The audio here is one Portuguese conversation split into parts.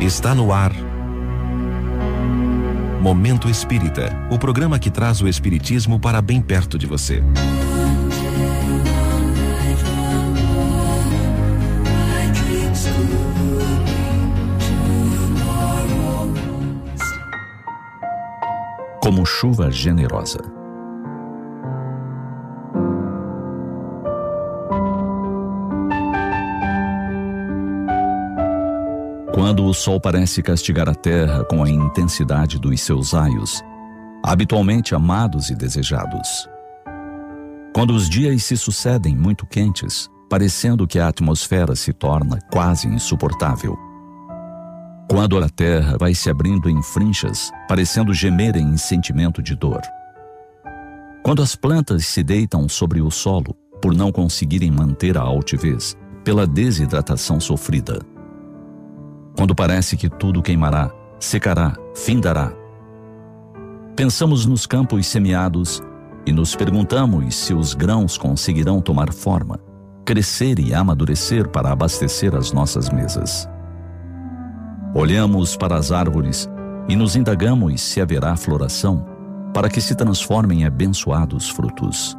Está no ar. Momento Espírita o programa que traz o Espiritismo para bem perto de você. Como chuva generosa. Quando o sol parece castigar a terra com a intensidade dos seus raios, habitualmente amados e desejados. Quando os dias se sucedem muito quentes, parecendo que a atmosfera se torna quase insuportável. Quando a terra vai se abrindo em frinchas, parecendo gemer em sentimento de dor. Quando as plantas se deitam sobre o solo por não conseguirem manter a altivez pela desidratação sofrida quando parece que tudo queimará, secará, findará. Pensamos nos campos semeados e nos perguntamos se os grãos conseguirão tomar forma, crescer e amadurecer para abastecer as nossas mesas. Olhamos para as árvores e nos indagamos se haverá floração para que se transformem em abençoados frutos.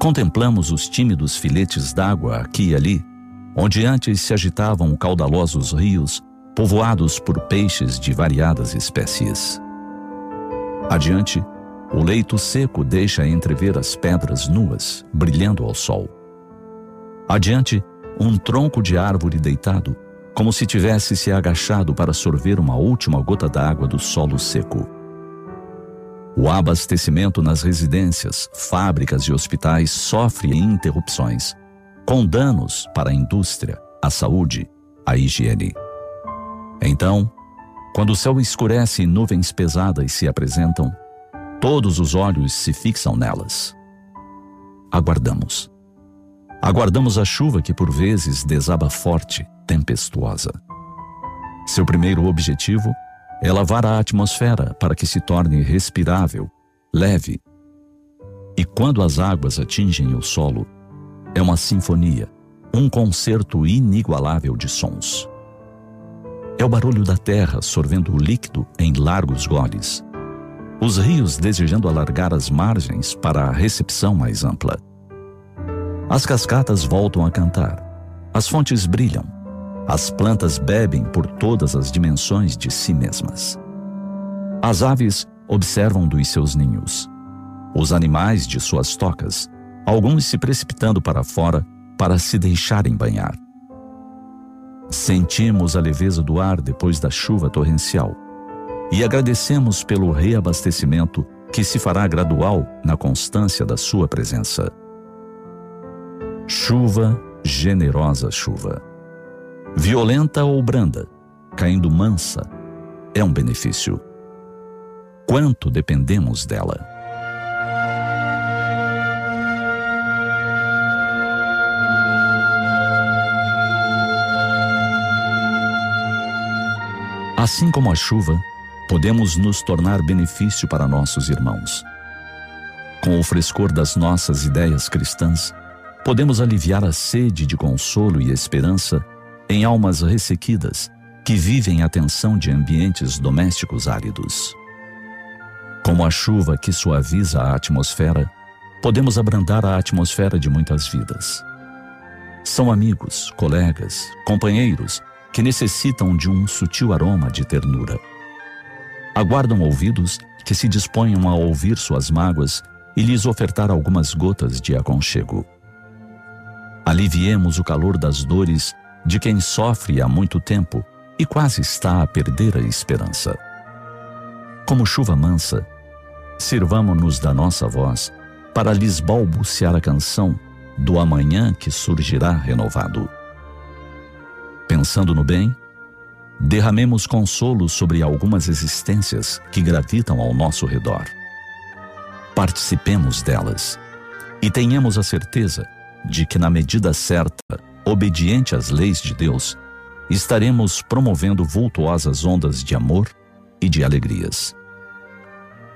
Contemplamos os tímidos filetes d'água aqui e ali onde antes se agitavam caudalosos rios, povoados por peixes de variadas espécies. Adiante, o leito seco deixa entrever as pedras nuas, brilhando ao sol. Adiante, um tronco de árvore deitado, como se tivesse se agachado para sorver uma última gota d'água do solo seco. O abastecimento nas residências, fábricas e hospitais sofre interrupções, com danos para a indústria, a saúde, a higiene. Então, quando o céu escurece e nuvens pesadas se apresentam, todos os olhos se fixam nelas. Aguardamos. Aguardamos a chuva que por vezes desaba forte, tempestuosa. Seu primeiro objetivo é lavar a atmosfera para que se torne respirável, leve. E quando as águas atingem o solo, é uma sinfonia, um concerto inigualável de sons. É o barulho da terra sorvendo o líquido em largos goles. Os rios desejando alargar as margens para a recepção mais ampla. As cascatas voltam a cantar. As fontes brilham. As plantas bebem por todas as dimensões de si mesmas. As aves observam dos seus ninhos. Os animais de suas tocas alguns se precipitando para fora para se deixarem banhar. Sentimos a leveza do ar depois da chuva torrencial e agradecemos pelo reabastecimento que se fará gradual na constância da sua presença. Chuva, generosa chuva. Violenta ou branda, caindo mansa, é um benefício. Quanto dependemos dela? Assim como a chuva, podemos nos tornar benefício para nossos irmãos. Com o frescor das nossas ideias cristãs, podemos aliviar a sede de consolo e esperança em almas ressequidas que vivem a tensão de ambientes domésticos áridos. Como a chuva que suaviza a atmosfera, podemos abrandar a atmosfera de muitas vidas. São amigos, colegas, companheiros que necessitam de um sutil aroma de ternura. Aguardam ouvidos que se disponham a ouvir suas mágoas e lhes ofertar algumas gotas de aconchego. Aliviemos o calor das dores de quem sofre há muito tempo e quase está a perder a esperança. Como chuva mansa, sirvamo-nos da nossa voz para lhes balbuciar a canção do amanhã que surgirá renovado. Pensando no bem, derramemos consolo sobre algumas existências que gravitam ao nosso redor. Participemos delas e tenhamos a certeza de que, na medida certa, obediente às leis de Deus, estaremos promovendo vultuosas ondas de amor e de alegrias.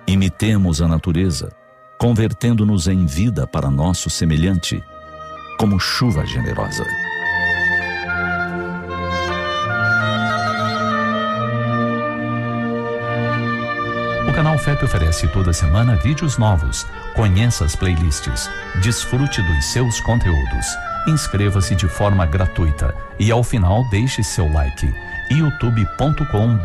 Imitemos a natureza, convertendo-nos em vida para nosso semelhante, como chuva generosa. Canalfep oferece toda semana vídeos novos. Conheça as playlists. Desfrute dos seus conteúdos. Inscreva-se de forma gratuita e ao final deixe seu like. youtube.com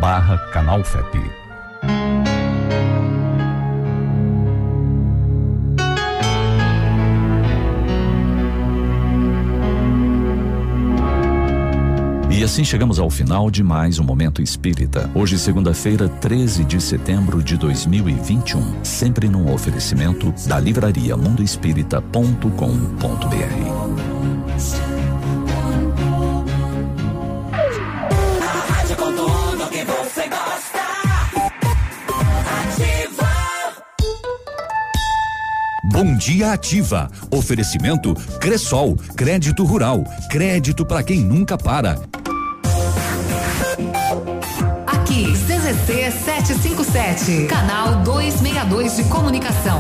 assim chegamos ao final de mais um Momento Espírita. Hoje, segunda-feira, 13 de setembro de 2021. Sempre num oferecimento da livraria mundoespírita.com.br. Bom Dia Ativa. Oferecimento Cressol, crédito rural, crédito para quem nunca para. CZC 757, canal 262 de comunicação.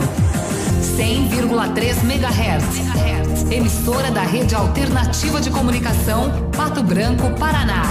100,3 MHz. Emissora da Rede Alternativa de Comunicação, Pato Branco, Paraná.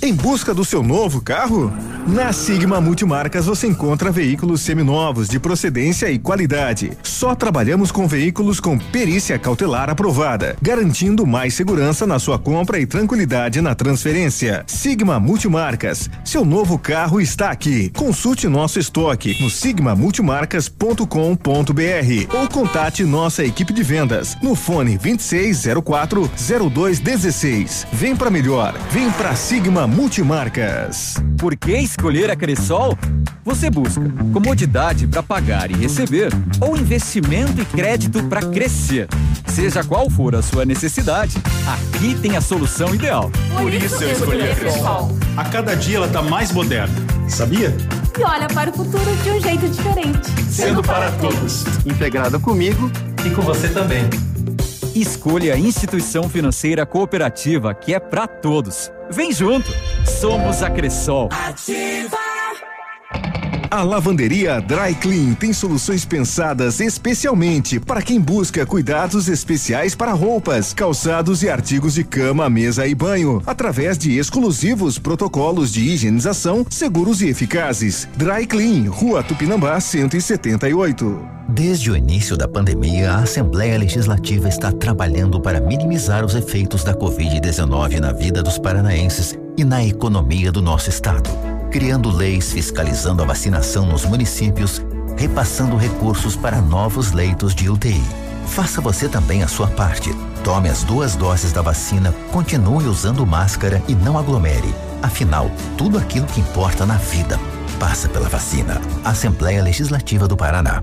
Em busca do seu novo carro? Na Sigma Multimarcas você encontra veículos seminovos de procedência e qualidade. Só trabalhamos com veículos com perícia cautelar aprovada, garantindo mais segurança na sua compra e tranquilidade na transferência. Sigma Multimarcas, seu novo carro está aqui. Consulte nosso estoque no sigmamultimarcas.com.br ou contate nossa equipe de vendas no fone 2604 0216. Vem para melhor, vem para Sigma Multimarcas. Por que escolher a Cressol? Você busca comodidade para pagar e receber ou investimento e crédito para crescer. Seja qual for a sua necessidade, aqui tem a solução ideal. Por isso eu escolhi a Cressol. A cada dia ela está mais moderna, sabia? E olha para o futuro de um jeito diferente. Sendo para todos. Integrado comigo e com você também. Escolha a instituição financeira cooperativa que é para todos. Vem junto! Somos a Cressol. Ativa! A lavanderia Dry Clean tem soluções pensadas especialmente para quem busca cuidados especiais para roupas, calçados e artigos de cama, mesa e banho, através de exclusivos protocolos de higienização seguros e eficazes. Dry Clean, Rua Tupinambá 178. Desde o início da pandemia, a Assembleia Legislativa está trabalhando para minimizar os efeitos da Covid-19 na vida dos paranaenses e na economia do nosso estado criando leis fiscalizando a vacinação nos municípios, repassando recursos para novos leitos de UTI. Faça você também a sua parte. Tome as duas doses da vacina, continue usando máscara e não aglomere. Afinal, tudo aquilo que importa na vida passa pela vacina. Assembleia Legislativa do Paraná.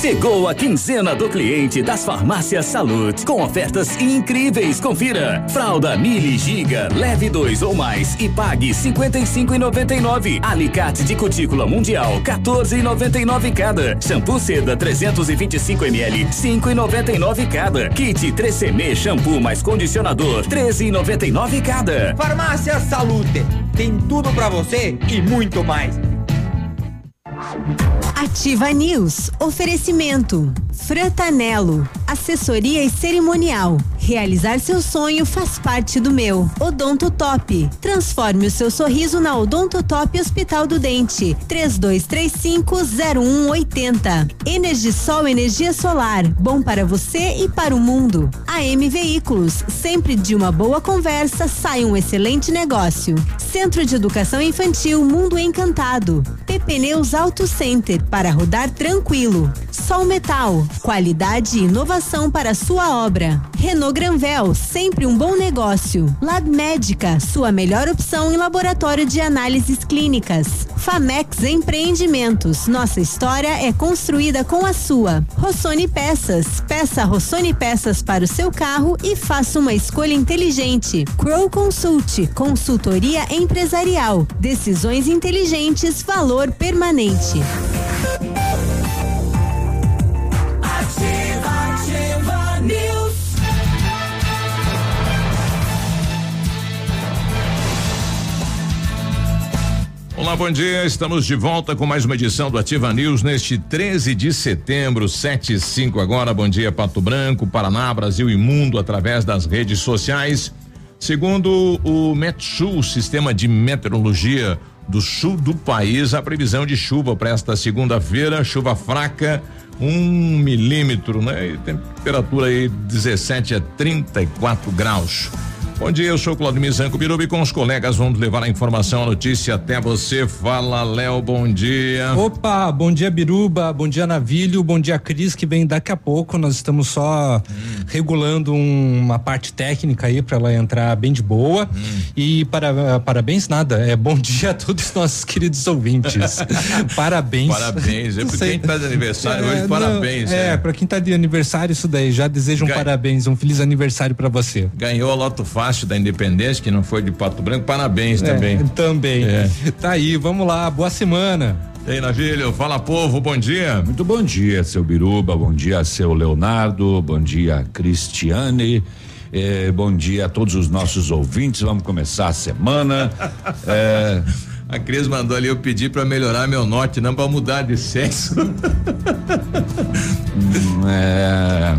Chegou a quinzena do cliente das farmácias Salute, com ofertas incríveis. Confira: fralda Mili Giga, leve dois ou mais e pague 55,99. Alicate de cutícula mundial, 14,99 cada. Shampoo Seda 325 ml, 5,99 cada. Kit 3CM shampoo mais condicionador, 13,99 cada. Farmácia Salute, tem tudo para você e muito mais. Ativa News. Oferecimento. Frantanelo. Assessoria e cerimonial. Realizar seu sonho faz parte do meu. Odonto Top. Transforme o seu sorriso na Odonto Top Hospital do Dente. 32350180. Energisol energia solar. Bom para você e para o mundo. AM Veículos. Sempre de uma boa conversa sai um excelente negócio. Centro de Educação Infantil Mundo Encantado. PP Neus Auto Center para rodar tranquilo. Sol Metal. Qualidade e inovação para sua obra. Renault Granvel, sempre um bom negócio. Lab Médica, sua melhor opção em laboratório de análises clínicas. Famex Empreendimentos, nossa história é construída com a sua. Rossoni Peças, peça Rossoni Peças para o seu carro e faça uma escolha inteligente. Crow Consult, consultoria empresarial. Decisões inteligentes, valor permanente. Olá, bom dia. Estamos de volta com mais uma edição do Ativa News neste 13 de setembro, 75 agora. Bom dia, Pato Branco, Paraná, Brasil e mundo através das redes sociais. Segundo o Metsu, Sistema de Meteorologia do Sul do país, a previsão de chuva para esta segunda-feira, chuva fraca, um milímetro, né? E temperatura aí 17 a 34 graus. Bom dia, eu sou Claudio Mizanco Birubi com os colegas vamos levar a informação, a notícia até você. Fala, Léo, bom dia. Opa, bom dia Biruba, bom dia Navilho, bom dia Cris que vem daqui a pouco. Nós estamos só hum. regulando um, uma parte técnica aí para ela entrar bem de boa. Hum. E para, parabéns nada, é bom dia a todos os nossos queridos ouvintes. parabéns. Parabéns, é para quem tá de aniversário é, hoje, não, parabéns. É, é. para quem tá de aniversário isso daí, já desejo um parabéns, um feliz aniversário para você. Ganhou a Loto Fácil Palácio da Independência, que não foi de Pato Branco. Parabéns é, também. Também. É. Tá aí, vamos lá, boa semana. E aí, Navilho, fala povo, bom dia. Muito bom dia, seu Biruba, bom dia, seu Leonardo, bom dia, Cristiane. Eh, bom dia a todos os nossos ouvintes. Vamos começar a semana. eh, a Cris mandou ali eu pedir para melhorar meu norte, não para mudar de sexo. hum, é.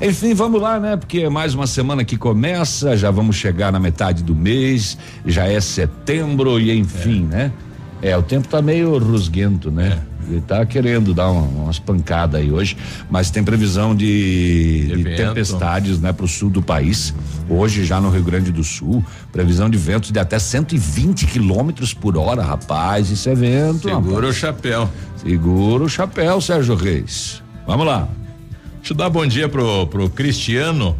Enfim, vamos lá, né? Porque é mais uma semana que começa, já vamos chegar na metade do mês, já é setembro e enfim, é. né? É, o tempo tá meio rusguento, né? É. Ele tá querendo dar uma, umas pancadas aí hoje, mas tem previsão de, de, de tempestades, né, pro sul do país. Hoje já no Rio Grande do Sul, previsão de ventos de até 120 quilômetros por hora, rapaz, isso é vento. Segura rapaz. o chapéu. Segura o chapéu, Sérgio Reis. Vamos lá. Deixa eu dar bom dia pro, pro Cristiano.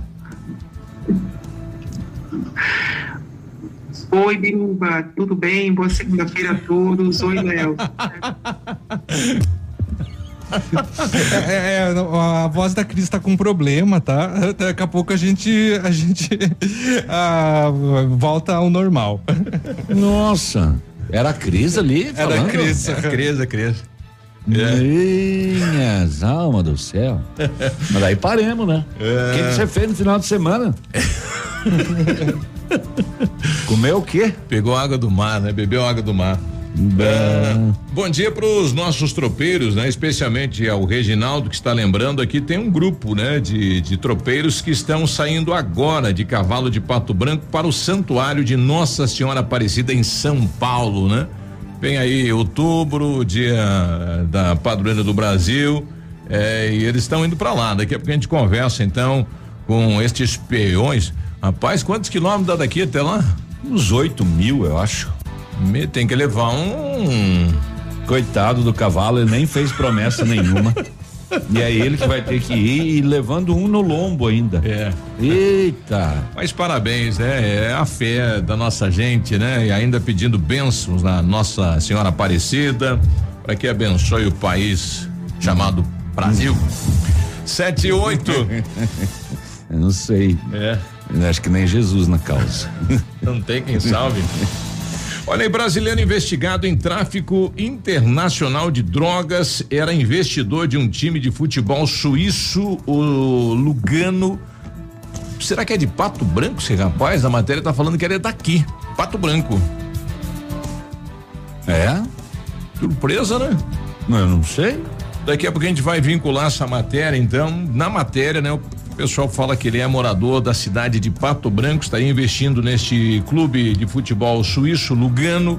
Oi, Biruba, tudo bem? Boa segunda-feira a todos. Oi, Léo. É, é, é, a voz da Cris tá com problema, tá? Daqui a pouco a gente a gente ah, volta ao normal. Nossa, era a Cris ali? Era a Cris. Era a Cris, a Cris. É. Minhas almas do céu. Mas aí paremos, né? É. O que, você fez no final de semana? Comeu o quê? Pegou água do mar, né? Bebeu água do mar. É, bom dia para os nossos tropeiros, né? Especialmente ao Reginaldo que está lembrando aqui tem um grupo, né? De, de tropeiros que estão saindo agora de Cavalo de Pato Branco para o Santuário de Nossa Senhora Aparecida em São Paulo, né? Vem aí outubro, dia da padroeira do Brasil, é, e eles estão indo para lá. Daqui a pouco a gente conversa então com estes peões. Rapaz, quantos quilômetros dá daqui até lá? Uns 8 mil, eu acho. Me, tem que levar um. Coitado do cavalo, ele nem fez promessa nenhuma. E é ele que vai ter que ir e levando um no lombo ainda. É. Eita. Mas parabéns, né? É a fé da nossa gente, né? E ainda pedindo bênçãos na Nossa Senhora Aparecida, para que abençoe o país chamado Brasil. Sete e oito. Eu não sei. É. Eu acho que nem Jesus na causa. Não tem quem salve. Olha aí, brasileiro investigado em tráfico internacional de drogas era investidor de um time de futebol suíço, o Lugano. Será que é de Pato Branco esse rapaz? A matéria tá falando que ele é daqui, Pato Branco. É? Surpresa, né? Eu não sei. Daqui a pouco a gente vai vincular essa matéria, então, na matéria, né? O pessoal fala que ele é morador da cidade de Pato Branco, está investindo neste clube de futebol suíço, Lugano.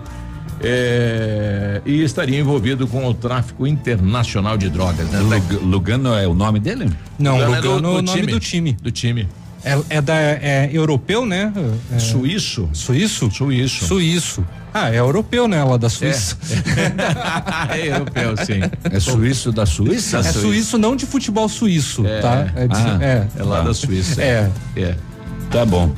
É, e estaria envolvido com o tráfico internacional de drogas. Né? Lug, Lugano é o nome dele? Não, Lugano, é do é o nome time, do time. Do time. É, é, da, é europeu, né? É, suíço? Suíço? Suíço. Suíço. Ah, é europeu, né? Lá da Suíça. É, é europeu, sim. É suíço da Suíça? É suíço não de futebol suíço, é. tá? É, de, ah, é. é lá da Suíça. É. É. Tá bom.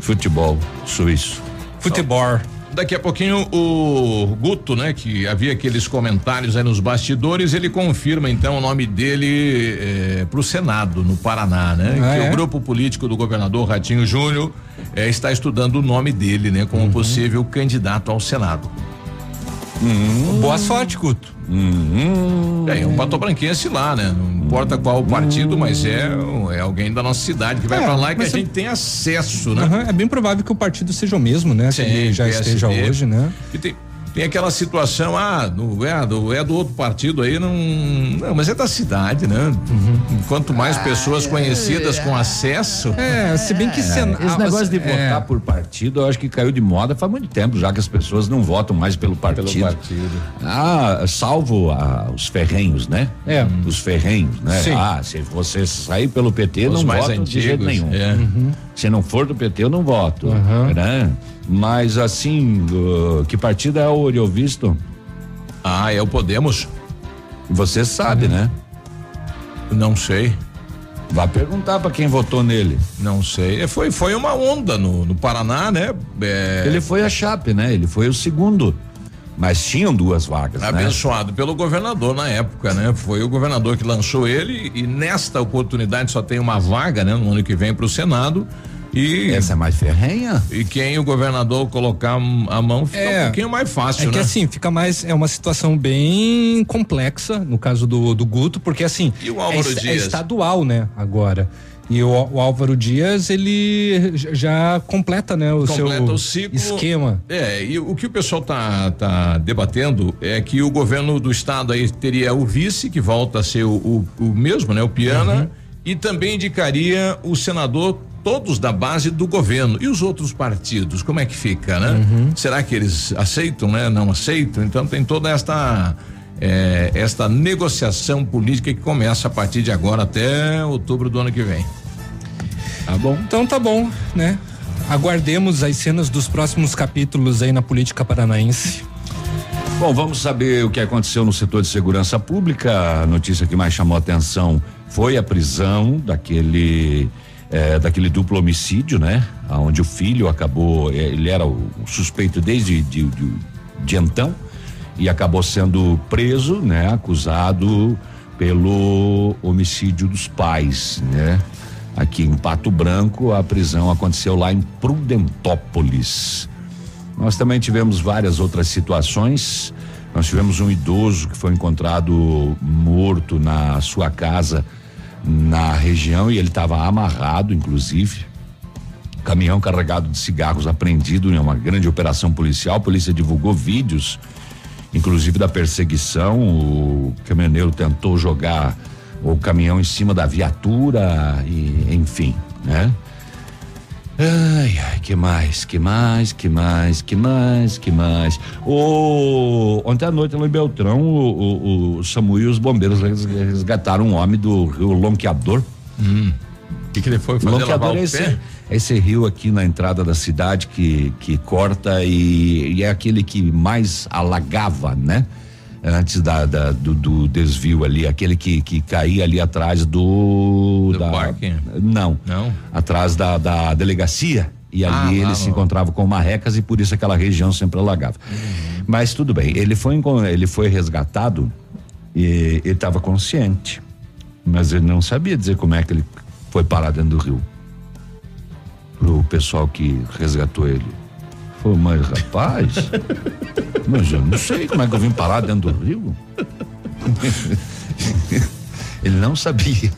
Futebol suíço. Futebol. Daqui a pouquinho o Guto, né, que havia aqueles comentários aí nos bastidores, ele confirma então o nome dele eh, para o Senado no Paraná, né? Ah, que é? o grupo político do governador Ratinho Júnior eh, está estudando o nome dele, né, como uhum. possível candidato ao Senado. Uhum. Boa sorte, Guto. Uhum. É, um patobranquense lá, né? Não importa qual o partido, mas é, é alguém da nossa cidade que vai é, pra lá e que a gente tem acesso, né? Uhum, é bem provável que o partido seja o mesmo, né? Sim, que ele já esteja hoje, né? E tem, Tem aquela situação, ah, do, é, do, é do outro partido aí, não. Não, mas é da cidade, né? Quanto mais pessoas conhecidas com acesso. É, se bem que sen- Esse ah, negócio de é. votar por partido, eu acho que caiu de moda faz muito tempo, já que as pessoas não votam mais pelo partido. partido. Ah, salvo ah, os ferrenhos, né? É. Os ferrenhos, né? Sim. Ah, se você sair pelo PT, Os não mais voto de jeito antigos, nenhum. é. Uhum. Se não for do PT, eu não voto. Né? Mas assim, uh, que partido é o Oriovisto? Ah, é o Podemos? Você sabe, Uhum. né? Não sei. Vai perguntar pra quem votou nele. Não sei. É, Foi, foi uma onda no, no Paraná, né? É, Ele foi a Chape, né? Ele foi o segundo. Mas tinham duas vagas, né? Abençoado pelo governador na época, né? Foi o governador que lançou ele e nesta oportunidade só tem uma vaga, né? No ano que vem para o Senado e essa é mais ferrenha. E quem o governador colocar a mão fica um pouquinho mais fácil, é né? que assim, fica mais. É uma situação bem complexa, no caso do, do Guto, porque assim. E o Álvaro é, é Dias? estadual, né? Agora. E o, o Álvaro Dias, ele já completa, né? O completa seu o ciclo. esquema. É, e o que o pessoal tá, tá debatendo é que o governo do estado aí teria o vice, que volta a ser o, o, o mesmo, né? O Piana, Uhum. e também indicaria o senador todos da base do governo. E os outros partidos, como é que fica, né? Uhum. Será que eles aceitam, né? Não aceitam? Então tem toda esta é, esta negociação política que começa a partir de agora até outubro do ano que vem. Tá bom. Então tá bom, né? Aguardemos as cenas dos próximos capítulos aí na política paranaense. Bom, vamos saber o que aconteceu no setor de segurança pública. A notícia que mais chamou a atenção foi a prisão daquele eh, daquele duplo homicídio, né? Onde o filho acabou, eh, ele era o suspeito desde de, de, de então e acabou sendo preso, né? Acusado pelo homicídio dos pais, né? Aqui em Pato Branco, a prisão aconteceu lá em Prudentópolis. Nós também tivemos várias outras situações. Nós tivemos um idoso que foi encontrado morto na sua casa na região e ele estava amarrado, inclusive. Caminhão carregado de cigarros apreendido em uma grande operação policial. A polícia divulgou vídeos, inclusive da perseguição. O caminhoneiro tentou jogar o caminhão em cima da viatura e, enfim, né? Ai, ai, que mais, que mais, que mais, que mais, que mais. O, ontem à noite lá em Beltrão, o, o, o SAMU e os bombeiros res- resgataram um homem do rio Lonqueador. O que, que ele foi fazer? Lonqueador é esse, é esse rio aqui na entrada da cidade que, que corta e, e é aquele que mais alagava, né? Antes da, da- do, do desvio ali, aquele que, que caía ali atrás do. da, parque? Não. Não. Atrás da, da delegacia. E ali Ah, ele lá se encontrava com marrecas e por isso aquela região sempre alagava. Mas tudo bem, ele foi, ele foi resgatado e ele estava consciente. Mas ele não sabia dizer como é que ele foi parar dentro do rio. Pro pessoal que resgatou ele. Falou, mas rapaz, mas eu não sei como é que eu vim parar dentro do rio. ele não sabia.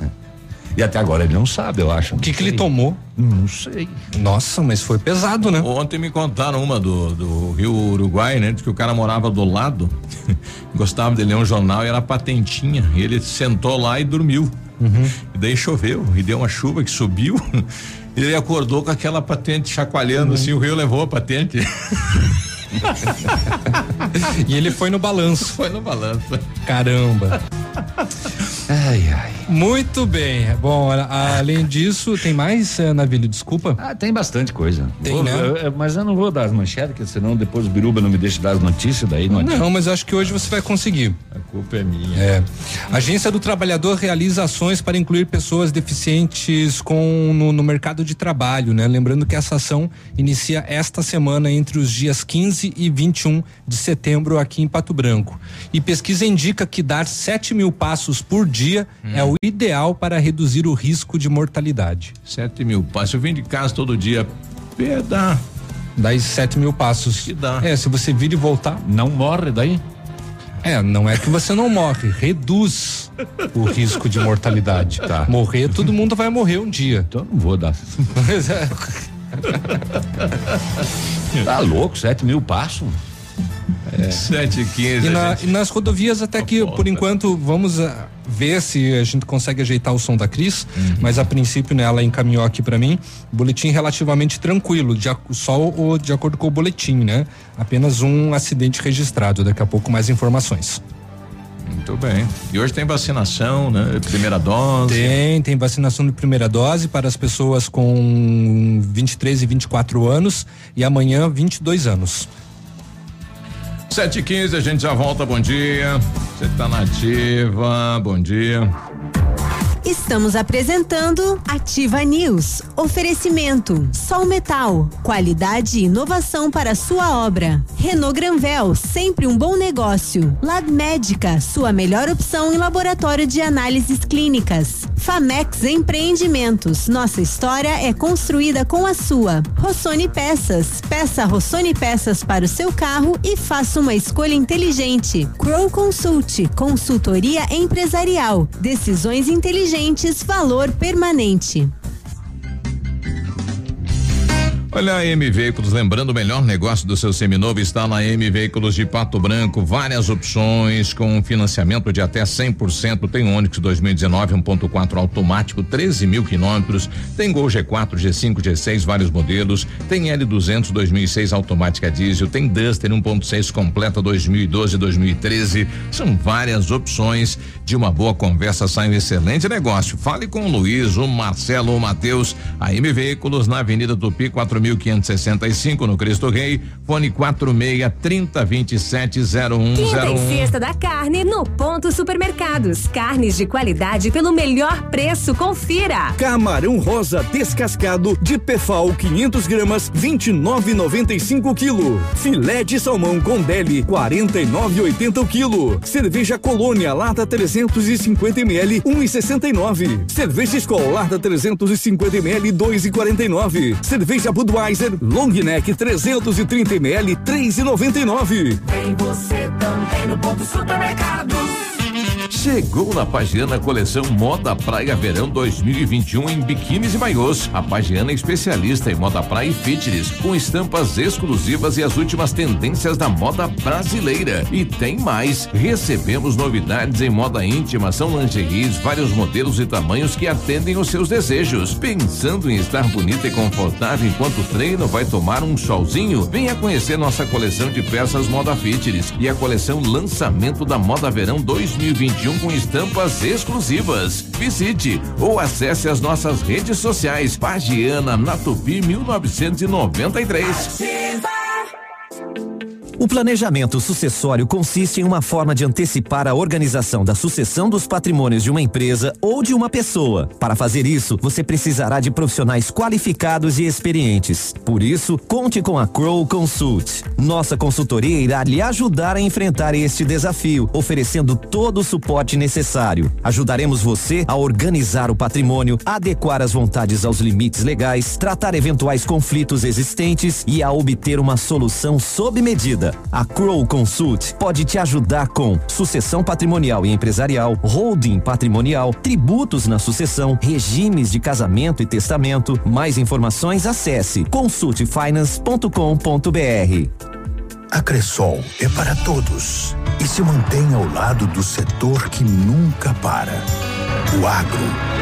E até agora ele não sabe, eu acho. O que, que ele tomou? Não sei. Nossa, mas foi pesado, né? Ontem me contaram uma do, do Rio Uruguai, né? De que o cara morava do lado, gostava de ler um jornal e era patentinha. E ele sentou lá e dormiu. E daí choveu, e deu uma chuva que subiu. Ele acordou com aquela patente chacoalhando assim, o rio levou a patente. E ele foi no balanço. Foi no balanço. Caramba. Ai, ai. Muito bem. Bom, além disso, tem mais, eh, Navilho? Desculpa. Ah, tem bastante coisa. Tem, Vou- né? eu- mas eu não vou dar as manchetes, porque senão depois o Biruba não me deixa dar as notícias, daí não. Não, mas acho que hoje você vai conseguir. A culpa é minha. É. Agência do Trabalhador realiza ações para incluir pessoas deficientes com no, no mercado de trabalho, né? Lembrando que essa ação inicia esta semana entre os dias 15 e 21 de setembro aqui em Pato Branco. E pesquisa indica que dar 7 mil passos por dia é o ideal para reduzir o risco de mortalidade. Sete mil passos. Eu vim de casa todo dia. Pé dá. Daí 7 mil passos. Que dá. É, se você vir e voltar. Não morre daí? É, não é que você não morre, reduz o risco de mortalidade. Tá. Morrer, todo mundo vai morrer um dia. Então eu não vou dar. tá louco, sete mil passos? É. 7 e 15 e, na, gente... e nas rodovias até que por enquanto vamos a, ver se a gente consegue ajeitar o som da Cris, uhum. mas a princípio né, ela encaminhou aqui para mim, boletim relativamente tranquilo, de, só o, de acordo com o boletim, né? Apenas um acidente registrado, daqui a pouco mais informações. Muito bem. E hoje tem vacinação, né? Primeira dose. Tem, tem vacinação de primeira dose para as pessoas com 23 e 24 anos e amanhã 22 anos. 7 e 15 a gente já volta. Bom dia. Você está nativa. Bom dia. Estamos apresentando Ativa News. Oferecimento: Sol Metal, qualidade e inovação para sua obra. Renault Granvel, sempre um bom negócio. Lab Médica, sua melhor opção em laboratório de análises clínicas. Famex Empreendimentos, nossa história é construída com a sua. Rossoni Peças, peça Rossoni Peças para o seu carro e faça uma escolha inteligente. Crow Consult, consultoria empresarial, decisões inteligentes inteligentes valor permanente. Olha a M Veículos, lembrando o melhor negócio do seu seminovo está na M Veículos de Pato Branco, várias opções com financiamento de até 100%. Tem Onix 2019 1.4 automático, 13 mil quilômetros. Tem Gol G4, G5, G6, vários modelos. Tem L200 2006 automática diesel. Tem Duster 1.6 completa 2012 2013. São várias opções de uma boa conversa. Sai um excelente negócio. Fale com o Luiz, o Marcelo, o Matheus. A M Veículos na Avenida Tupi 4 4565 no Cristo Rei, fone 46 30 27 0101. Quinta e sexta da carne no Ponto Supermercados. Carnes de qualidade pelo melhor preço, confira. Camarão rosa descascado de Pefal 500 gramas 29,95 quilo. Filé de salmão com deli 49,80 quilo. Cerveja Colônia lata 350 ml 1,69. Cerveja Skol lata 350 ml 2,49. Cerveja Budweiser Budweiser Long Neck 330 ml 3,99. Tem você também no ponto supermercado. Chegou na Pagiana coleção Moda Praia Verão 2021 em biquínis e maiôs. A Pagiana é especialista em moda praia e fitness, com estampas exclusivas e as últimas tendências da moda brasileira. E tem mais. Recebemos novidades em moda íntima, são lingeries, vários modelos e tamanhos que atendem os seus desejos. Pensando em estar bonita e confortável enquanto treino, vai tomar um solzinho? Venha conhecer nossa coleção de peças moda fitness e a coleção lançamento da Moda Verão 2021 com estampas exclusivas. Visite ou acesse as nossas redes sociais. Pagiana Natupi 1993. Ativa. O planejamento sucessório consiste em uma forma de antecipar a organização da sucessão dos patrimônios de uma empresa ou de uma pessoa. Para fazer isso, você precisará de profissionais qualificados e experientes. Por isso, conte com a Crow Consult. Nossa consultoria irá lhe ajudar a enfrentar este desafio, oferecendo todo o suporte necessário. Ajudaremos você a organizar o patrimônio, adequar as vontades aos limites legais, tratar eventuais conflitos existentes e a obter uma solução sob medida. A Crow Consult pode te ajudar com sucessão patrimonial e empresarial, holding patrimonial, tributos na sucessão, regimes de casamento e testamento. Mais informações acesse consultfinance.com.br. A Cressol é para todos e se mantém ao lado do setor que nunca para. O agro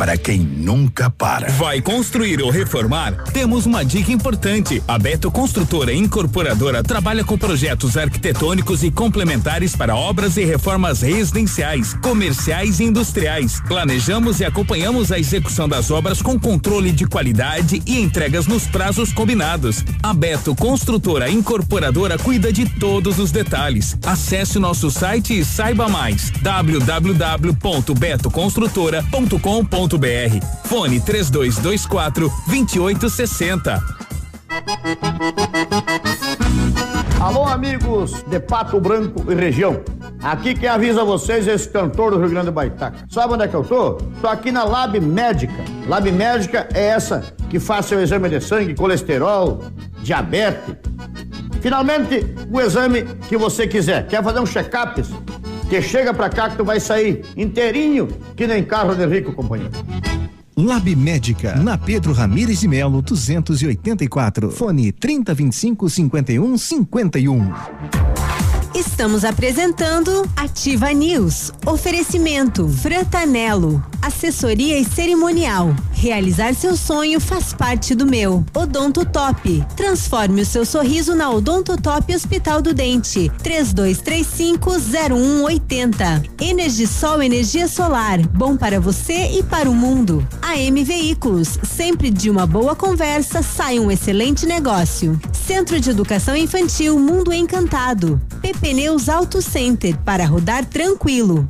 para quem nunca para. Vai construir ou reformar? Temos uma dica importante. A Beto Construtora Incorporadora trabalha com projetos arquitetônicos e complementares para obras e reformas residenciais, comerciais e industriais. Planejamos e acompanhamos a execução das obras com controle de qualidade e entregas nos prazos combinados. A Beto Construtora Incorporadora cuida de todos os detalhes. Acesse nosso site e saiba mais. www.betoconstrutora.com.br Fone 3224 2860. Alô, amigos de Pato Branco e região. Aqui quem avisa vocês é esse cantor do Rio Grande do Baitaca. Sabe onde é que eu tô? Tô aqui na Lab Médica. Lab Médica é essa que faz seu exame de sangue, colesterol, diabetes. Finalmente, o exame que você quiser. Quer fazer um check-up? Que chega pra cá que tu vai sair inteirinho que nem carro de rico, companheiro. Lab Médica, na Pedro Ramires de Melo, 284. Fone 3025 5151. Estamos apresentando Ativa News. Oferecimento Frantanelo. Assessoria e cerimonial. Realizar seu sonho faz parte do meu. Odonto Top. Transforme o seu sorriso na Odonto Top Hospital do Dente. 32350180. Energisol energia solar. Bom para você e para o mundo. AM Veículos. Sempre de uma boa conversa sai um excelente negócio. Centro de Educação Infantil Mundo Encantado. PP Neus Auto Center para rodar tranquilo.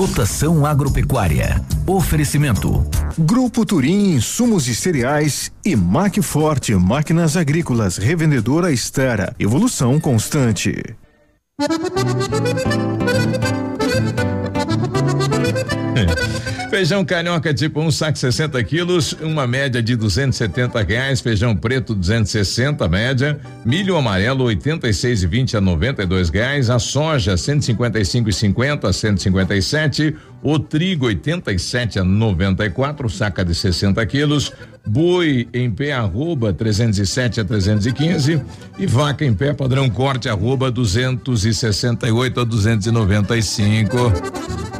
Cotação agropecuária. Oferecimento. Grupo Turim, insumos e cereais e Macforte, máquinas agrícolas, revendedora Estera, evolução constante. Feijão carioca tipo um saco 60 quilos, uma média de 270 reais. Feijão preto 260 média. Milho amarelo 86 e 20 a 92 reais. A soja 155 e 50 a 157. O trigo 87 a 94, saca de 60 quilos. Boi em pé arroba 307 a 315 e vaca em pé padrão corte arroba 268 a 295.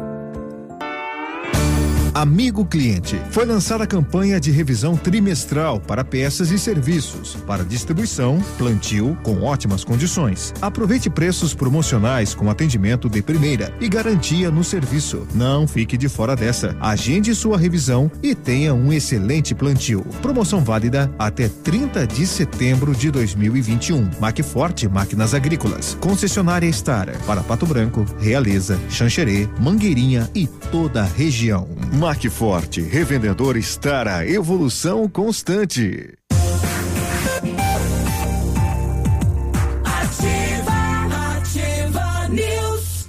Amigo cliente, foi lançada a campanha de revisão trimestral para peças e serviços, para distribuição, plantio com ótimas condições. Aproveite preços promocionais com atendimento de primeira e garantia no serviço. Não fique de fora dessa. Agende sua revisão e tenha um excelente plantio. Promoção válida até 30 de setembro de 2021. Macforte Máquinas Agrícolas. Concessionária Star para Pato Branco, Realeza, Xanxerê, Mangueirinha e toda a região. Macforte, revendedor estar a evolução constante. Ativa, ativa News.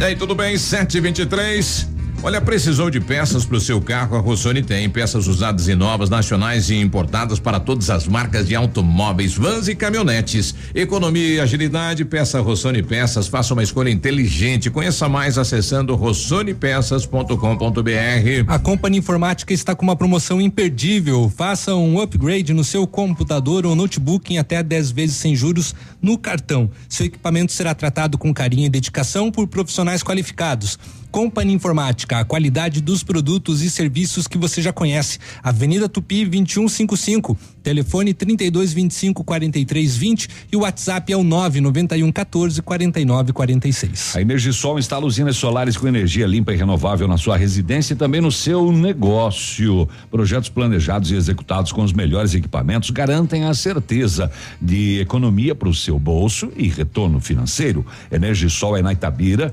E aí, tudo bem? 723. Olha, precisou de peças para o seu carro? A Rossoni tem peças usadas e novas, nacionais e importadas para todas as marcas de automóveis, vans e caminhonetes. Economia e agilidade, peça Rossoni Peças. Faça uma escolha inteligente. Conheça mais acessando rossonepeças.com.br. A Company Informática está com uma promoção imperdível. Faça um upgrade no seu computador ou notebook em até 10 vezes sem juros no cartão. Seu equipamento será tratado com carinho e dedicação por profissionais qualificados. Company Informática, a qualidade dos produtos e serviços que você já conhece. Avenida Tupi 2155, telefone 3225 4320 e o WhatsApp é o 991 14 49 46. A Energisol instala usinas solares com energia limpa e renovável na sua residência e também no seu negócio. Projetos planejados e executados com os melhores equipamentos garantem a certeza de economia para o seu bolso e retorno financeiro. Energisol é na Itabira.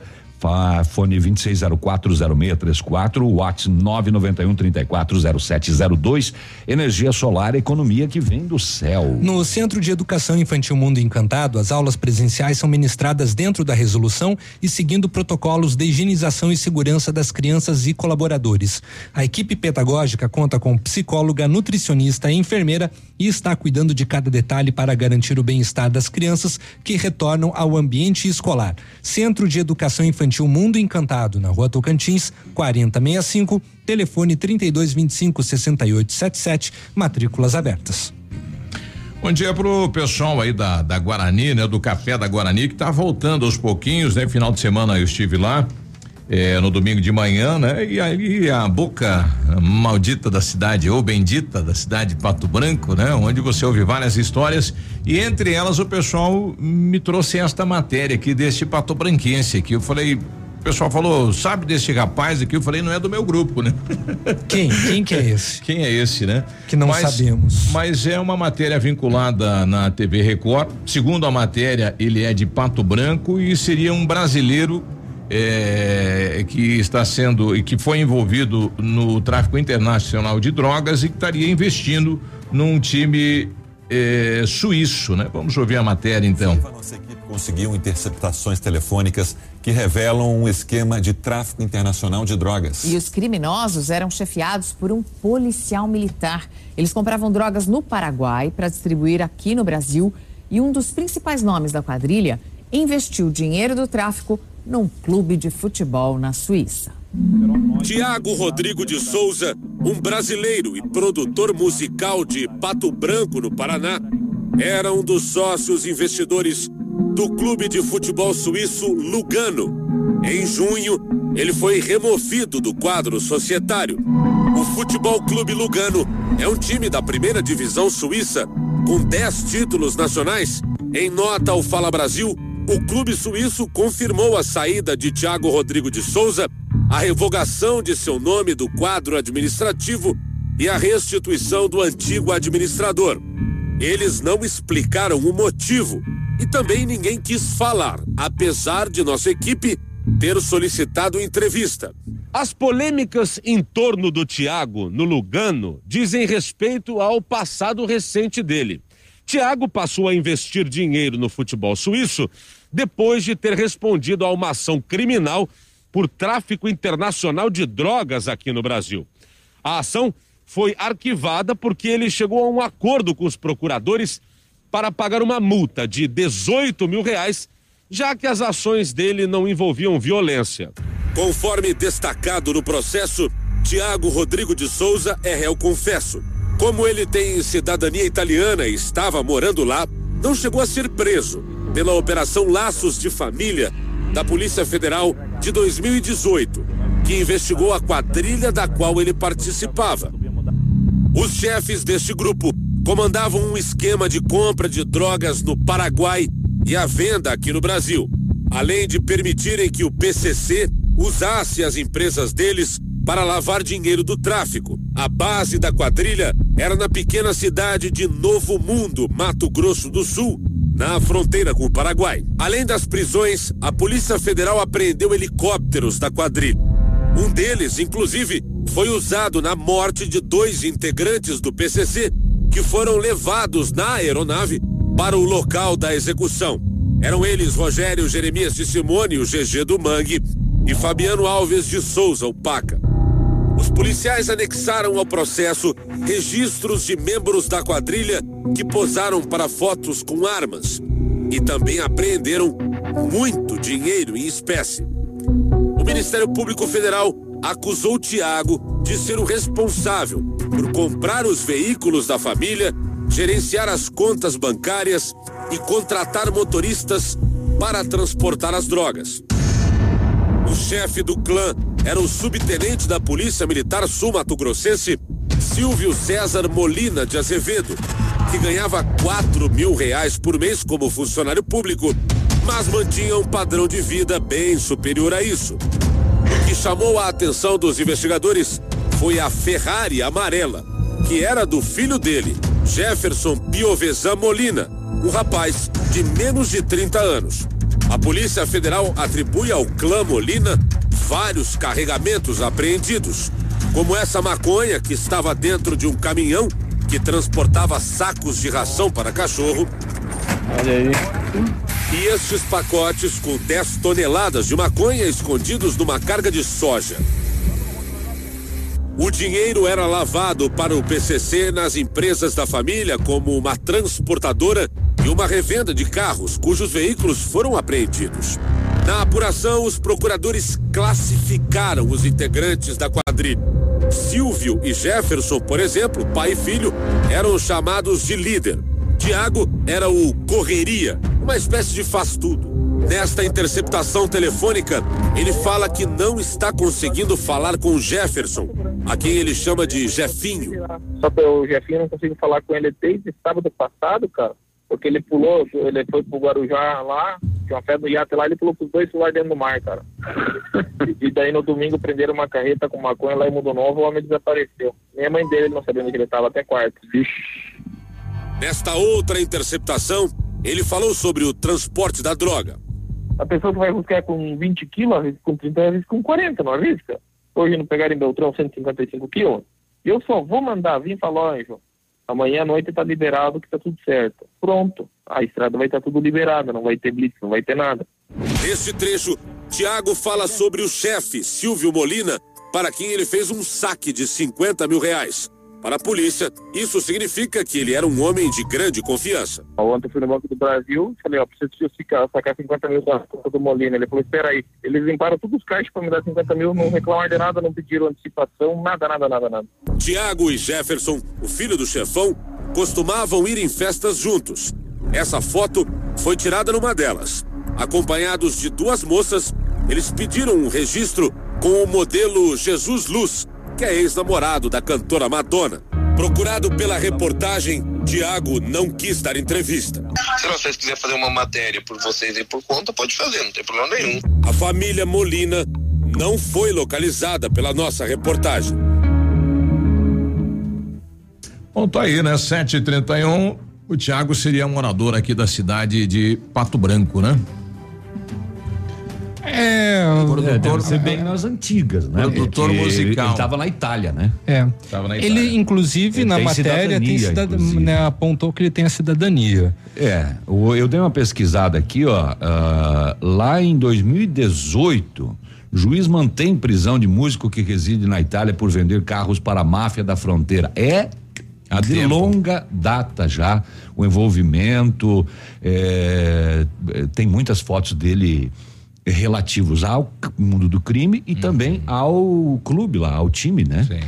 Fone 26040634, WhatsApp 991340702. Energia solar, economia que vem do céu. No Centro de Educação Infantil Mundo Encantado, as aulas presenciais são ministradas dentro da resolução e seguindo protocolos de higienização e segurança das crianças e colaboradores. A equipe pedagógica conta com psicóloga, nutricionista e enfermeira e está cuidando de cada detalhe para garantir o bem-estar das crianças que retornam ao ambiente escolar. Centro de Educação Infantil Mundo Encantado, na Rua Tocantins, 4065, telefone 3225 6877, matrículas abertas. Bom dia pro pessoal aí da, da Guarani, né? Do café da Guarani, que tá voltando aos pouquinhos, né? Final de semana eu estive lá eh, no domingo de manhã, né? E aí a boca maldita da cidade, ou bendita da cidade de Pato Branco, né? Onde você ouve várias histórias e entre elas o pessoal me trouxe esta matéria aqui deste Pato Branquense aqui. Eu falei, o pessoal falou, sabe desse rapaz aqui? Eu falei, não é do meu grupo, né? Quem? Quem que é esse? Quem é esse, né? Que não Mas- sabemos. Mas é uma matéria vinculada na TV Record. Segundo a matéria, ele é de Pato Branco e seria um brasileiro eh, que está sendo e que foi envolvido no tráfico internacional de drogas e que estaria investindo num time eh, suíço, né? Vamos ouvir a matéria então. Nossa equipe conseguiu interceptações telefônicas que revelam um esquema de tráfico internacional de drogas. E os criminosos eram chefiados por um policial militar. Eles compravam drogas no Paraguai para distribuir aqui no Brasil. E um dos principais nomes da quadrilha investiu dinheiro do tráfico num clube de futebol na Suíça. Tiago Rodrigo de Souza, um brasileiro e produtor musical de Pato Branco, no Paraná, era um dos sócios investidores do clube de futebol suíço Lugano. Em junho, ele foi removido do quadro societário. O Futebol Clube Lugano é um time da primeira divisão suíça com 10 títulos nacionais. Em nota ao Fala Brasil, o clube suíço confirmou a saída de Tiago Rodrigo de Souza, a revogação de seu nome do quadro administrativo e a restituição do antigo administrador. Eles não explicaram o motivo e também ninguém quis falar, apesar de nossa equipe ter solicitado entrevista. As polêmicas em torno do Thiago no Lugano dizem respeito ao passado recente dele. Thiago passou a investir dinheiro no futebol suíço depois de ter respondido a uma ação criminal por tráfico internacional de drogas aqui no Brasil. A ação foi arquivada porque ele chegou a um acordo com os procuradores para pagar uma multa de 18 mil reais, já que as ações dele não envolviam violência. Conforme destacado no processo, Tiago Rodrigo de Souza é réu confesso. Como ele tem cidadania italiana e estava morando lá, não chegou a ser preso pela Operação Laços de Família da Polícia Federal de 2018, que investigou a quadrilha da qual ele participava. Os chefes deste grupo comandavam um esquema de compra de drogas no Paraguai e a venda aqui no Brasil, além de permitirem que o PCC usasse as empresas deles para lavar dinheiro do tráfico. A base da quadrilha era na pequena cidade de Novo Mundo, Mato Grosso do Sul, na fronteira com o Paraguai. Além das prisões, a Polícia Federal apreendeu helicópteros da quadrilha. Um deles, inclusive, foi usado na morte de dois integrantes do PCC que foram levados na aeronave para o local da execução. Eram eles Rogério Jeremias de Simone, o GG do Mangue, e Fabiano Alves de Souza, o Paca. Os policiais anexaram ao processo registros de membros da quadrilha que posaram para fotos com armas e também apreenderam muito dinheiro em espécie. O Ministério Público Federal acusou Tiago de ser o responsável por comprar os veículos da família, gerenciar as contas bancárias e contratar motoristas para transportar as drogas. O chefe do clã era o subtenente da Polícia Militar Sul-Mato-Grossense, Silvio César Molina de Azevedo, que ganhava 4 mil reais por mês como funcionário público, mas mantinha um padrão de vida bem superior a isso. O que chamou a atenção dos investigadores foi a Ferrari amarela, que era do filho dele, Jefferson Piovesan Molina, um rapaz de menos de 30 anos. A Polícia Federal atribui ao clã Molina vários carregamentos apreendidos, como essa maconha que estava dentro de um caminhão que transportava sacos de ração para cachorro. Olha aí. E estes pacotes com 10 toneladas de maconha escondidos numa carga de soja. O dinheiro era lavado para o PCC nas empresas da família como uma transportadora e uma revenda de carros cujos veículos foram apreendidos. Na apuração, os procuradores classificaram os integrantes da quadrilha. Silvio e Jefferson, por exemplo, pai e filho, eram chamados de líder. Tiago era o correria, uma espécie de faz-tudo. Nesta interceptação telefônica, ele fala que não está conseguindo falar com Jefferson, a quem ele chama de Jefinho. Só que o Jefinho não consigo falar com ele desde sábado passado, cara. Porque ele pulou, ele foi pro Guarujá lá, tinha uma festa do iate lá, ele pulou com os dois celulares dentro do mar, cara. e daí no domingo prenderam uma carreta com maconha lá em Mundo Novo, o homem desapareceu. Nem a mãe dele não sabia onde ele estava até quarto. Nesta outra interceptação, ele falou sobre o transporte da droga. A pessoa que vai buscar com 20 quilos, às vezes com 30, às vezes com 40, não arrisca? Hoje não pegaram em Beltrão 155 quilos? Eu só vou mandar vir e falar, ó, Anjo, amanhã à noite tá liberado que tá tudo certo. Pronto, a estrada vai estar tudo liberada, não vai ter blitz, não vai ter nada. Neste trecho, Tiago fala sobre o chefe, Silvio Molina, para quem ele fez um saque de 50 mil reais. Para a polícia, isso significa que ele era um homem de grande confiança. Ontem fui no Banco do Brasil, falei, ó, preciso ficar, sacar 50 mil da conta do Molina. Ele falou, espera aí. Eles limparam todos os caixas para me dar 50 mil, não reclamaram de nada, não pediram antecipação, nada, nada, nada, nada. Tiago e Jefferson, o filho do chefão, costumavam ir em festas juntos. Essa foto foi tirada numa delas. Acompanhados de duas moças, eles pediram um registro com o modelo Jesus Luz, que é ex-namorado da cantora Madonna. Procurado pela reportagem, Tiago não quis dar entrevista. Se vocês quiserem fazer uma matéria por vocês e por conta, pode fazer, não tem problema nenhum. A família Molina não foi localizada pela nossa reportagem. Bom, tá aí, né? 7h31. O Tiago seria morador aqui da cidade de Pato Branco, né? É, é deve ser bem nas antigas, né? Produtor Porque musical. Ele estava na Itália, né? É. Tava na Ele, inclusive, Ele na tem matéria, tem cidadania, cidad... né, apontou que ele tem a cidadania. É, o- eu dei uma pesquisada aqui, ó, ah, lá em 2018, juiz mantém prisão de músico que reside na Itália por vender carros para a máfia da fronteira. É de tempo. longa data já o envolvimento, é, é, tem muitas fotos dele relativos ao mundo do crime e também ao clube lá, ao time, né? Sim.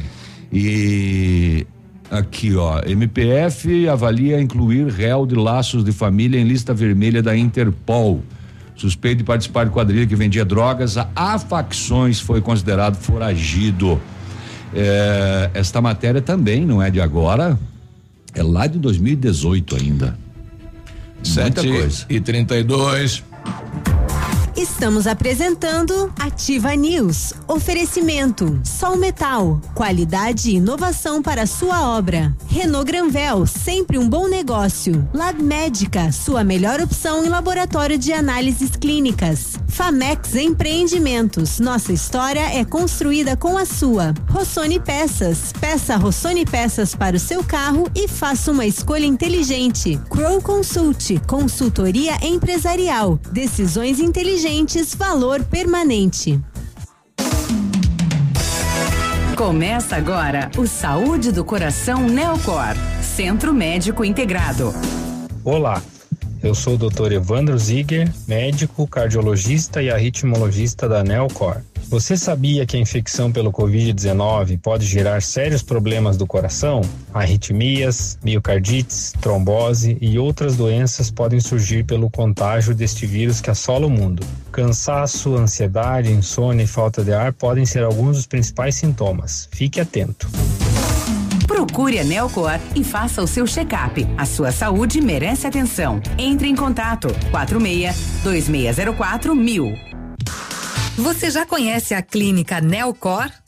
E aqui, ó, MPF avalia incluir réu de laços de família em lista vermelha da Interpol. Suspeito de participar de quadrilha que vendia drogas a, a facções foi considerado foragido. É, esta matéria também não é de agora, é lá de 2018 ainda. Muita 7 coisa. e 32 Estamos apresentando Ativa News. Oferecimento: Sol Metal. Qualidade e inovação para sua obra. Renault Granvel, sempre um bom negócio. Lab Médica, sua melhor opção em laboratório de análises clínicas. Famex Empreendimentos. Nossa história é construída com a sua. Rossoni Peças. Peça Rossoni Peças para o seu carro e faça uma escolha inteligente. Crow Consult. Consultoria empresarial. Decisões inteligentes. Valor permanente. Começa agora o Saúde do Coração Neocor, Centro Médico Integrado. Olá, eu sou o Dr. Evandro Ziger, médico, cardiologista e arritmologista da Neocor. Você sabia que a infecção pelo Covid-19 pode gerar sérios problemas do coração? Arritmias, miocardites, trombose e outras doenças podem surgir pelo contágio deste vírus que assola o mundo. Cansaço, ansiedade, insônia e falta de ar podem ser alguns dos principais sintomas. Fique atento. Procure a Neocor e faça o seu check-up. A sua saúde merece atenção. Entre em contato 46 2604 mil. Você já conhece a clínica Neocor?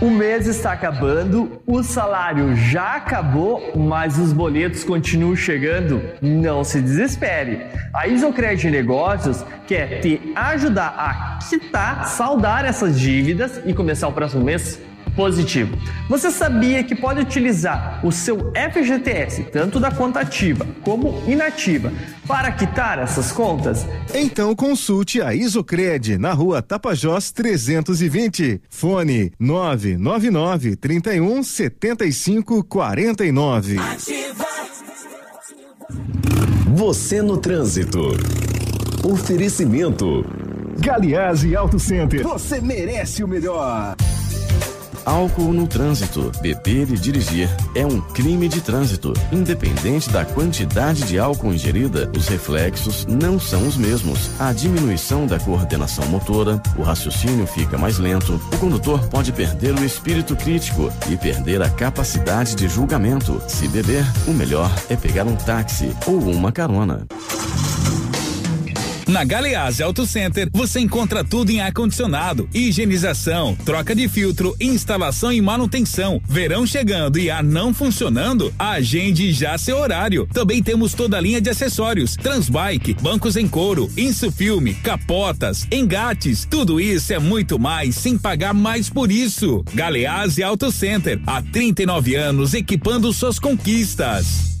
O mês está acabando, o salário já acabou, mas os boletos continuam chegando. Não se desespere. A Isocred Negócios quer te ajudar a quitar, saldar essas dívidas e começar o próximo mês positivo. Você sabia que pode utilizar o seu FGTS, tanto da conta ativa como inativa, para quitar essas contas? Então consulte a Isocred na rua Tapajós 320. Fone 999 31 75 49. Você no trânsito. Oferecimento. Galiase Auto Center. Você merece o melhor. Álcool no trânsito. Beber e dirigir é um crime de trânsito. Independente da quantidade de álcool ingerida, os reflexos não são os mesmos. A diminuição da coordenação motora, o raciocínio fica mais lento, o condutor pode perder o espírito crítico e perder a capacidade de julgamento. Se beber, o melhor é pegar um táxi ou uma carona. Na Galeazzi Auto Center você encontra tudo em ar-condicionado, higienização, troca de filtro, instalação e manutenção. Verão chegando e ar não funcionando? Agende já seu horário. Também temos toda a linha de acessórios: Transbike, bancos em couro, Insufilme, capotas, engates. Tudo isso é muito mais sem pagar mais por isso. Galeazzi Auto Center, há 39 anos equipando suas conquistas.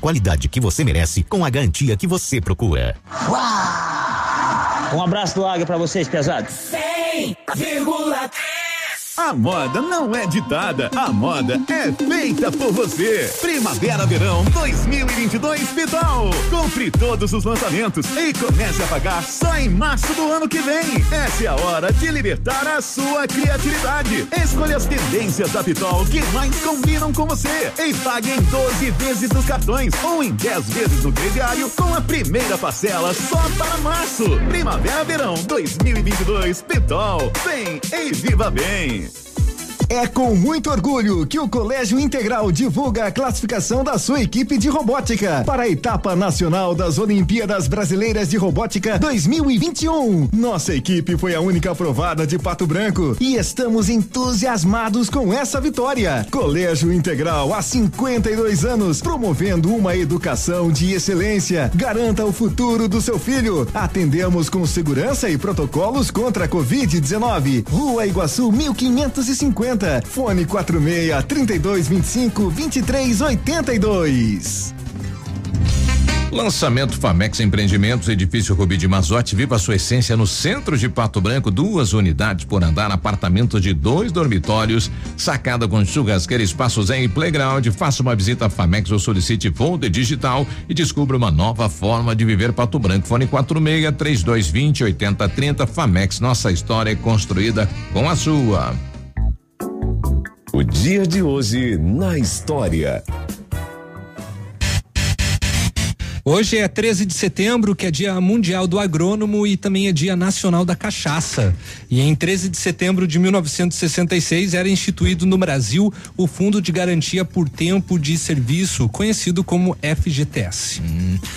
qualidade que você merece com a garantia que você procura. Um abraço do Águia pra vocês, pesados. 100,3 A moda não é ditada, a moda é feita por você. Primavera Verão 2022 Pitol. Compre todos os lançamentos e comece a pagar só em março do ano que vem. Essa é a hora de libertar a sua criatividade. Escolha as tendências da Pitol que mais combinam com você e pague em 12 vezes nos cartões ou em 10 vezes no crediário com a primeira parcela só para março. Primavera Verão 2022 Pitol. Vem e viva bem. É com muito orgulho que o Colégio Integral divulga a classificação da sua equipe de robótica para a etapa nacional das Olimpíadas Brasileiras de Robótica 2021. Nossa equipe foi a única aprovada de Pato Branco e estamos entusiasmados com essa vitória. Colégio Integral há 52 anos promovendo uma educação de excelência. Garanta o futuro do seu filho. Atendemos com segurança e protocolos contra a Covid-19. Rua Iguaçu 1550. Fone 46 3225 2382. Lançamento Famex Empreendimentos, edifício Rubi de Mazote, viva sua essência no centro de Pato Branco, duas unidades por andar, apartamento de dois dormitórios, sacada com churrasqueira, espaço zen e playground. Faça uma visita a Famex ou solicite folder digital e descubra uma nova forma de viver Pato Branco. Fone 46 3220 8030 Famex, nossa história é construída com a sua. O dia de hoje na história. Hoje é 13 de setembro, que é Dia Mundial do Agrônomo e também é Dia Nacional da Cachaça. E em 13 de setembro de 1966 era instituído no Brasil o Fundo de Garantia por Tempo de Serviço, conhecido como FGTS.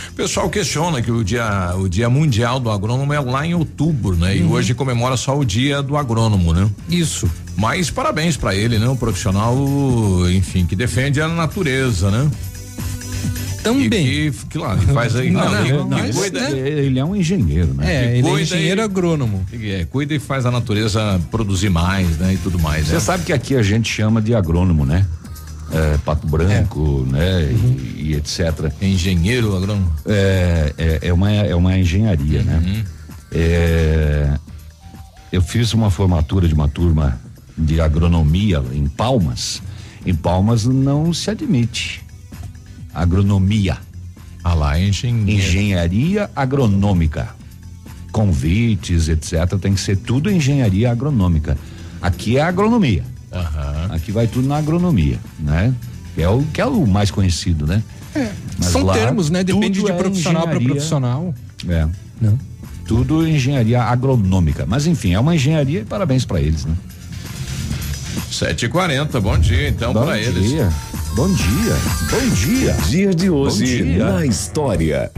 O pessoal questiona que o dia, o dia mundial do agrônomo é lá em outubro, né? E Uhum. hoje comemora só o dia do agrônomo, né? Isso. Mas parabéns pra ele, né? Um profissional, enfim, que defende a natureza, né? Também. E que, que faz aí. Não, que- ele- que não, cuida- ele é um engenheiro, né? É, ele é engenheiro e- agrônomo. É, cuida e faz a natureza produzir mais, né? E tudo mais. Você né? sabe que aqui a gente chama de agrônomo, né? É, Pato Branco, né? Uhum. E, e etc. Engenheiro agrônomo? É, é, é uma, é uma engenharia, Uhum. né? É, eu fiz uma formatura de uma turma de agronomia em Palmas. Em Palmas não se admite agronomia. Ah lá, engenheiro. Engenharia agronômica. Convites, etc. Tem que ser tudo engenharia agronômica. Aqui é agronomia. Aqui vai tudo na agronomia, né? Que é o que é o mais conhecido, né? Mas São lá, termos, né? Depende de é profissional para engenharia. profissional. É. Não. Tudo engenharia agronômica. Mas enfim, é uma engenharia e parabéns para eles, né? Sete e quarenta, bom dia então Bom para dia. eles. Bom dia. Bom dia. Dia de hoje Bom dia. na história.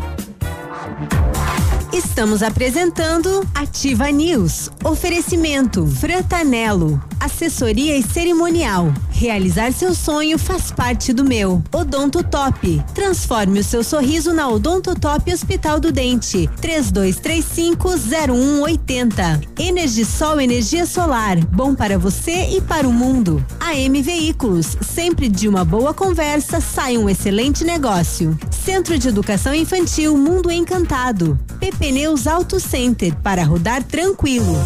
Estamos apresentando Ativa News. Oferecimento Frantanelo. Assessoria e cerimonial. Realizar seu sonho faz parte do meu. Odonto Top. Transforme o seu sorriso na Odonto Top Hospital do Dente. 32350180. Energisol energia solar. Bom para você e para o mundo. AM Veículos. Sempre de uma boa conversa sai um excelente negócio. Centro de Educação Infantil Mundo Encantado. PP Neus Auto Center para rodar tranquilo.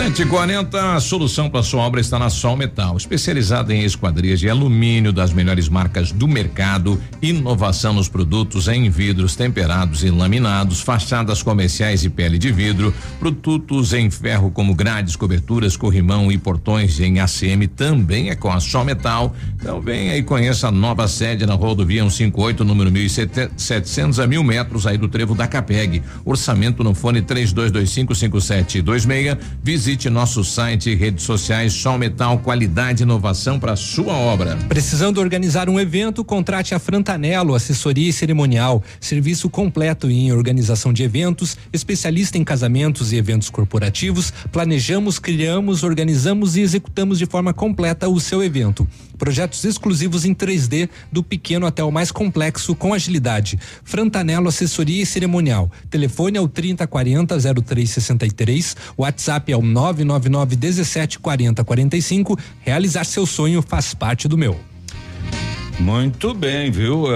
140, a solução para sua obra está na Sol Metal, especializada em esquadrias de alumínio das melhores marcas do mercado, inovação nos produtos em vidros temperados e laminados, fachadas comerciais e pele de vidro, produtos em ferro como grades, coberturas, corrimão e portões em ACM também é com a Sol Metal. Então venha e conheça a nova sede na rodovia 158, número 1700 a mil metros aí do trevo da Capeg. Orçamento no fone 32255726. Visite nosso site e redes sociais Sol Metal, qualidade e inovação para sua obra. Precisando organizar um evento, contrate a Frantanelo, assessoria e cerimonial, serviço completo em organização de eventos, especialista em casamentos e eventos corporativos. Planejamos, criamos, organizamos e executamos de forma completa o seu evento. Projetos exclusivos em 3D, do pequeno até o mais complexo, com agilidade. Frantanelo Assessoria e Cerimonial. Telefone é o 3040 0363. WhatsApp é o 999 17 40 45. Realizar seu sonho faz parte do meu. Muito bem, viu?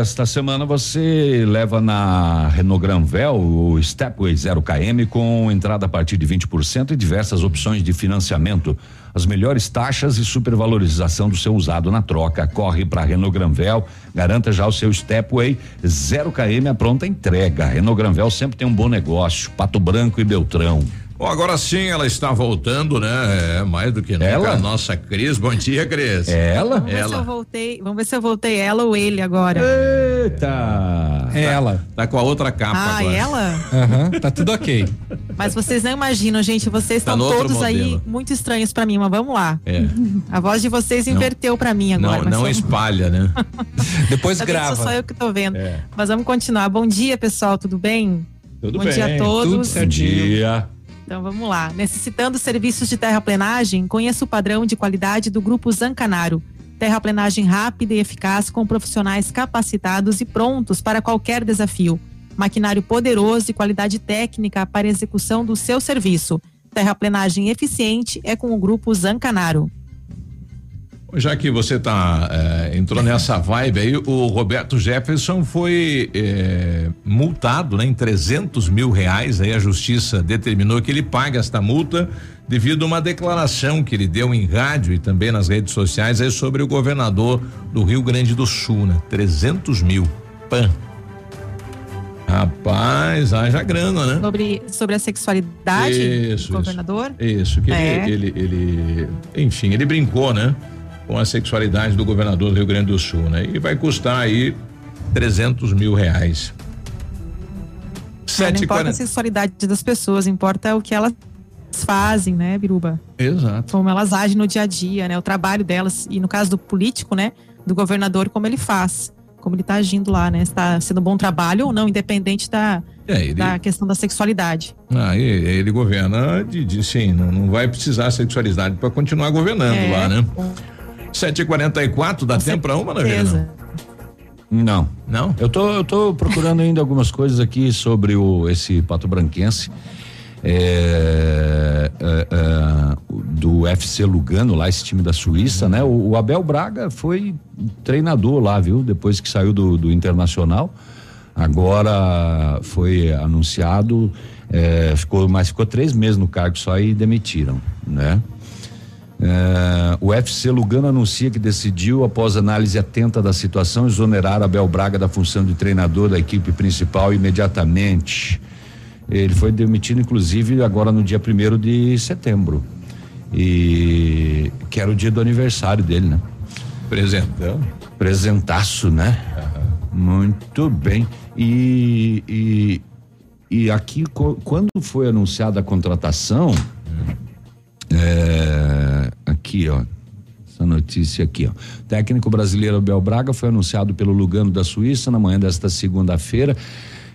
Esta semana você leva na Renault Granvel o Stepway 0KM com entrada a partir de 20% e diversas opções de financiamento. As melhores taxas e supervalorização do seu usado na troca. Corre para Renault Granvel, garanta já o seu Stepway 0KM a pronta entrega. Renault Granvel sempre tem um bom negócio. Pato Branco e Beltrão. Bom, agora sim ela está voltando, né? É, mais do que nunca. Ela? A nossa Cris. Bom dia, Cris. Ela? Vamos ver se eu Ela. voltei. Vamos ver se eu voltei ela ou ele agora. Eita! É ela. Tá com a outra capa Ah, agora. ela? Aham, tá tudo ok. Mas vocês não imaginam, gente. Vocês Tá estão todos aí muito estranhos pra mim, mas vamos lá. É. A voz de vocês inverteu pra mim agora. Não, não espalha, né? Depois bem que sou grava. só eu que tô vendo. É. Mas vamos continuar. Bom dia, pessoal. Tudo bem? Tudo Bom bem. dia a todos. Tudo certinho. Dia. Então vamos lá. Necessitando serviços de terraplenagem, conheça o padrão de qualidade do Grupo Zancanaro. Terraplenagem rápida e eficaz com profissionais capacitados e prontos para qualquer desafio. Maquinário poderoso e qualidade técnica para execução do seu serviço. Terraplenagem eficiente é com o Grupo Zancanaro. Já que você tá eh, entrou nessa vibe aí, o Roberto Jefferson foi eh, multado né, em 300 mil reais. Aí a justiça determinou que ele pague esta multa devido a uma declaração que ele deu em rádio e também nas redes sociais aí sobre o governador do Rio Grande do Sul, né? 300 mil. Pan. Rapaz, haja grana, né? Sobre, sobre a sexualidade Isso, do governador. Isso, que É. ele, ele, ele- enfim, ele brincou, né? Com a sexualidade do governador do Rio Grande do Sul, né? E vai custar aí 300 mil reais. Não Sete e importa a quarenta. sexualidade das pessoas, importa o que elas fazem, né, Biruba? Exato. como elas agem no dia a dia, né? O trabalho delas e no caso do político, né? Do governador, como ele faz, como ele está agindo lá, né? Está sendo um bom trabalho ou não, independente da, É, ele, da questão da sexualidade. ah, ele, ele governa de, de sim, não, não vai precisar sexualidade para continuar governando É, lá, né? Com 7h44, dá tempo para uma, certeza. Não. Não? Eu tô, eu tô procurando ainda algumas coisas aqui sobre o, esse Pato Branquense. É, é, é, do FC Lugano, lá, esse time da Suíça, né? O, o Abel Braga foi treinador lá, viu? Depois que saiu do, do Internacional. Agora foi anunciado, é, ficou, mas ficou três meses no cargo só e demitiram, né? É, o FC Lugano anuncia que decidiu, após análise atenta da situação, exonerar Abel Braga da função de treinador da equipe principal imediatamente. Ele foi demitido, inclusive, agora no dia primeiro de setembro. E que era o dia do aniversário dele, né? Presentão. Presentaço, né? Muito bem. E, e e aqui, quando foi anunciada a contratação, é, aqui, ó. Essa notícia aqui, ó. Técnico brasileiro Abel Braga foi anunciado pelo Lugano da Suíça na manhã desta segunda-feira.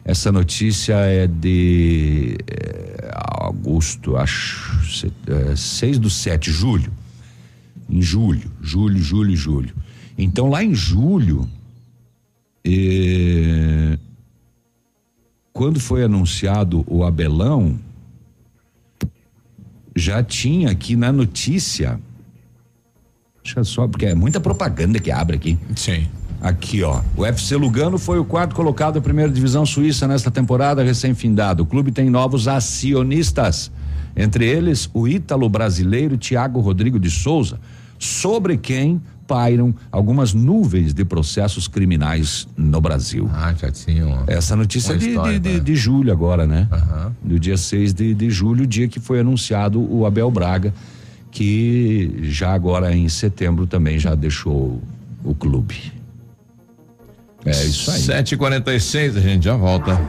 Essa notícia é de é, agosto, acho, se- é, 6 do 7, julho. Em julho, julho, julho, julho. Então, lá em julho, é, quando foi anunciado o Abelão, já tinha aqui na notícia. Deixa só, porque é muita propaganda que abre aqui. Sim. Aqui, ó. O FC Lugano foi o quarto colocado da primeira divisão suíça nesta temporada recém-findada. O clube tem novos acionistas. Entre eles, o ítalo brasileiro Tiago Rodrigo de Souza, sobre quem pairam algumas nuvens de processos criminais no Brasil. Ah, já tinham. Essa notícia uma de, história, de, né? de julho agora, né? Do dia 6 de, de julho, dia que foi anunciado o Abel Braga, que já agora em setembro também já deixou o clube. É isso aí. 7h46, a gente já volta.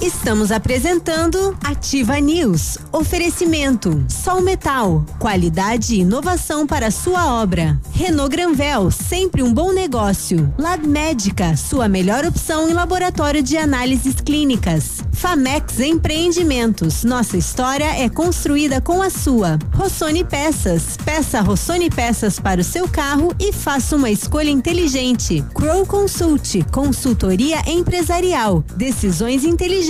Estamos apresentando Ativa News. Oferecimento: Sol Metal, qualidade e inovação para sua obra. Renault Granvel, sempre um bom negócio. Lab Médica, sua melhor opção em laboratório de análises clínicas. Famex Empreendimentos, nossa história é construída com a sua. Rossoni Peças, peça Rossoni Peças para o seu carro e faça uma escolha inteligente. Crow Consult, consultoria empresarial, decisões inteligentes,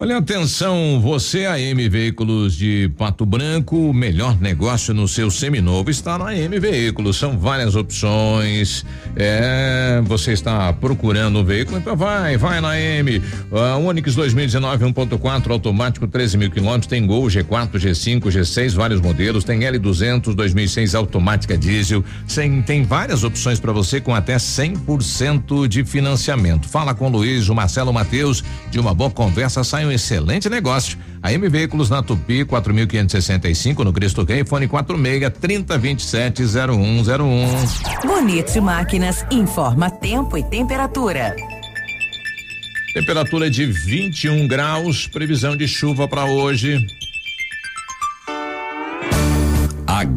Olha, atenção, você AM Veículos de Pato Branco, o melhor negócio no seu seminovo está na AM Veículos. São várias opções. É, você está procurando um veículo, então vai, vai na AM. Uh, Onix 2019 1.4 automático, 13 mil quilômetros. Tem Gol G4, G5, G6, vários modelos. Tem L200 2006 automática diesel. Sem, tem várias opções para você com até 100% de financiamento. Fala com o Luiz, o Marcelo Matheus, de uma boa conversa sai um excelente negócio. A M Veículos na Tupi, 4.565 no Cristo Rei, fone 46 3027 0101. Bonito Máquinas informa tempo e temperatura. Temperatura de 21 graus, previsão de chuva para hoje.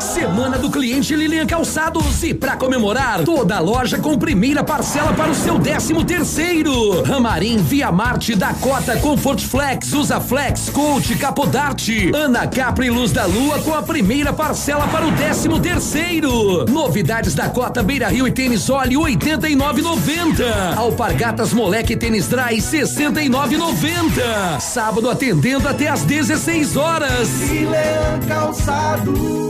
Semana do cliente Lilian Calçados e para comemorar, toda a loja com primeira parcela para o seu décimo terceiro. Ramarim, Via Marte, Dakota, Comfort Flex, Usa Flex, Coach, Capodarte, Ana Capri Luz da Lua com a primeira parcela para o décimo terceiro. Novidades Dakota, Beira Rio e Tênis Oli 89,90. Alpargatas Moleque Tênis Dry 69,90. Sábado atendendo até às 16 horas. Calçados.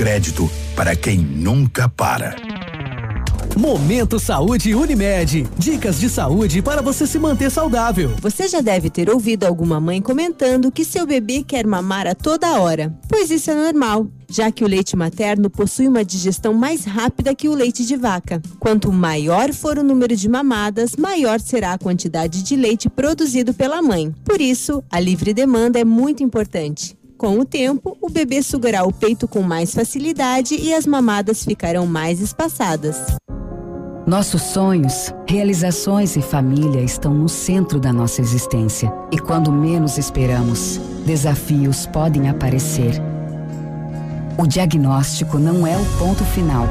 Crédito para quem nunca para. Momento Saúde Unimed. Dicas de saúde para você se manter saudável. Você já deve ter ouvido alguma mãe comentando que seu bebê quer mamar a toda hora, pois isso é normal, já que o leite materno possui uma digestão mais rápida que o leite de vaca. Quanto maior for o número de mamadas, maior será a quantidade de leite produzido pela mãe. Por isso, a livre demanda é muito importante. Com o tempo, o bebê sugará o peito com mais facilidade e as mamadas ficarão mais espaçadas. Nossos sonhos, realizações e família estão no centro da nossa existência. E quando menos esperamos, desafios podem aparecer. O diagnóstico não é o ponto final.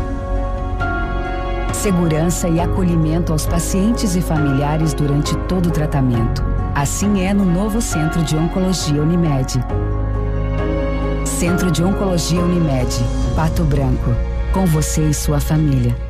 Segurança e acolhimento aos pacientes e familiares durante todo o tratamento. Assim é no novo Centro de Oncologia Unimed. Centro de Oncologia Unimed, Pato Branco. Com você e sua família.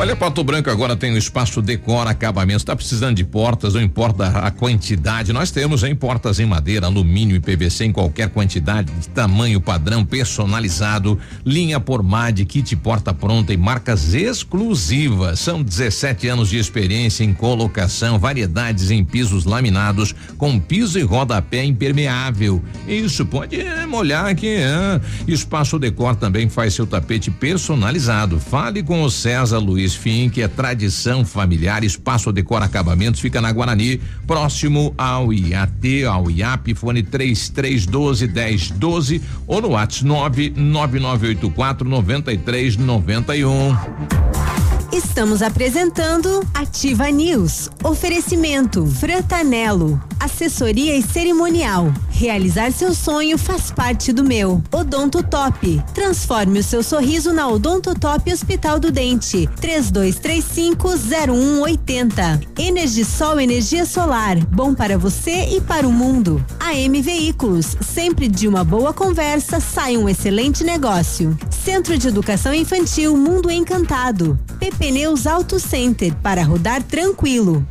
Olha, Pato Branco agora tem o espaço Decor Acabamentos. Está precisando de portas, não importa a quantidade. Nós temos em portas em madeira, alumínio e PVC em qualquer quantidade, de tamanho padrão, personalizado, linha por MAD, kit porta pronta e marcas exclusivas. São 17 anos de experiência em colocação, variedades em pisos laminados com piso e rodapé impermeável. Isso pode é, molhar aqui. É. Espaço Decor também faz seu tapete personalizado. Fale com o César Luiz Fink, é tradição familiar, espaço decora acabamentos, fica na Guarani, próximo ao IAT, ao IAP, fone 3312 1012 ou no WhatsApp 99984 9391. Estamos apresentando Ativa News. Oferecimento Frantanelo. Assessoria e cerimonial. Realizar seu sonho faz parte do meu. Odonto Top. Transforme o seu sorriso na Odonto Top Hospital do Dente. 32350180. Energisol energia solar. Bom para você e para o mundo. AM Veículos. Sempre de uma boa conversa sai um excelente negócio. Centro de Educação Infantil Mundo Encantado. Pneus Auto Center para rodar tranquilo.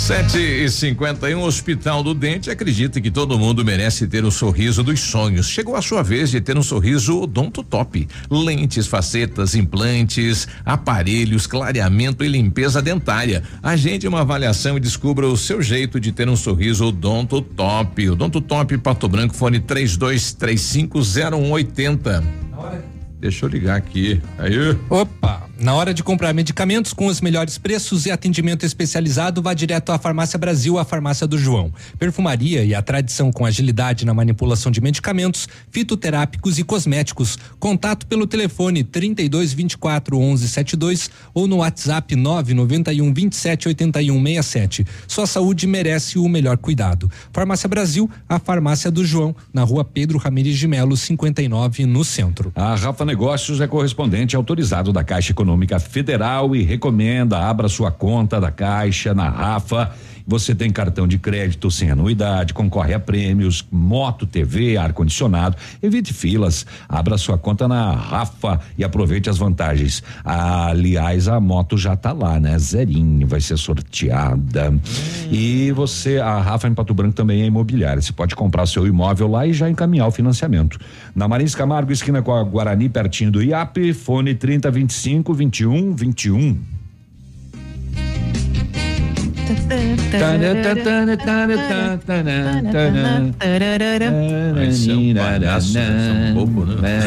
Sete e cinquenta e um, Hospital do Dente acredita que todo mundo merece ter o sorriso dos sonhos. Chegou a sua vez de ter um sorriso odonto top. Lentes, facetas, implantes, aparelhos, clareamento e limpeza dentária. Agende uma avaliação e descubra o seu jeito de ter um sorriso odonto top. Odonto top Pato Branco, fone três dois três cinco zero um oitenta. Deixa eu ligar aqui. Aí. Opa! Na hora de comprar medicamentos com os melhores preços e atendimento especializado, vá direto à Farmácia Brasil, a Farmácia do João. Perfumaria e a tradição com agilidade na manipulação de medicamentos, fitoterápicos e cosméticos. Contato pelo telefone 32 24 11 72 ou no WhatsApp 991 27 81 67. Sua saúde merece o melhor cuidado. Farmácia Brasil, a Farmácia do João, na rua Pedro Ramires de Melo, 59, no centro. A Rafa Negócios é correspondente autorizado da Caixa Econômica Federal e recomenda abra sua conta da Caixa na Rafa. Você tem cartão de crédito sem anuidade, concorre a prêmios, moto, TV, ar condicionado. Evite filas, abra sua conta na Rafa e aproveite as vantagens. Aliás, a moto já tá lá, né? Zerinho, vai ser sorteada. Hum. E você, a Rafa em Pato Branco também é imobiliária. Você pode comprar seu imóvel lá e já encaminhar o financiamento. Na Marins Camargo, esquina com a Guarani, pertinho do IAP, fone 3025 21 21. Esse é um palhaço, é um bobo, né?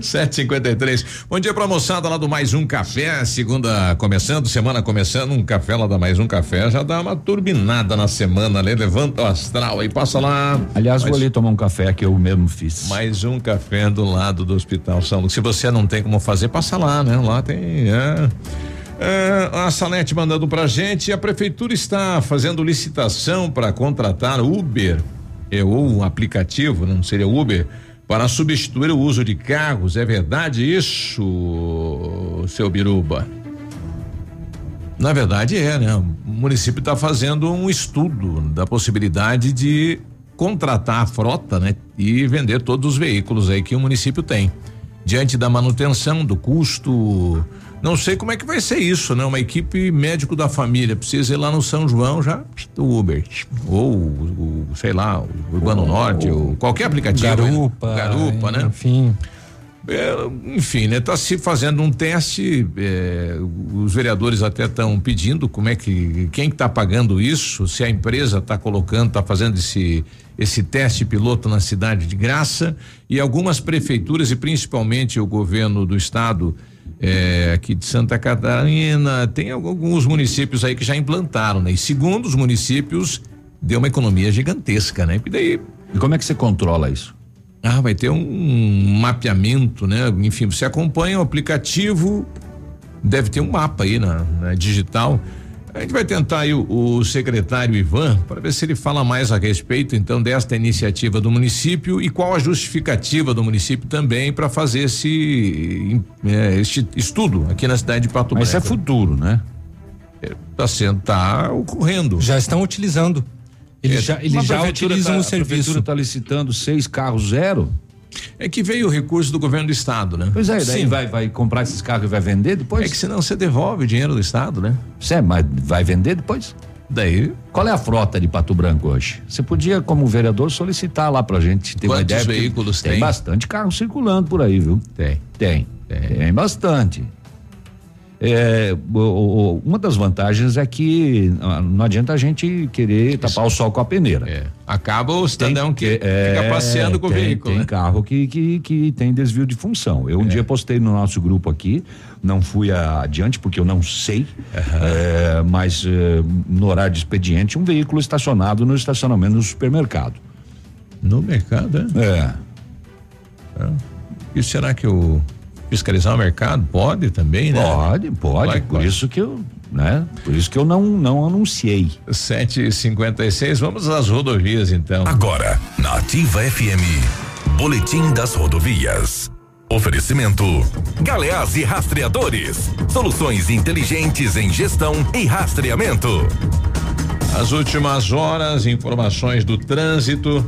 753. Bom dia pra moçada lá do Mais Um Café, segunda começando, semana começando, um café lá da Mais Um Café, já dá uma turbinada na semana, né? Levanta o astral aí, passa lá. Aliás, vou ali tomar um café que eu mesmo fiz. Mais um café do lado do Hospital São Lucas. Se você não tem como fazer, passa lá, né? Lá tem. É. É, a Salete mandando pra gente, a prefeitura está fazendo licitação para contratar Uber, é, ou um aplicativo, não seria Uber, para substituir o uso de carros. É verdade isso, seu Biruba? Na verdade é, né? O município está fazendo um estudo da possibilidade de contratar a frota, né? E vender todos os veículos aí que o município tem. Diante da manutenção, do custo, não sei como é que vai ser isso, né? Uma equipe médico da família precisa ir lá no São João já o Uber ou o, sei lá, o Urbano Norte ou qualquer aplicativo. Garupa, Garupa, né? Enfim. É, enfim, né? Tá se fazendo um teste, é, os vereadores até estão pedindo como é que, quem que tá pagando isso, se a empresa está colocando, está fazendo esse, esse teste piloto na cidade de graça e algumas prefeituras e principalmente o governo do estado é, aqui de Santa Catarina, tem alguns municípios aí que já implantaram, né? E segundo os municípios, deu uma economia gigantesca, né? E daí. E como é que você controla isso? Ah, vai ter um mapeamento, né? Enfim, você acompanha o aplicativo, deve ter um mapa aí na, na digital. A gente vai tentar aí o, o secretário Ivan para ver se ele fala mais a respeito então desta iniciativa do município e qual a justificativa do município também para fazer esse, é, este estudo aqui na cidade de Pato Mas Branco. isso é futuro, né? Está sendo, tá ocorrendo. Já estão utilizando. Eles É, já, eles já utilizam tá- o A prefeitura serviço. está licitando seis carros zero. É que veio o recurso do governo do estado, né? Pois é, daí Sim. vai, vai comprar esses carros e vai vender depois? É que senão você devolve o dinheiro do estado, né? Cê, mas vai vender depois? Daí. Qual é a frota de Pato Branco hoje? Você podia, como vereador, solicitar lá pra gente ter uma Quantos ideia. porque veículos tem? tem? bastante carro circulando por aí, viu? Tem. Tem. Tem, bastante. É, o- o- uma das vantagens é que ah, não adianta a gente querer tapar o sol com a peneira. É. Acaba o cidadão que fica passeando com o tem, veículo. Tem né? carro que, que, que tem desvio de função. Eu um É. dia postei no nosso grupo aqui, não fui adiante porque eu não sei, é, mas é, no horário de expediente, um veículo estacionado no estacionamento do supermercado. No mercado, é? É. E será que o fiscalizar o mercado pode também, né? Pode, pode. Que por pode. isso que eu, né? Por isso que eu não não anunciei. 7h56, vamos às rodovias então. Agora, na Ativa FM, Boletim das Rodovias. Oferecimento: Galeás e Rastreadores. Soluções inteligentes em gestão e rastreamento. As últimas horas, informações do trânsito.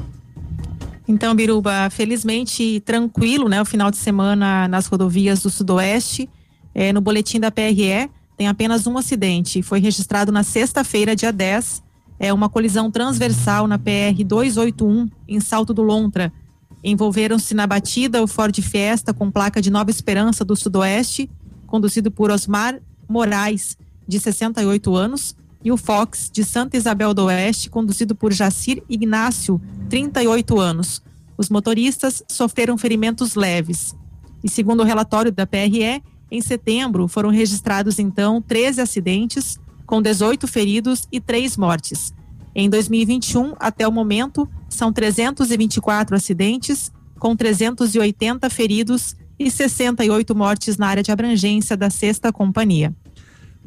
Então, Biruba, felizmente tranquilo, né? O final de semana nas rodovias do Sudoeste. É, no boletim da PRE, tem apenas um acidente. Foi registrado na sexta-feira, dia 10. É uma colisão transversal na PR 281, em Salto do Lontra. Envolveram-se na batida o Ford Fiesta com placa de Nova Esperança do Sudoeste, conduzido por Osmar Moraes, de 68 anos, e o Fox de Santa Isabel do Oeste, conduzido por Jacir Ignácio, 38 anos. Os motoristas sofreram ferimentos leves. E segundo o relatório da PRE, em setembro foram registrados então 13 acidentes, com 18 feridos e 3 mortes. Em 2021, até o momento, são 324 acidentes, com 380 feridos e 68 mortes na área de abrangência da sexta companhia.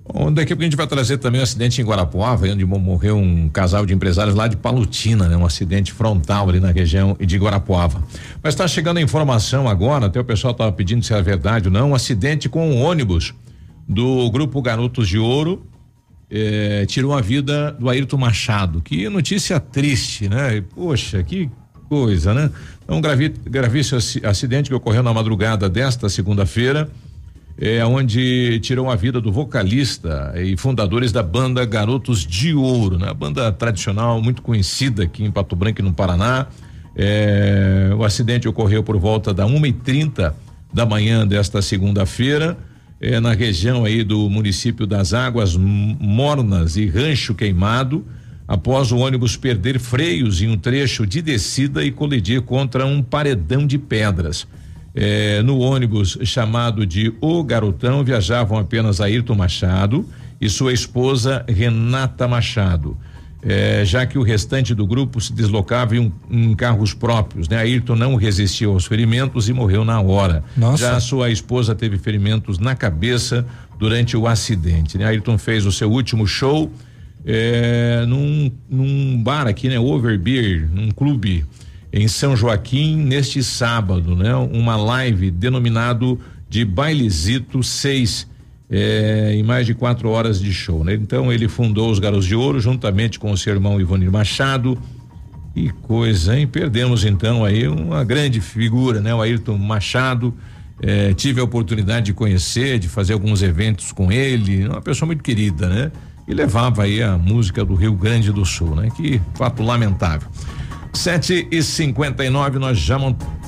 Bom, daqui a pouco a gente vai trazer também um acidente em Guarapuava, onde mo- morreu um casal de empresários lá de Palutina, né? Um acidente frontal ali na região de Guarapuava. Mas está chegando a informação agora, até o pessoal estava pedindo se é verdade ou não, um acidente com um ônibus do grupo Garotos de Ouro eh, tirou a vida do Ayrton Machado. Que notícia triste, né? E, poxa, que coisa, né? Então, um gravi, gravíssimo aci- acidente que ocorreu na madrugada desta segunda-feira é onde tirou a vida do vocalista e fundadores da banda Garotos de Ouro, né? A banda tradicional muito conhecida aqui em Pato Branco no Paraná. É, o acidente ocorreu por volta da uma e trinta da manhã desta segunda-feira, é, na região aí do município das Águas Mornas e Rancho Queimado, após o ônibus perder freios em um trecho de descida e colidir contra um paredão de pedras. É, no ônibus chamado de O Garotão viajavam apenas Ayrton Machado e sua esposa Renata Machado. É, já que o restante do grupo se deslocava em, em carros próprios, né? Ayrton não resistiu aos ferimentos e morreu na hora. Nossa. Já sua esposa teve ferimentos na cabeça durante o acidente. Né? Ayrton fez o seu último show é, num, num bar aqui, né? Overbeer, num clube em São Joaquim neste sábado, né? Uma live denominado de Bailezito 6, é, em mais de quatro horas de show, né? Então ele fundou os Garotos de Ouro juntamente com o seu irmão Ivonir Machado. Que coisa, hein? Perdemos então aí uma grande figura, né? O Ayrton Machado. eh, tive a oportunidade de conhecer, de fazer alguns eventos com ele, uma pessoa muito querida, né? E levava aí a música do Rio Grande do Sul, né? Que fato lamentável. 7 e 59 nós já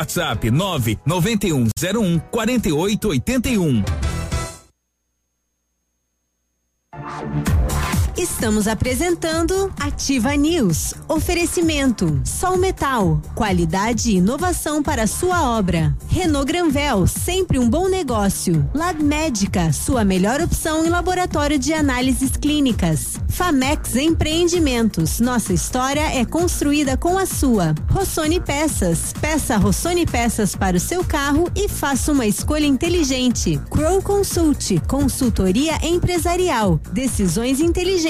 WhatsApp 9 9101 4881. Estamos apresentando Ativa News. Oferecimento: Sol Metal, qualidade e inovação para sua obra. Renault Granvel, sempre um bom negócio. Lab Médica, sua melhor opção em laboratório de análises clínicas. Famex Empreendimentos, nossa história é construída com a sua. Rossoni Peças, peça Rossoni Peças para o seu carro e faça uma escolha inteligente. Crow Consult, consultoria empresarial, decisões inteligentes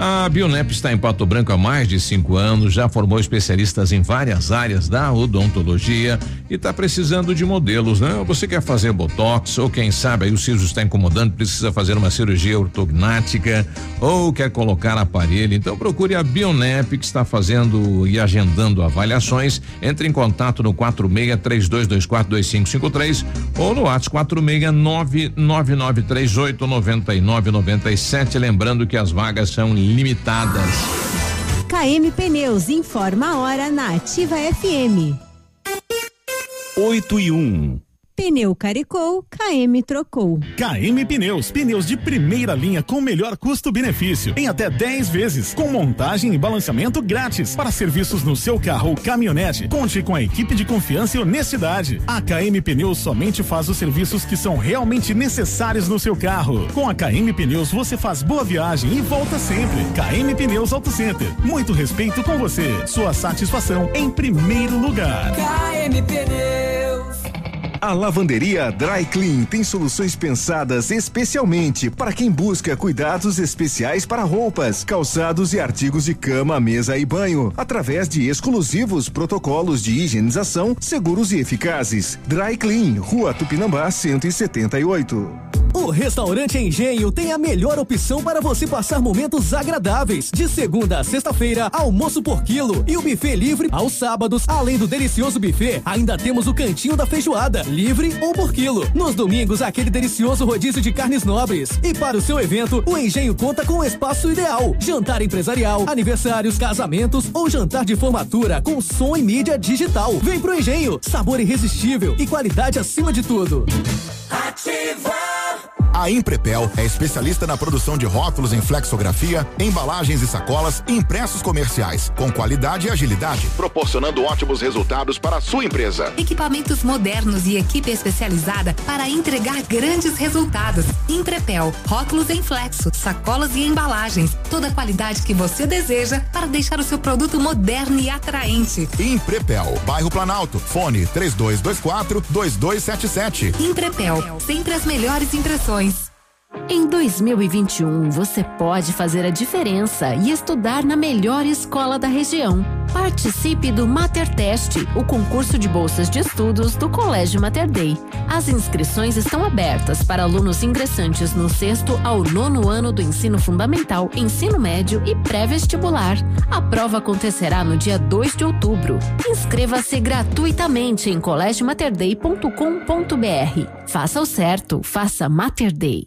A Bionep está em Pato Branco há mais de cinco anos, já formou especialistas em várias áreas da odontologia e está precisando de modelos, né? Você quer fazer botox ou quem sabe aí o siso está incomodando, precisa fazer uma cirurgia ortognática ou quer colocar aparelho, então procure a Bionep que está fazendo e agendando avaliações. Entre em contato no 46 3224 2553 ou no WhatsApp 46 99938 9997, lembrando que as vagas são limitadas. KM Pneus informa a hora na Ativa FM. 8 e 1. Pneu caricou, KM trocou. KM Pneus, pneus de primeira linha com melhor custo-benefício, em até 10 vezes, com montagem e balanceamento grátis para serviços no seu carro ou caminhonete. Conte com a equipe de confiança e honestidade. A KM Pneus somente faz os serviços que são realmente necessários no seu carro. Com a KM Pneus você faz boa viagem e volta sempre. KM Pneus Auto Center, muito respeito com você. Sua satisfação em primeiro lugar. KM Pneus. A lavanderia Dry Clean tem soluções pensadas especialmente para quem busca cuidados especiais para roupas, calçados e artigos de cama, mesa e banho, através de exclusivos protocolos de higienização seguros e eficazes. Dry Clean, Rua Tupinambá 178. O restaurante Engenho tem a melhor opção para você passar momentos agradáveis. De segunda a sexta-feira, almoço por quilo e o buffet livre aos sábados. Além do delicioso buffet, ainda temos o cantinho da feijoada, livre ou por quilo. Nos domingos, aquele delicioso rodízio de carnes nobres. E para o seu evento, o Engenho conta com o espaço ideal: jantar empresarial, aniversários, casamentos ou jantar de formatura com som e mídia digital. Vem pro Engenho, sabor irresistível e qualidade acima de tudo. Ativa. A Imprepel é especialista na produção de rótulos em flexografia, embalagens e sacolas impressos comerciais, com qualidade e agilidade, proporcionando ótimos resultados para a sua empresa. Equipamentos modernos e equipe especializada para entregar grandes resultados. Imprepel, rótulos em flexo, sacolas e embalagens. Toda a qualidade que você deseja para deixar o seu produto moderno e atraente. Imprepel, bairro Planalto, fone 3224 2277. Imprepel, sempre as melhores impressões. voice. Em 2021, você pode fazer a diferença e estudar na melhor escola da região. Participe do Mater Test, o concurso de bolsas de estudos do Colégio Mater Dei. As inscrições estão abertas para alunos ingressantes no sexto ao nono ano do ensino fundamental, ensino médio e pré-vestibular. A prova acontecerá no dia 2 de outubro. Inscreva-se gratuitamente em colégiomaterdei.com.br. Faça o certo, faça Mater Dei.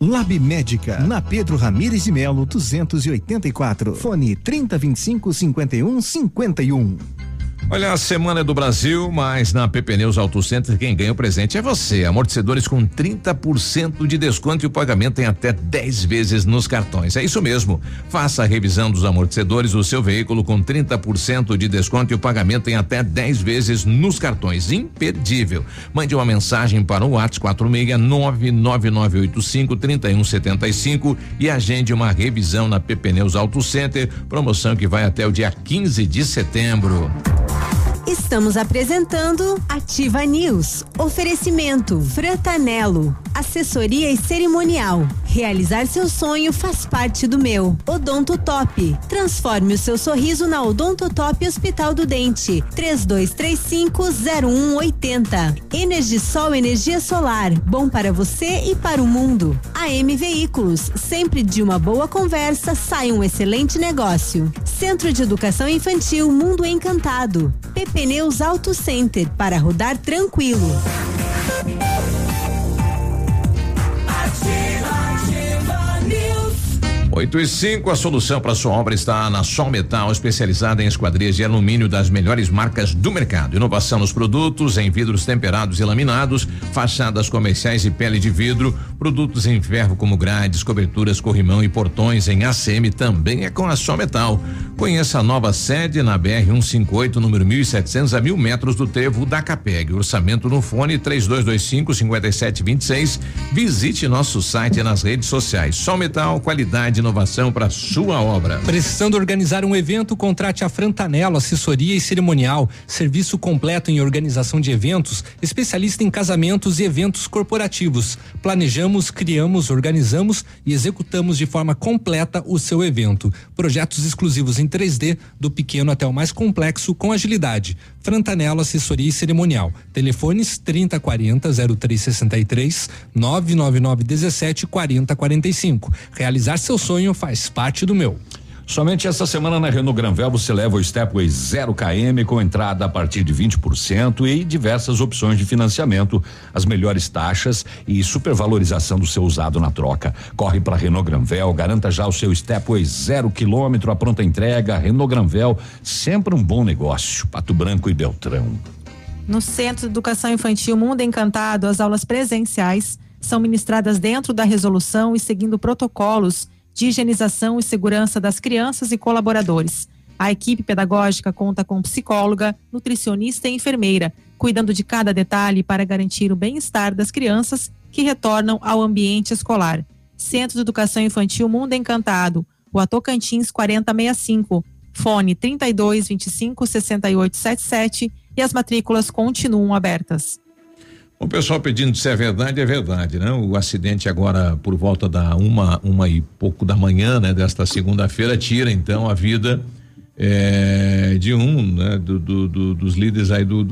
Lab Médica, na Pedro Ramires de Melo, 284. Fone 3025 5151. Olha, a semana é do Brasil, mas na PP Neus Auto Center quem ganha o presente é você. Amortecedores com 30% de desconto e o pagamento em até 10 vezes nos cartões. É isso mesmo. Faça a revisão dos amortecedores do seu veículo com 30% de desconto e o pagamento em até 10 vezes nos cartões. Imperdível. Mande uma mensagem para o WhatsApp 4699985 3175 e agende uma revisão na PP Neus Auto Center. Promoção que vai até o dia 15 de setembro. Estamos apresentando Ativa News. Oferecimento Frantanelo. Assessoria e cerimonial. Realizar seu sonho faz parte do meu. Odonto Top. Transforme o seu sorriso na Odonto Top Hospital do Dente. 32350180. Energisol energia solar. Bom para você e para o mundo. AM Veículos. Sempre de uma boa conversa sai um excelente negócio. Centro de Educação Infantil Mundo Encantado. PP Neus Auto Center para rodar tranquilo. 8 e 5, a solução para sua obra está na Sol Metal, especializada em esquadrias de alumínio das melhores marcas do mercado. Inovação nos produtos, em vidros temperados e laminados, fachadas comerciais e pele de vidro, produtos em ferro como grades, coberturas, corrimão e portões em ACM também é com a Sol Metal. Conheça a nova sede na BR 158, número 1700 a mil metros do trevo da Capeg. Orçamento no fone 3225 5726. Visite nosso site nas redes sociais. Sol Metal, qualidade inovação para sua obra. Precisando organizar um evento, contrate a Frantanelo Assessoria e Cerimonial, serviço completo em organização de eventos, especialista em casamentos e eventos corporativos. Planejamos, criamos, organizamos e executamos de forma completa o seu evento. Projetos exclusivos em 3D, do pequeno até o mais complexo, com agilidade. Frantanelo Assessoria e Cerimonial. Telefones 3040 0363 999 17 40 45. Realizar seu sonho sonho faz parte do meu. Somente esta semana na Renault Granvel você leva o Stepway 0 km com entrada a partir de 20% e diversas opções de financiamento, as melhores taxas e supervalorização do seu usado na troca. Corre para Renault Granvel, garanta já o seu Stepway 0 km, a pronta entrega. Renault Granvel, sempre um bom negócio. Pato Branco e Beltrão. No Centro de Educação Infantil Mundo Encantado, as aulas presenciais são ministradas dentro da resolução e seguindo protocolos de higienização e segurança das crianças e colaboradores. A equipe pedagógica conta com psicóloga, nutricionista e enfermeira, cuidando de cada detalhe para garantir o bem-estar das crianças que retornam ao ambiente escolar. Centro de Educação Infantil Mundo Encantado, o Tocantins 4065, fone 32 25 68 77 e as matrículas continuam abertas. O pessoal pedindo se é verdade, é verdade, né? O acidente agora por volta da uma, uma e pouco da manhã, né? Desta segunda-feira tira então a vida é, de um, né? Do, do, do, dos líderes aí do,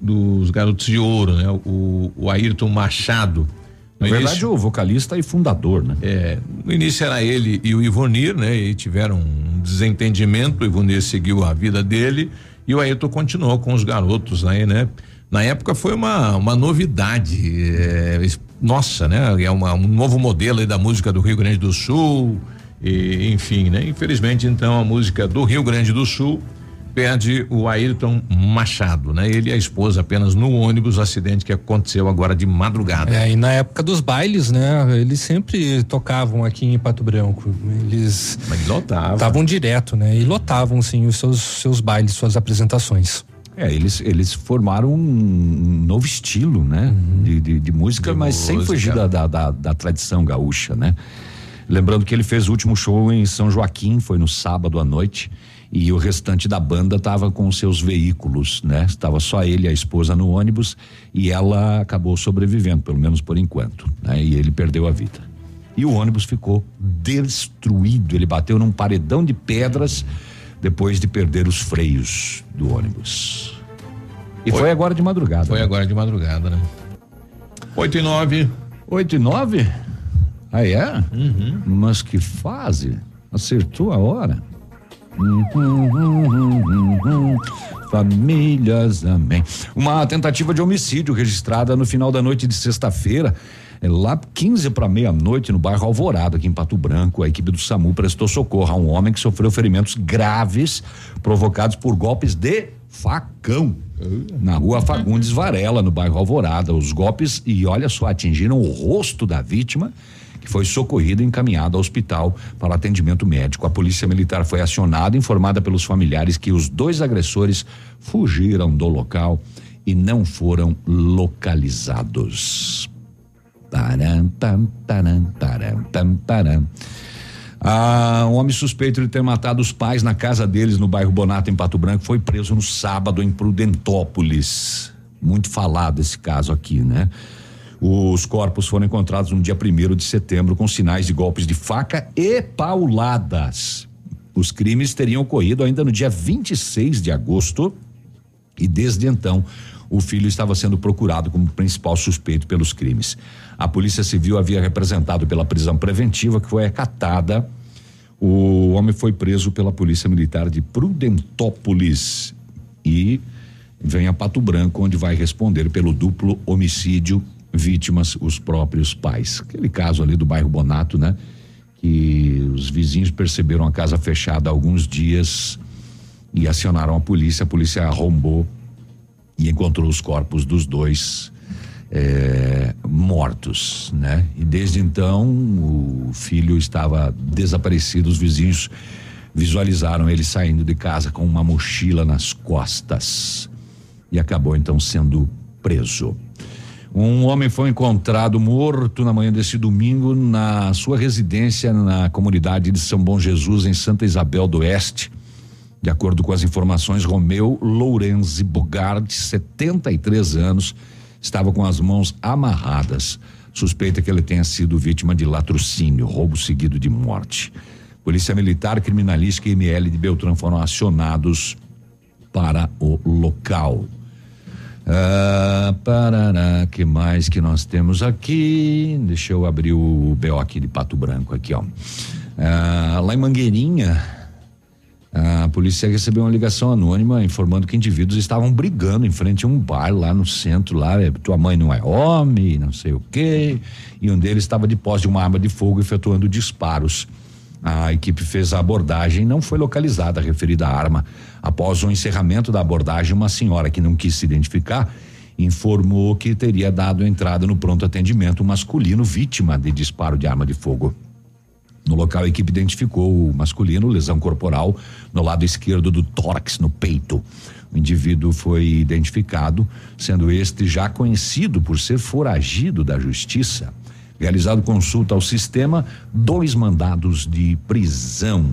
dos garotos de ouro, né? O, o Ayrton Machado. Na verdade, início, o vocalista e fundador, né? É, no início era ele e o Ivonir, né? E tiveram um desentendimento, o Ivonir seguiu a vida dele e o Ayrton continuou com os garotos aí, né? Na época foi uma, uma novidade, é, nossa, né? É uma, um novo modelo da música do Rio Grande do Sul, e, enfim, né? Infelizmente, então, a música do Rio Grande do Sul perde o Ayrton Machado, né? Ele e a esposa apenas no ônibus, acidente que aconteceu agora de madrugada. É, e na época dos bailes, né? Eles sempre tocavam aqui em Pato Branco. Eles. Mas lotavam. Estavam direto, né? E lotavam, sim, os seus, seus bailes, suas apresentações. É, eles, eles formaram um novo estilo, né? Uhum. De, de, de, música, de mas música. sem fugir da, da, da, da, tradição gaúcha, né? Lembrando que ele fez o último show em São Joaquim, foi no sábado à noite, e o restante da banda estava com seus veículos, né? Estava só ele e a esposa no ônibus, e ela acabou sobrevivendo, pelo menos por enquanto, né? E ele perdeu a vida. E o ônibus ficou destruído, ele bateu num paredão de pedras. Uhum depois de perder os freios do ônibus. E foi, foi agora de madrugada. Foi né? agora de madrugada, né? 8 e 9. 8 e 9? Ah, é? Uhum. Mas que fase? Acertou a hora. Hum, hum, hum, hum, hum. Famílias, amém. Uma tentativa de homicídio registrada no final da noite de sexta-feira. É Lá 15 para meia-noite no bairro Alvorada, aqui em Pato Branco, a equipe do SAMU prestou socorro a um homem que sofreu ferimentos graves provocados por golpes de facão na rua Fagundes Varela, no bairro Alvorada. Os golpes, e olha só, atingiram o rosto da vítima, que foi socorrida e encaminhada ao hospital para atendimento médico. A polícia militar foi acionada, informada pelos familiares que os dois agressores fugiram do local e não foram localizados. Ah, um homem suspeito de ter matado os pais na casa deles no bairro Bonato, em Pato Branco, foi preso no sábado em Prudentópolis. Muito falado esse caso aqui, né? Os corpos foram encontrados no dia 1 de setembro com sinais de golpes de faca e pauladas. Os crimes teriam ocorrido ainda no dia 26 de agosto e desde então o filho estava sendo procurado como principal suspeito pelos crimes. A Polícia Civil havia representado pela prisão preventiva que foi acatada. O homem foi preso pela Polícia Militar de Prudentópolis e vem a Pato Branco, onde vai responder pelo duplo homicídio, vítimas os próprios pais. Aquele caso ali do bairro Bonato, né? Que os vizinhos perceberam a casa fechada há alguns dias e acionaram a polícia. A polícia arrombou e encontrou os corpos dos dois eh, mortos, né? E desde então o filho estava desaparecido. Os vizinhos visualizaram ele saindo de casa com uma mochila nas costas e acabou então sendo preso. Um homem foi encontrado morto na manhã desse domingo na sua residência na comunidade de São Bom Jesus, em Santa Isabel do Oeste. De acordo com as informações, Romeu Lourenzi Bogart, 73 anos, estava com as mãos amarradas. Suspeita que ele tenha sido vítima de latrocínio, roubo seguido de morte. Polícia Militar, Criminalística e ML de Beltrão foram acionados para o local. Ah, parará, que mais que nós temos aqui? Deixa eu abrir o BO aqui de Pato Branco aqui, ó. Ah, lá em Mangueirinha, a polícia recebeu uma ligação anônima informando que indivíduos estavam brigando em frente a um bar lá no centro, lá, é, tua mãe não é homem, não sei o quê, e um deles estava de posse de uma arma de fogo efetuando disparos. A equipe fez a abordagem, não foi localizada a referida arma. Após o encerramento da abordagem, uma senhora que não quis se identificar informou que teria dado entrada no pronto atendimento um masculino vítima de disparo de arma de fogo. No local, a equipe identificou o masculino, lesão corporal no lado esquerdo do tórax, no peito. O indivíduo foi identificado, sendo este já conhecido por ser foragido da justiça. Realizado consulta ao sistema, dois mandados de prisão.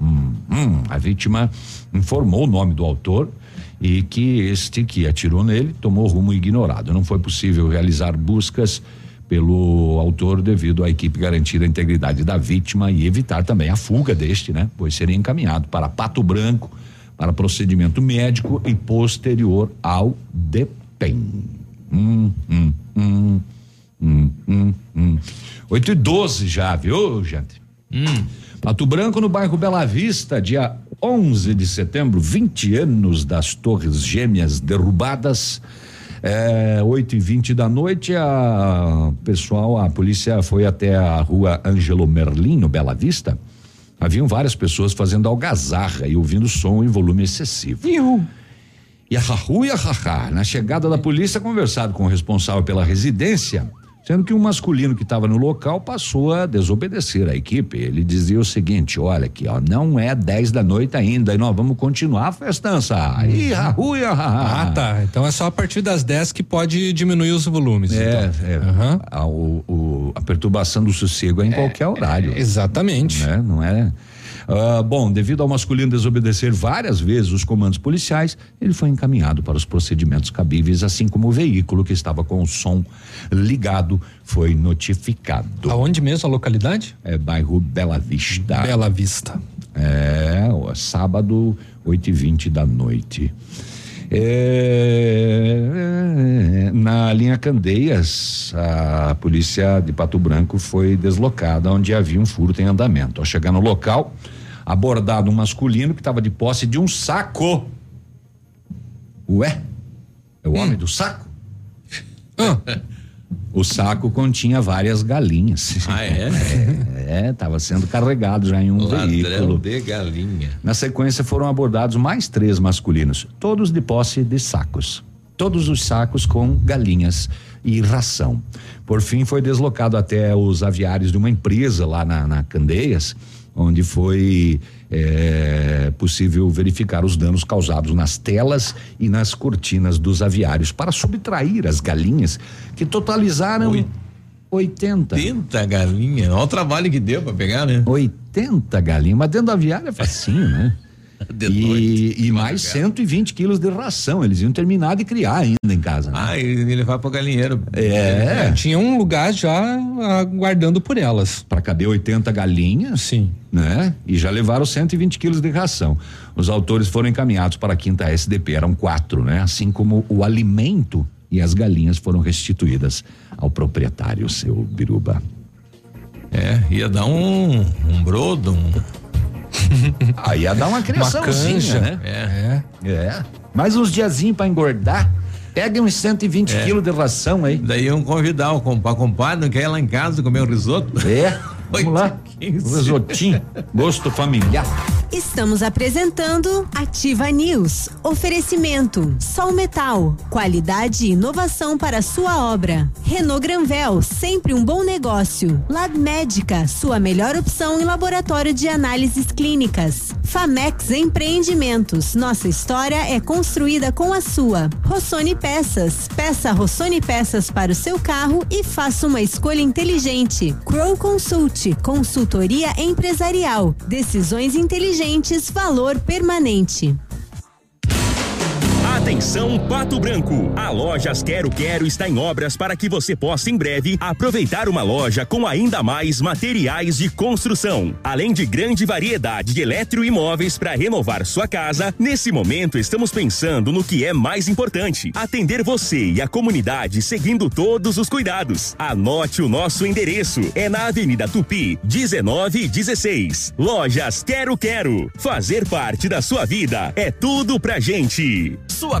Hum, hum, a vítima informou o nome do autor e que este que atirou nele tomou rumo ignorado. Não foi possível realizar buscas pelo autor devido à equipe garantir a integridade da vítima e evitar também a fuga deste, né? Pois seria encaminhado para Pato Branco para procedimento médico e posterior ao DEPEN. Hum, hum, hum, hum, hum, hum. 8 e 12 já, viu, gente? Pato Branco, no bairro Bela Vista, dia 11 de setembro, 20 anos das Torres Gêmeas derrubadas. É, 8 e 20 da noite, a pessoal, a polícia foi até a rua Ângelo Merlin, no Bela Vista. Haviam várias pessoas fazendo algazarra e ouvindo som em volume excessivo. E a Rahu e a Haha, na chegada da polícia, conversado com o responsável pela residência, sendo que um masculino que estava no local passou a desobedecer a equipe. Ele dizia o seguinte: olha aqui, ó, não é 10 da noite ainda e nós vamos continuar a festança. E Rahu e a Haha. Ah, tá. Então é só a partir das 10 que pode diminuir os volumes. É, então. é. A, o- o- a perturbação do sossego é em qualquer horário. exatamente. Né? Não é? Ah, bom, devido ao masculino desobedecer várias vezes os comandos policiais, ele foi encaminhado para os procedimentos cabíveis, assim como o veículo que estava com o som ligado foi notificado. Aonde mesmo a localidade? É bairro Bela Vista. Bela Vista. É, sábado, 8 e 20 da noite. É, na linha Candeias, a polícia de Pato Branco foi deslocada onde havia um furto em andamento. Ao chegar no local, abordado um masculino que estava de posse de um saco. Ué? É o homem do saco? O saco continha várias galinhas. Ah, é? é, estava sendo carregado já em um Ladrão veículo. de galinha. Na sequência foram abordados mais três masculinos, todos de posse de sacos. Todos os sacos com galinhas e ração. Por fim, foi deslocado até os aviários de uma empresa lá na, na Candeias, onde foi eh, possível verificar os danos causados nas telas e nas cortinas dos aviários para subtrair as galinhas que totalizaram 80. 80 galinhas. Olha o trabalho que deu pra pegar, né? 80 galinhas, mas dentro do aviário é facinho, né? e, e mais 120 quilos de ração. Eles iam terminar de criar ainda em casa. Né? Ah, e levar pro galinheiro. É. Tinha um lugar já aguardando por elas. Para caber 80 galinhas. Sim. Né? E já levaram 120 quilos de ração. Os autores foram encaminhados para a quinta SDP, eram quatro, né? Assim como o alimento e as galinhas foram restituídas ao proprietário, seu Biruba. É, ia dar um, um brodo, um. Aí ia dar uma criaçãozinha, canja. né? É. É. Mais uns diazinhos para engordar. Pega uns 120 É. quilos de ração aí. Daí iam convidar o compa, compadre, não quer ir lá em casa comer um risoto? É. Vamos lá. Risotinho. Gosto familiar. Estamos apresentando Ativa News. Oferecimento: Sol Metal. Qualidade e inovação para sua obra. Renault Granvel, sempre um bom negócio. Lab Médica, sua melhor opção em laboratório de análises clínicas. Famex Empreendimentos. Nossa história é construída com a sua. Rossoni Peças. Peça Rossoni Peças para o seu carro e faça uma escolha inteligente. Crow Consult, consultoria empresarial. Decisões inteligentes, valor permanente. Atenção Pato Branco. A Lojas Quero Quero está em obras para que você possa em breve aproveitar uma loja com ainda mais materiais de construção. Além de grande variedade de eletroimóveis para renovar sua casa, nesse momento estamos pensando no que é mais importante: atender você e a comunidade seguindo todos os cuidados. Anote o nosso endereço. É na Avenida Tupi, 1916. Lojas Quero Quero. Fazer parte da sua vida é tudo pra gente. Sua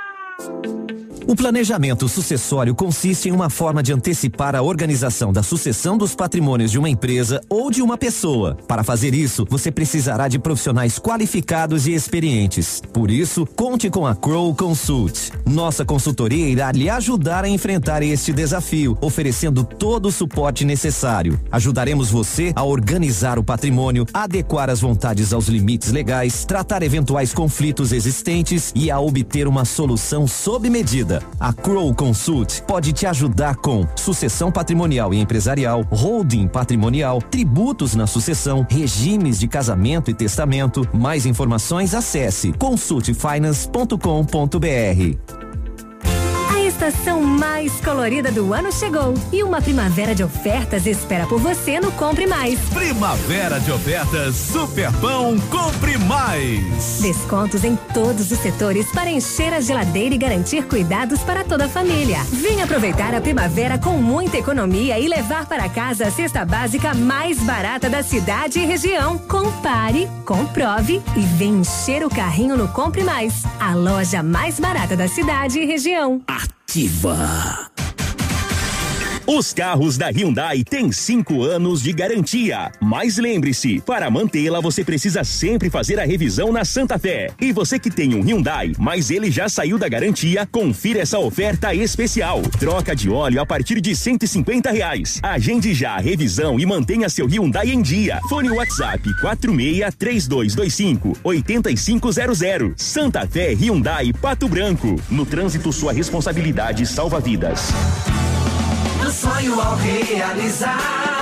O planejamento sucessório consiste em uma forma de antecipar a organização da sucessão dos patrimônios de uma empresa ou de uma pessoa. Para fazer isso, você precisará de profissionais qualificados e experientes. Por isso, conte com a Crow Consult. Nossa consultoria irá lhe ajudar a enfrentar este desafio, oferecendo todo o suporte necessário. Ajudaremos você a organizar o patrimônio, adequar as vontades aos limites legais, tratar eventuais conflitos existentes e a obter uma solução sob medida. A Crow Consult pode te ajudar com sucessão patrimonial e empresarial, holding patrimonial, tributos na sucessão, regimes de casamento e testamento. Mais informações acesse consultfinance.com.br. A estação mais colorida do ano chegou e uma primavera de ofertas espera por você no Compre Mais. Primavera de ofertas Superpão Compre Mais. Descontos em todos os setores para encher a geladeira e garantir cuidados para toda a família. Venha aproveitar a primavera com muita economia e levar para casa a cesta básica mais barata da cidade e região. Compare, comprove e vem encher o carrinho no Compre Mais, a loja mais barata da cidade e região. Ativa. Os carros da Hyundai têm cinco anos de garantia. Mas lembre-se, para mantê-la você precisa sempre fazer a revisão na Santa Fé. E você que tem um Hyundai, mas ele já saiu da garantia, confira essa oferta especial. Troca de óleo a partir de 150 reais. Agende já a revisão e mantenha seu Hyundai em dia. Fone WhatsApp 46 3225 8500. Santa Fé Hyundai Pato Branco. No trânsito, sua responsabilidade salva vidas. Sonho ao realizar.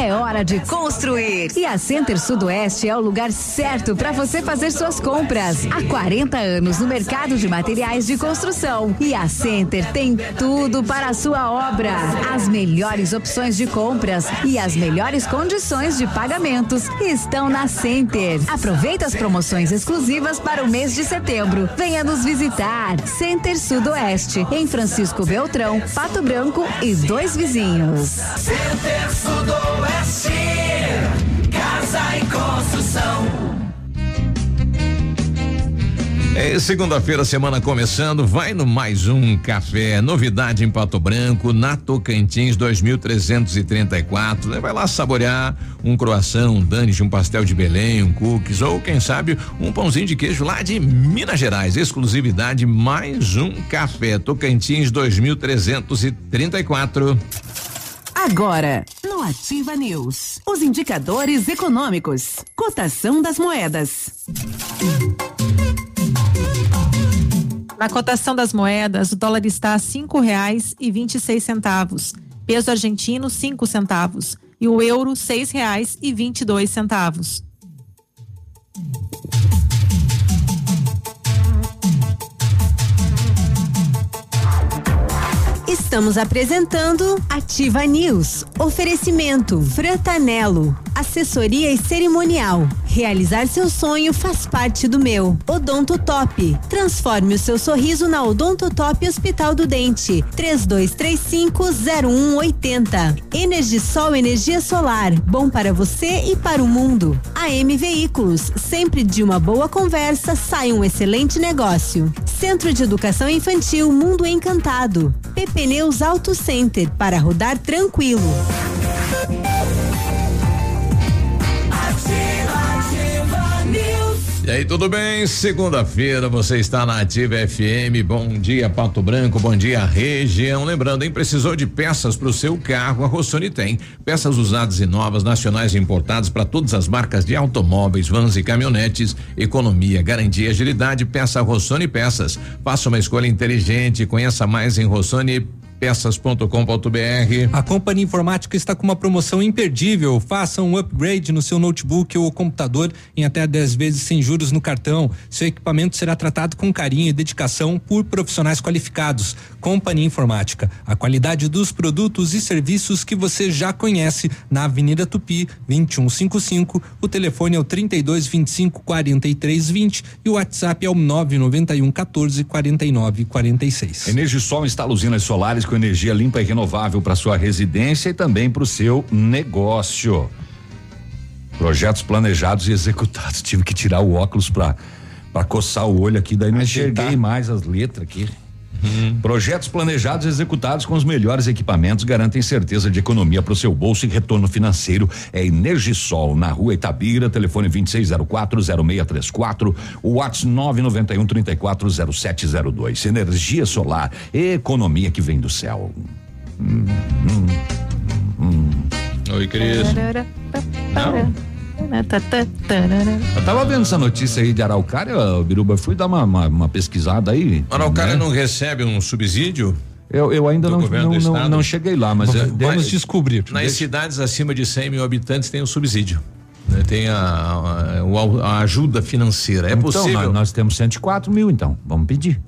É hora de construir. E a Center Sudoeste é o lugar certo para você fazer suas compras. Há 40 anos no mercado de materiais de construção. E a Center tem tudo para a sua obra. As melhores opções de compras e as melhores condições de pagamentos estão na Center. Aproveita as promoções exclusivas para o mês de setembro. Venha nos visitar. Center Sudoeste, em Francisco Beltrão, Pato Branco e dois vizinhos. Center Sudoeste, casa e construção. É segunda-feira, semana começando, vai no mais um café, novidade em Pato Branco, na Tocantins 2334, né? vai lá saborear um croissant, um danis, um pastel de Belém, um cookies ou quem sabe um pãozinho de queijo lá de Minas Gerais, exclusividade mais um café, Tocantins 2334. Agora, no Ativa News, os indicadores econômicos, cotação das moedas. Na cotação das moedas, o dólar está a cinco reais e vinte e seis centavos, peso argentino cinco centavos e o euro seis reais e vinte e dois centavos. Estamos apresentando Ativa News. Oferecimento Frantanelo. Assessoria e cerimonial. Realizar seu sonho faz parte do meu. Odonto Top. Transforme o seu sorriso na Odonto Top Hospital do Dente. 32350180. Energisol energia solar. Bom para você e para o mundo. AM Veículos. Sempre de uma boa conversa sai um excelente negócio. Centro de Educação Infantil Mundo Encantado. PP Neus Auto Center para rodar tranquilo. E aí, tudo bem? Segunda-feira você está na Ativa FM. Bom dia, Pato Branco. Bom dia, região. Lembrando, hein? Precisou de peças para o seu carro? A Rossoni tem. Peças usadas e novas, nacionais e importadas para todas as marcas de automóveis, vans e caminhonetes. Economia, garantia, agilidade. Peça Rossoni Peças. Faça uma escolha inteligente. Conheça mais em Rossoni peças.com.br. A Companhia Informática está com uma promoção imperdível. Faça um upgrade no seu notebook ou computador em até 10 vezes sem juros no cartão. Seu equipamento será tratado com carinho e dedicação por profissionais qualificados. Companhia Informática, a qualidade dos produtos e serviços que você já conhece na Avenida Tupi, 2155. O telefone é o 32 25 43 20 e o WhatsApp é o 991 14 49 46. Energisol instala usinas solares com energia limpa e renovável para sua residência e também para o seu negócio. Projetos planejados e executados. Tive que tirar o óculos para para coçar o olho aqui, daí não enxerguei mais as letras aqui. Projetos planejados e executados com os melhores equipamentos garantem certeza de economia para o seu bolso e retorno financeiro. É Energisol, na rua Itabira, telefone 26040634, o WhatsApp 991 340702. Energia solar, economia que vem do céu. Hum, hum, hum. Oi, Cris. Não? Eu tava vendo essa notícia aí de Araucária, Biruba, fui dar uma, uma, uma pesquisada aí. Araucária né? não recebe um subsídio? Eu, eu ainda não, não, não, não cheguei lá, mas Vai- descobrir. Nas cidades acima de 100 mil habitantes tem o subsídio. né? Tem a, a, a ajuda financeira. É Então, possível. nós, nós temos 104 mil, então. Vamos pedir.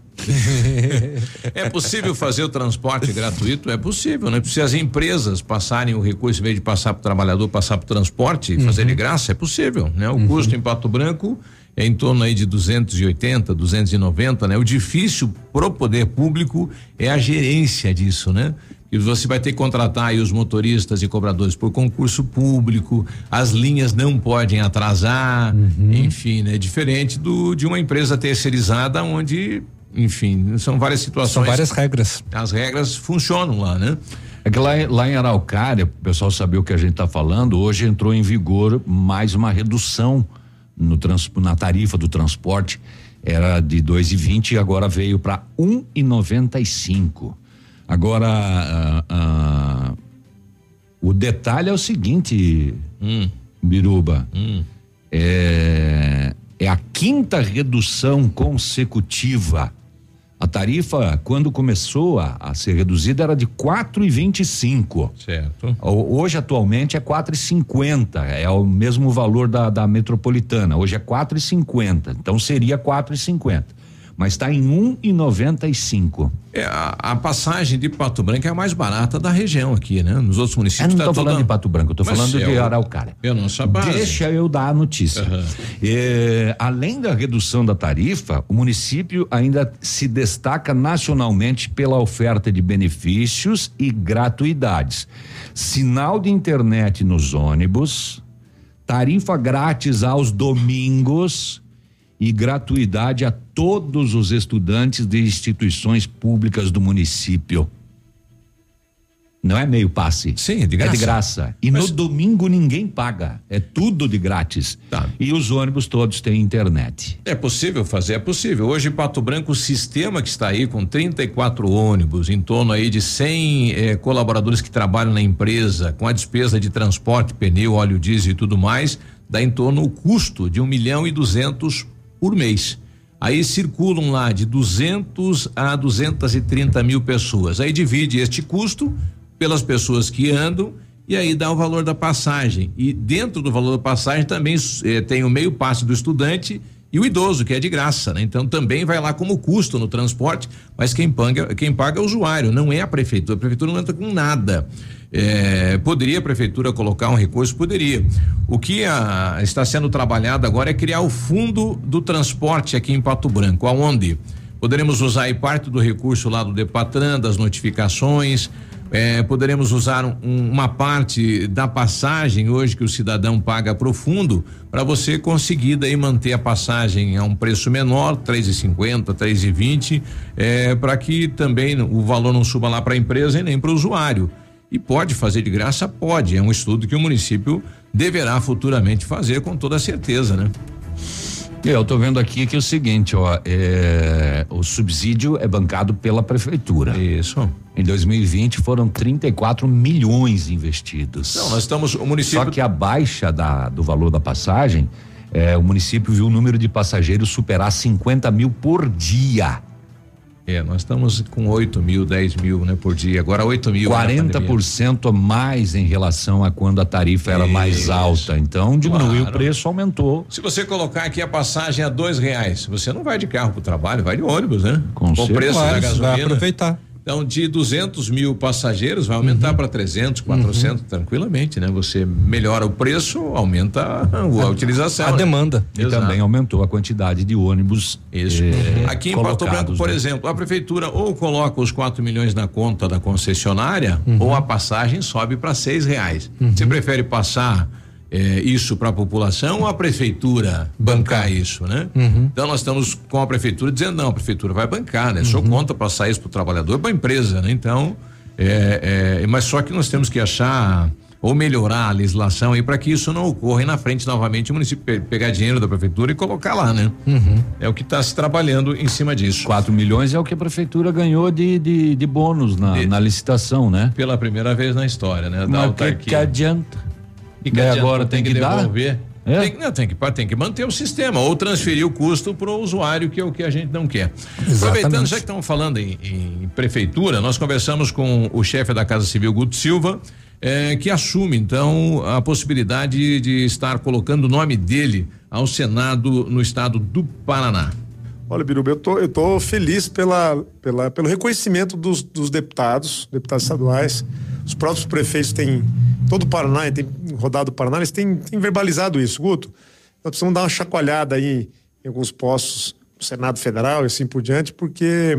É possível fazer o transporte gratuito? É possível, né? Se as empresas passarem o recurso, em vez de passar para o trabalhador, passar para o transporte e fazer de graça, é possível, né? O custo em Pato Branco é em torno aí de 280, 290, né? O difícil pro poder público é a gerência disso, né? E você vai ter que contratar aí os motoristas e cobradores por concurso público, as linhas não podem atrasar, enfim, né? Diferente do de uma empresa terceirizada onde, enfim, são várias situações. São várias regras. As regras funcionam lá, né? É que lá, lá em Araucária, o pessoal saber o que a gente está falando, hoje entrou em vigor mais uma redução no trans, na tarifa do transporte. Era de 2,20 e agora veio para 1,95. Agora, ah, ah, o detalhe é o seguinte, Biruba. É, é a quinta redução consecutiva A tarifa, quando começou a, a ser reduzida, era de 4,25. Certo. Hoje, atualmente, é 4,50. É o mesmo valor da, da metropolitana. Hoje é 4,50. Então seria 4,50 mas está em 1,95. É, a, a, passagem de Pato Branco é a mais barata da região aqui, né? Nos outros municípios. Eu não estou tá falando toda... de Pato Branco, estou falando é de o... Araucária. Eu não sabia. Deixa eu dar a notícia. Uhum. É, além da redução da tarifa, o município ainda se destaca nacionalmente pela oferta de benefícios e gratuidades. Sinal de internet nos ônibus, tarifa grátis aos domingos e gratuidade a todos os estudantes de instituições públicas do município. Não é meio passe. Sim, é de graça. É de graça. E Mas... no domingo ninguém paga. É tudo de grátis. Tá. E os ônibus todos têm internet. É possível fazer? É possível. Hoje em Pato Branco, o sistema que está aí com 34 ônibus, em torno aí de 100 eh, colaboradores que trabalham na empresa, com a despesa de transporte, pneu, óleo diesel e tudo mais, dá em torno o custo de um milhão e duzentos por mês. Aí circulam lá de 200 a 230 mil pessoas. Aí divide este custo pelas pessoas que andam e aí dá o valor da passagem. E dentro do valor da passagem também eh, tem o meio passe do estudante e o idoso, que é de graça, né? Então também vai lá como custo no transporte, mas quem paga, quem paga é o usuário, não é a prefeitura. A prefeitura não entra com nada. É, poderia a prefeitura colocar um recurso? Poderia. O que a, está sendo trabalhado agora é criar o fundo do transporte aqui em Pato Branco, aonde poderemos usar aí parte do recurso lá do Depatran, das notificações, é, poderemos usar um, uma parte da passagem hoje que o cidadão paga para o fundo para você conseguir daí manter a passagem a um preço menor, três e cinquenta, três e vinte, é, para que também o valor não suba lá para a empresa e nem para o usuário. E pode fazer de graça? Pode. É um estudo que o município deverá futuramente fazer com toda certeza, né? Eu estou vendo aqui que é o seguinte, ó, é, o subsídio é bancado pela prefeitura. Isso. Em 2020 foram 34 milhões investidos. Não, nós estamos o município. Só que a baixa da, do valor da passagem, é, o município viu o número de passageiros superar 50 mil por dia. É, nós estamos com 8 mil, 10 mil, né, por dia. Agora 8 mil. 40% a mais em relação a quando a tarifa era Isso. mais alta. Então diminuiu claro. o preço, aumentou. Se você colocar aqui a passagem a dois reais, você não vai de carro para o trabalho, vai de ônibus, né? Com, Com o preço da gasolina. Vai aproveitar. Então, de 200 mil passageiros, vai aumentar uhum. para 300, 400, uhum. tranquilamente, né? Você melhora o preço, aumenta a, a utilização. A né? demanda. E Exato. também aumentou a quantidade de ônibus. Isso. Eh, Aqui em Pato Branco, por né? exemplo, a prefeitura ou coloca os 4 milhões na conta da concessionária, uhum. ou a passagem sobe para seis reais. Uhum. Você prefere passar é, isso para a população ou a prefeitura bancar isso, né? Uhum. Então nós estamos com a prefeitura dizendo não, a prefeitura vai bancar, né? Uhum. Só conta passar isso para o trabalhador, para a empresa, né? Então, é, é, mas só que nós temos que achar ou melhorar a legislação aí para que isso não ocorra e na frente novamente o município pe pegar dinheiro da prefeitura e colocar lá, né? Uhum. É o que está se trabalhando em cima disso. 4 milhões é o que a prefeitura ganhou de, de, de bônus na, de, na licitação, né? Pela primeira vez na história, né? Da Mas que, que adianta? E que agora tem, que, que devolver. É? Tem, não, tem, que, tem que manter o sistema ou transferir o custo para o usuário, que é o que a gente não quer. Exatamente. Aproveitando, já que estamos falando em, em, prefeitura, nós conversamos com o chefe da Casa Civil, Guto Silva, eh, que assume então a possibilidade de estar colocando o nome dele ao Senado no estado do Paraná. Olha, Biruba, eu tô, eu tô feliz pela, pela, pelo reconhecimento dos, dos deputados, deputados estaduais. Os próprios prefeitos têm todo o Paraná, tem rodado o Paraná, eles têm, têm verbalizado isso. Guto, nós precisamos dar uma chacoalhada aí em alguns postos do Senado Federal e assim por diante, porque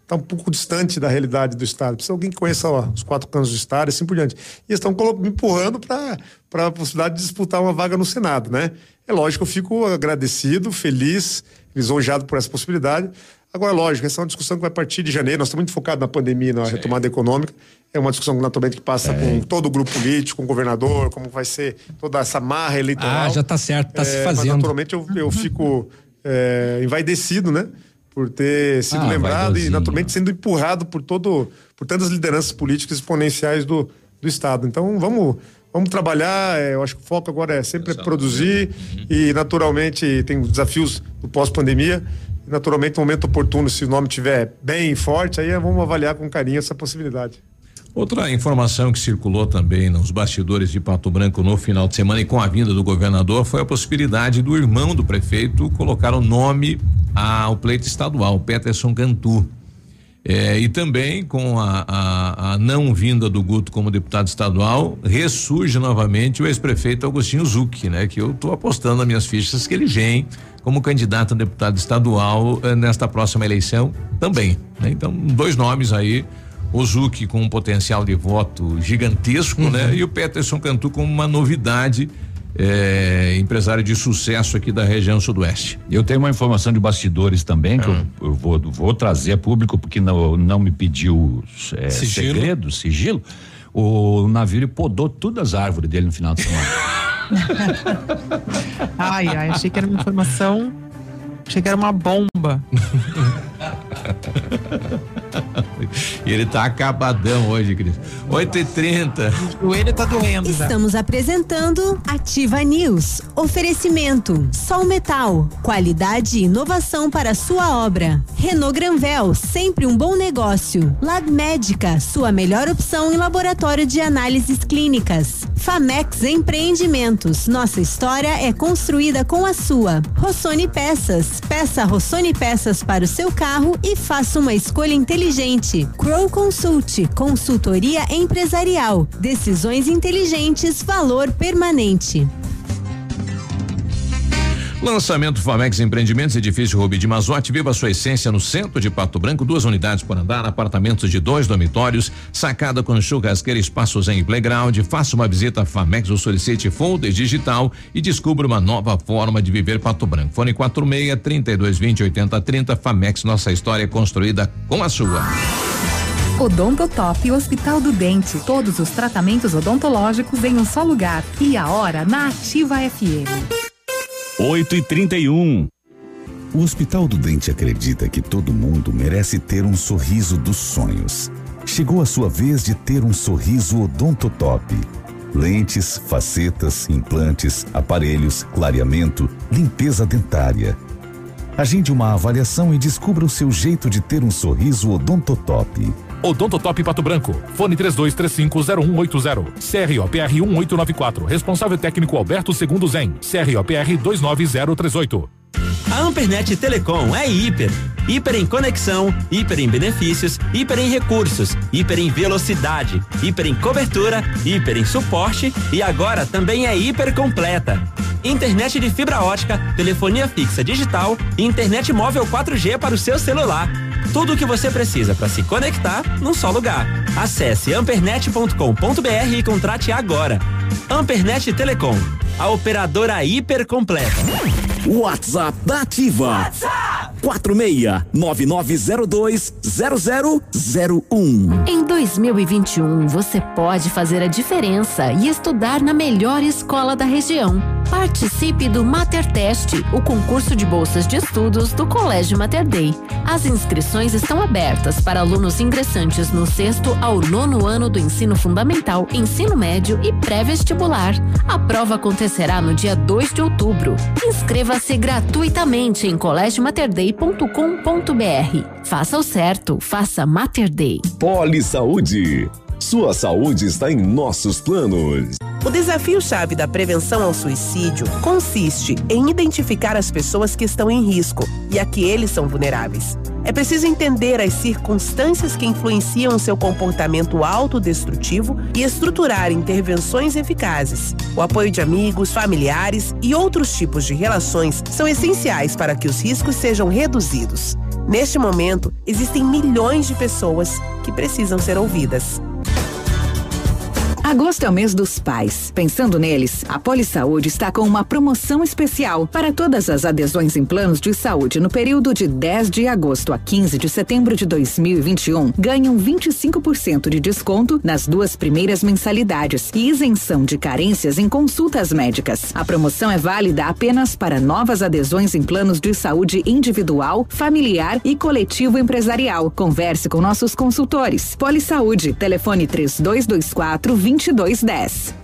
está um pouco distante da realidade do Estado. Precisa alguém que conheça ó, os quatro cantos do Estado e assim por diante. E eles estão me empurrando para a possibilidade de disputar uma vaga no Senado, né? É lógico, eu fico agradecido, feliz, lisonjeado por essa possibilidade. Agora, lógico, essa é uma discussão que vai partir de janeiro. Nós estamos muito focados na pandemia, na Sim. retomada econômica. É uma discussão naturalmente que passa é. com todo o grupo político, com o governador, como vai ser toda essa marra eleitoral. Ah, já está certo, está é, se fazendo. Mas naturalmente eu, eu fico é, envaidecido, né? Por ter sido ah, lembrado e naturalmente sendo empurrado por todo, por tantas lideranças políticas exponenciais do, do Estado. Então vamos, vamos trabalhar. É, eu acho que o foco agora é sempre é produzir uhum. e naturalmente tem os desafios do pós-pandemia naturalmente, no momento oportuno, se o nome estiver bem forte, aí vamos avaliar com carinho essa possibilidade. Outra informação que circulou também nos bastidores de Pato Branco no final de semana e com a vinda do governador foi a possibilidade do irmão do prefeito colocar o nome ao pleito estadual, Peterson Cantu. É, e também com a, a, a, não vinda do Guto como deputado estadual, ressurge novamente o ex-prefeito Agostinho Zucchi, né? Que eu estou apostando nas minhas fichas que ele vem como candidato a deputado estadual eh, nesta próxima eleição também. Né? Então, dois nomes aí. O Zucchi com um potencial de voto gigantesco, né? uhum. né? E o Peterson Cantu como uma novidade é, empresário de sucesso aqui da região sudoeste. Eu tenho uma informação de bastidores também que eu, ah. eu, vou, vou trazer a público porque não, não me pediu é, sigilo. segredo, sigilo. O navio podou todas as árvores dele no final de semana. ai, ai, achei que era uma informação. Achei que era uma bomba. e ele tá acabadão hoje, Cris. 8 e 30 O joelho tá doendo. Estamos já. apresentando Ativa News. Oferecimento: Sol Metal. Qualidade e inovação para sua obra. Renault Granvel, sempre um bom negócio. Lab Médica, sua melhor opção em laboratório de análises clínicas. Famex Empreendimentos. Nossa história é construída com a sua. Rossoni Peças. Peça Rossoni Peças para o seu carro e faça uma escolha inteligente. Crow Consult, consultoria empresarial. Decisões inteligentes, valor permanente. Lançamento Famex Empreendimentos, edifício Rubi de Mazote, viva sua essência no centro de Pato Branco, duas unidades por andar, apartamentos de dois dormitórios, sacada com churrasqueira, espaços em playground, faça uma visita a Famex ou solicite folder digital e descubra uma nova forma de viver Pato Branco. Fone 46 32 20 80 30, Famex, nossa história construída com a sua. Odontotop Hospital do Dente. Todos os tratamentos odontológicos em um só lugar. E a hora na Ativa FM. 8 e 31 O Hospital do Dente acredita que todo mundo merece ter um sorriso dos sonhos. Chegou a sua vez de ter um sorriso odontotop. Lentes, facetas, implantes, aparelhos, clareamento, limpeza dentária. Agende uma avaliação e descubra o seu jeito de ter um sorriso odontotop. Odontotop Pato Branco. Fone 32350180. CROPR 1894. Responsável técnico Alberto Segundo Zen. CROPR 29038. A Ampernet Telecom é hiper. Hiper em conexão, hiper em benefícios, hiper em recursos, hiper em velocidade, hiper em cobertura, hiper em suporte e agora também é hiper completa. Internet de fibra ótica, telefonia fixa digital e internet móvel 4G para o seu celular. Tudo o que você precisa para se conectar num só lugar. Acesse ampernet.com.br e contrate agora. Ampernet Telecom, a operadora hiper completa. WhatsApp da Ativa. WhatsApp 4699020001. Em 2021, você pode fazer a diferença e estudar na melhor escola da região. Participe do Mater Test, o concurso de bolsas de estudos do Colégio Mater Dei. As inscrições estão abertas para alunos ingressantes no sexto ao nono ano do ensino fundamental, ensino médio e pré-vestibular. A prova acontecerá no dia 2 de outubro. Inscreva-se gratuitamente em colégiomaterdei.com.br. Faça o certo, faça Mater Dei. Poli Saúde. Sua saúde está em nossos planos. O desafio-chave da prevenção ao suicídio consiste em identificar as pessoas que estão em risco e a que eles são vulneráveis. É preciso entender as circunstâncias que influenciam seu comportamento autodestrutivo e estruturar intervenções eficazes. O apoio de amigos, familiares e outros tipos de relações são essenciais para que os riscos sejam reduzidos. Neste momento, existem milhões de pessoas que precisam ser ouvidas. Agosto é o mês dos pais. Pensando neles, a Polisaúde está com uma promoção especial para todas as adesões em planos de saúde no período de 10 de agosto a 15 de setembro de 2021. Ganham 25% de desconto nas duas primeiras mensalidades e isenção de carências em consultas médicas. A promoção é válida apenas para novas adesões em planos de saúde individual, familiar e coletivo empresarial. Converse com nossos consultores. Polisaúde, telefone 3224 20 2210.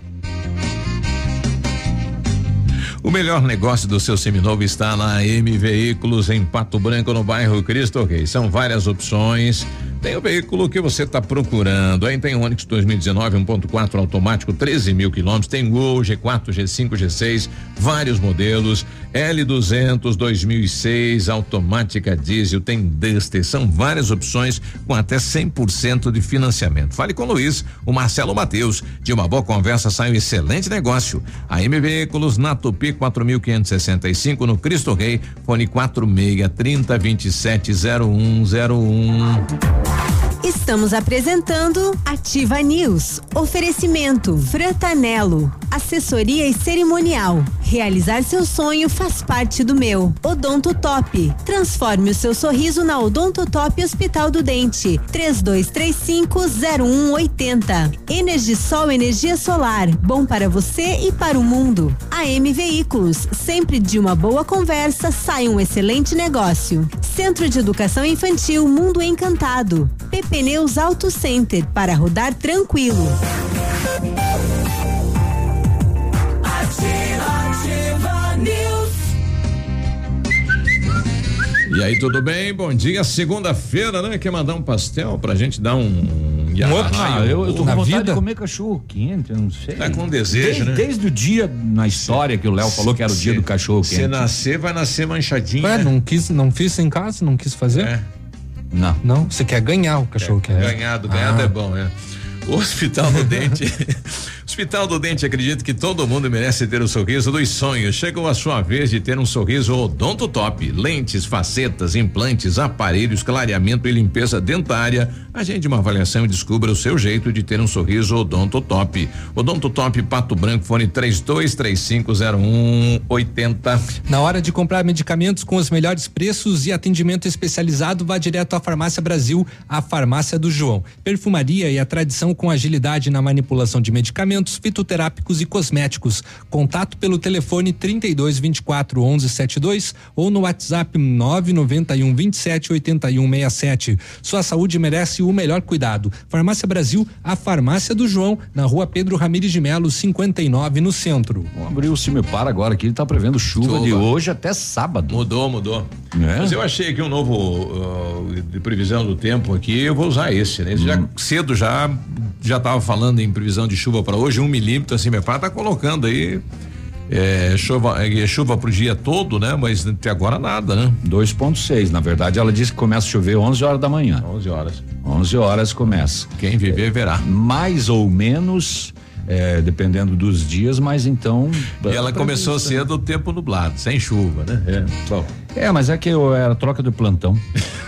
O melhor negócio do seu seminovo está na M Veículos em Pato Branco, no bairro Cristo Rei. São várias opções. Tem o veículo que você está procurando. Aí tem Onix 2019 1.4 automático, 13 mil quilômetros. Tem Gol G4, G5, G6, vários modelos. L200 2006 automática diesel. Tem Duster. São várias opções com até 100% de financiamento. Fale com o Luiz, o Marcelo Mateus. De uma boa conversa sai um excelente negócio. A M Veículos na Tupi 4565 no Cristo Rei. Fone 46 30 27 0101. Estamos apresentando Ativa News. Oferecimento Frantanelo. Assessoria e cerimonial. Realizar seu sonho faz parte do meu. Odonto Top. Transforme o seu sorriso na Odonto Top Hospital do Dente. 32350180. Energisol energia solar. Bom para você e para o mundo. AM Veículos. Sempre de uma boa conversa sai um excelente negócio. Centro de Educação Infantil Mundo Encantado. Pneus Auto Center para rodar tranquilo. E aí, tudo bem? Bom dia. Segunda-feira, né? Quer mandar um pastel pra gente dar um. Um, Ah, eu, eu tô com vontade de comer cachorro quente, eu não sei. Tá com desejo, desde, né? Desde o dia na história que o Léo falou que era o dia do cachorro quente. Se nascer, vai nascer manchadinho. Ué, né? não quis, não fiz em casa, não quis fazer? Não. Não, você quer ganhar o cachorro quente. Ganhado, ganhado Ah. é bom, é. O Hospital do Dente. Hospital do Dente acredita que todo mundo merece ter o sorriso dos sonhos. Chegou a sua vez de ter um sorriso odonto top. Lentes, facetas, implantes, aparelhos, clareamento e limpeza dentária. Agende uma avaliação e descubra o seu jeito de ter um sorriso odonto top. Odonto top Pato Branco, fone 32350180. Na hora de comprar medicamentos com os melhores preços e atendimento especializado, vá direto à Farmácia Brasil, a farmácia do João. Perfumaria e a tradição com agilidade na manipulação de medicamentos, fitoterápicos e cosméticos. Contato pelo telefone 32 24 11 72 ou no WhatsApp 991 27 81 67. Sua saúde merece o melhor cuidado. Farmácia Brasil, a farmácia do João, na rua Pedro Ramires de Melo, 59, no centro. Vamos abrir o Cime Para agora que ele tá prevendo chuva, Chuva. de hoje até sábado. Mudou, mudou. É? Mas eu achei aqui um novo uh, de previsão do tempo aqui, eu vou usar esse, né? Esse Já cedo já já tava falando em previsão de chuva para hoje, um milímetro assim, meu pai tá colocando aí é, chuva, é, chuva pro dia todo, né? Mas até agora nada, né? 2.6, na verdade, ela disse que começa a chover 11 horas da manhã. 11 horas. 11 horas começa. Quem viver verá. Mais ou menos, é, dependendo dos dias, mas então. E ela começou cedo o tempo nublado, sem chuva, né? É. Bom. É, mas é que eu era troca do plantão.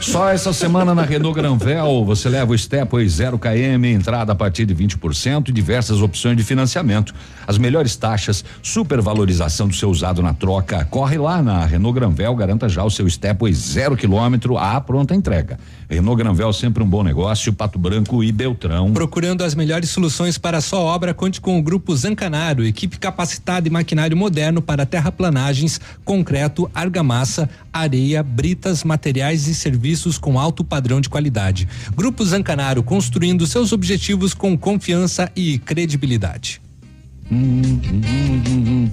Só essa semana na Renault Granvel você leva o Stepway 0 km, entrada a partir de 20% e diversas opções de financiamento. As melhores taxas, supervalorização do seu usado na troca. Corre lá na Renault Granvel, garanta já o seu Stepway 0 km à pronta entrega. Renault Granvel sempre um bom negócio, Pato Branco e Beltrão. Procurando as melhores soluções para a sua obra, conte com o Grupo Zancanaro, equipe capacitada e maquinário moderno para terraplanagens, concreto, argamassa, areia, britas, materiais e serviços com alto padrão de qualidade. Grupo Zancanaro, construindo seus objetivos com confiança e credibilidade.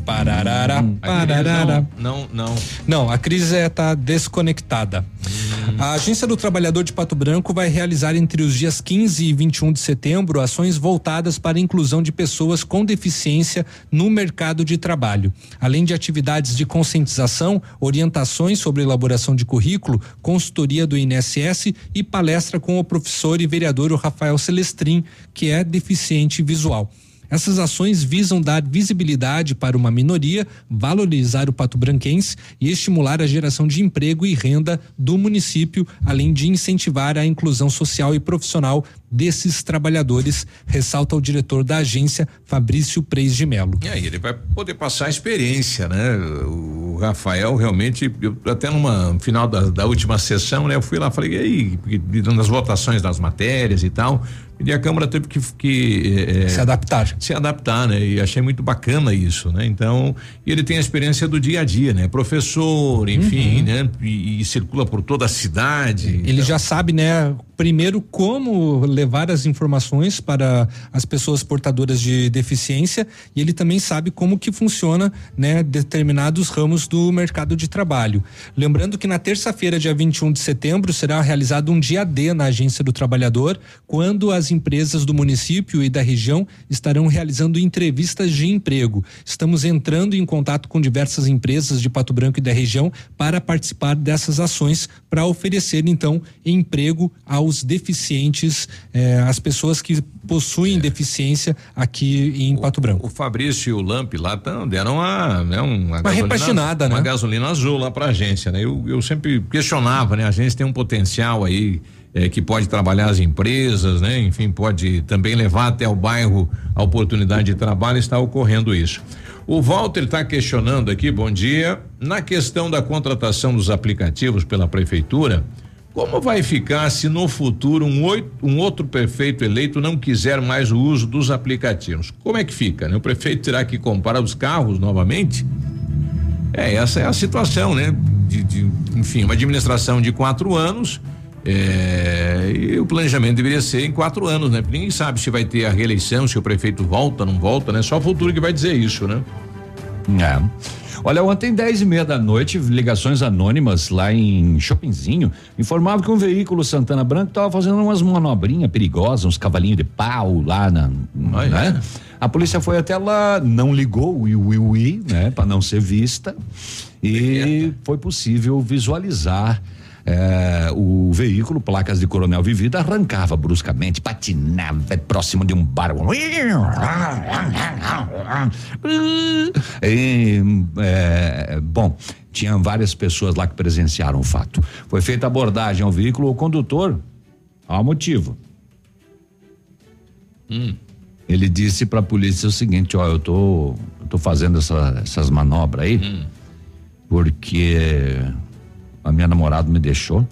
Pararara, pararara. Não, não. Não, a crise está desconectada. A Agência do Trabalhador de Pato Branco vai realizar entre os dias 15 e 21 de setembro ações voltadas para a inclusão de pessoas com deficiência no mercado de trabalho. Além de atividades de conscientização, orientações sobre elaboração de currículo, consultoria do INSS e palestra com o professor e vereador Rafael Celestrin, que é deficiente visual. Essas ações visam dar visibilidade para uma minoria, valorizar o pato branquense e estimular a geração de emprego e renda do município, além de incentivar a inclusão social e profissional desses trabalhadores, ressalta o diretor da agência, Fabrício Preis de Melo. E aí, ele vai poder passar a experiência, né? O Rafael realmente, eu, até numa no final da, da última sessão, né? Eu fui lá, falei, e aí, nas votações das matérias e tal, e a Câmara teve que, que eh, se adaptar. Se adaptar, né? E achei muito bacana isso, né? Então, e ele tem a experiência do dia a dia, né? Professor, enfim, né? E, e circula por toda a cidade. Ele já sabe, né, primeiro como levar as informações para as pessoas portadoras de deficiência e ele também sabe como que funciona, né, determinados ramos do mercado de trabalho. Lembrando que na terça-feira, dia 21 de setembro, será realizado um dia D na Agência do Trabalhador, quando as empresas do município e da região estarão realizando entrevistas de emprego. Estamos entrando em contato com diversas empresas de Pato Branco e da região para participar dessas ações para oferecer então emprego aos deficientes, eh, às pessoas que possuem deficiência aqui em Pato Branco. O Fabrício e o Lamp lá tão, deram uma, né, uma, gasolina- repaginada, uma né? gasolina azul lá pra agência, né? Eu, eu sempre questionava, né? A agência tem um potencial aí eh, que pode trabalhar as empresas, né? Enfim, pode também levar até o bairro a oportunidade de trabalho, está ocorrendo isso. O Walter está questionando aqui, bom dia, na questão da contratação dos aplicativos pela prefeitura, como vai ficar se no futuro um, oi- um outro prefeito eleito não quiser mais o uso dos aplicativos? Como é que fica? né? O prefeito terá que comprar os carros novamente? É, essa é a situação, né? De, de- enfim, uma administração de quatro anos. é, e o planejamento deveria ser em quatro anos, né? Porque ninguém sabe se vai ter a reeleição, se o prefeito volta, não volta, né? Só o futuro que vai dizer isso, né? É. Olha, ontem, 10 e meia da noite, ligações anônimas lá em Shoppingzinho informavam que um veículo Santana Branco estava fazendo umas manobrinhas perigosas, uns cavalinhos de pau lá na. né? A polícia foi até lá, não ligou o Ui Ui, né? Para não ser vista. E foi possível visualizar. Eh, o veículo, placas de Coronel Vivida, arrancava bruscamente, patinava próximo de um bar. E, é, bom, tinha várias pessoas lá que presenciaram o fato. Foi feita abordagem ao veículo, o condutor, há motivo. Ele disse para a polícia o seguinte: ó, eu tô, eu tô fazendo essa- essas manobras aí porque a minha namorada me deixou.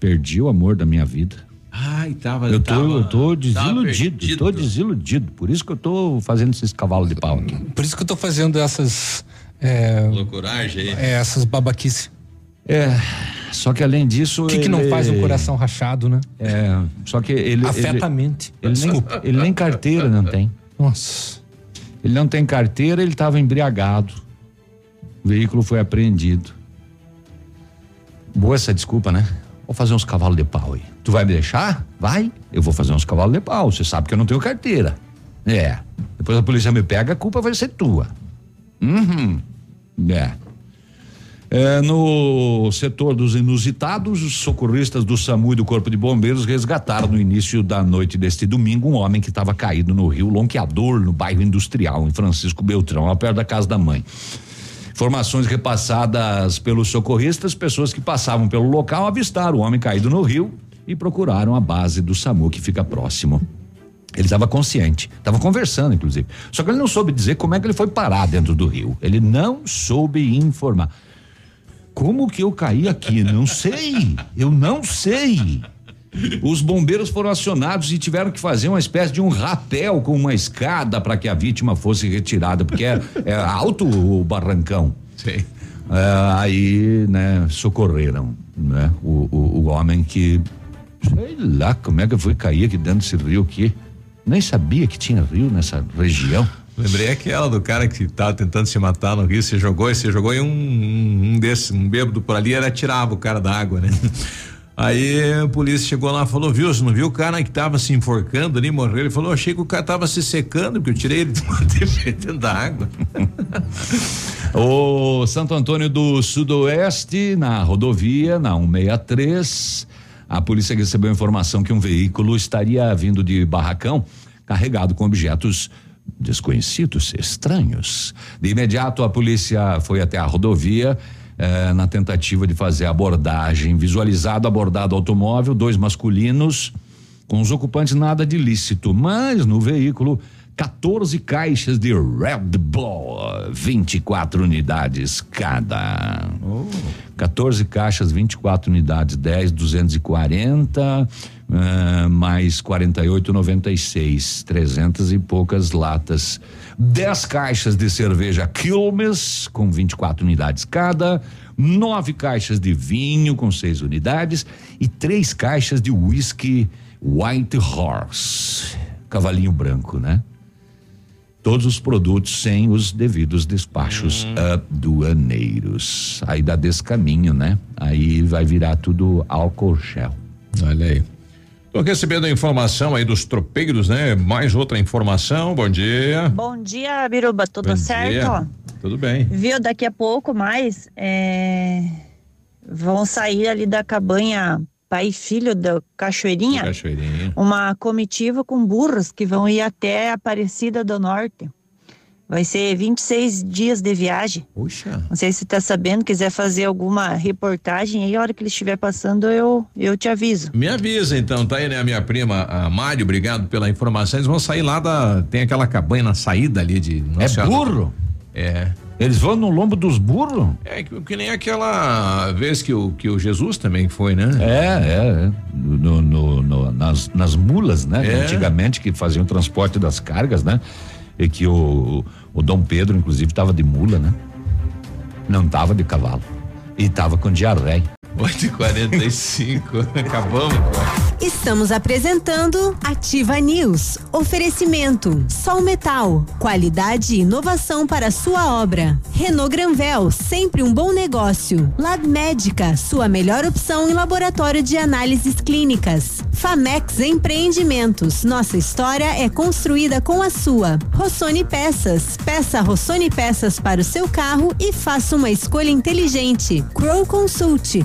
Perdi o amor da minha vida. Ai, tava. Eu tô, tava- eu tô desiludido, tô desiludido. Por isso que eu tô fazendo esses cavalos de pau aqui. Por isso que eu tô fazendo essas. É, Loucuragem aí. é, essas babaquices. É, só que além disso. O que, que não ele- faz um coração rachado, né? É, só que ele. Afeta ele. Ele nem, Desculpa. ele nem carteira não tem. Nossa. Ele não tem carteira, ele estava embriagado. O veículo foi apreendido. Boa essa desculpa, né? Vou fazer uns cavalos de pau aí. Tu vai me deixar? Vai. Eu vou fazer uns cavalos de pau. Você sabe que eu não tenho carteira. É. Depois a polícia me pega, a culpa vai ser tua. Uhum. É. É, no setor dos inusitados, os socorristas do SAMU e do Corpo de Bombeiros resgataram no início da noite deste domingo um homem que estava caído no rio Lonqueador, no bairro industrial, em Francisco Beltrão, lá perto da casa da mãe. Informações repassadas pelos socorristas, pessoas que passavam pelo local avistaram o homem caído no rio e procuraram a base do SAMU que fica próximo. Ele estava consciente, estava conversando, inclusive. Só que ele não soube dizer como é que ele foi parar dentro do rio. Ele não soube informar. Como que eu caí aqui? Não sei. Eu não sei. Os bombeiros foram acionados e tiveram que fazer uma espécie de um rapel com uma escada para que a vítima fosse retirada, porque é, é alto o barrancão. Sim. É, aí, né, socorreram, né, o, o, o homem que sei lá como é que foi cair aqui dentro desse rio aqui. Nem sabia que tinha rio nessa região. Lembrei aquela do cara que tava tentando se matar no rio, você jogou e você jogou e um, um, um desses, um bêbado por ali, era tirava o cara da água, né? Aí a polícia chegou lá e falou, viu, você não viu o cara que tava se enforcando ali, morreu? Ele falou, achei que o cara tava se secando, porque eu tirei ele dentro da água. O Santo Antônio do Sudoeste, na rodovia, na 163, a polícia recebeu informação que um veículo estaria vindo de Barracão, carregado com objetos desconhecidos, estranhos. De imediato, a polícia foi até a rodovia. Eh, na tentativa de fazer a abordagem, visualizado abordado automóvel, dois masculinos, com os ocupantes nada de ilícito, mas no veículo 14 caixas de Red Bull, 24 unidades cada. 14 caixas, 24 unidades, 10, 240, ah, mais 48,96, 300 e poucas latas. 10 caixas de cerveja Quilmes, com 24 unidades cada, nove caixas de vinho, com 6 unidades, e três caixas de whisky White Horse, cavalinho branco, né? Todos os produtos sem os devidos despachos aduaneiros. Aí dá descaminho, né? Aí vai virar tudo álcool gel. Olha aí. Tô recebendo a informação aí dos tropeiros, né? Mais outra informação. Bom dia. Bom dia, Biruba, tudo Bom certo? dia. Tudo bem. Viu, daqui a pouco mais é, vão sair ali da cabanha pai e filho da Cachoeirinha, Cachoeirinha. uma comitiva com burros que vão ir até Aparecida do Norte. Vai ser 26 dias de viagem. Puxa. Não sei se você tá sabendo, quiser fazer alguma reportagem aí, a hora que ele estiver passando, eu, eu te aviso. Me avisa então, tá aí, né? A minha prima, a Mário, obrigado pela informação. Eles vão sair lá da. Tem aquela cabanha na saída ali de. Nossa É Senhora. burro? É. Eles vão no lombo dos burros? É que, que nem aquela vez que o, que o Jesus também foi, né? É, é, é. No, no- no- nas, nas mulas, né? É. Antigamente que faziam transporte das cargas, né? E que o, o Dom Pedro, inclusive, estava de mula, né? Não estava de cavalo. E estava com diarreia. 8h45, acabamos. Estamos apresentando Ativa News. Oferecimento: Sol Metal, qualidade e inovação para sua obra. Renault Granvel, sempre um bom negócio. Lab Médica, sua melhor opção em laboratório de análises clínicas. Famex Empreendimentos, nossa história é construída com a sua. Rossoni Peças, peça Rossoni Peças para o seu carro e faça uma escolha inteligente. Crow Consult,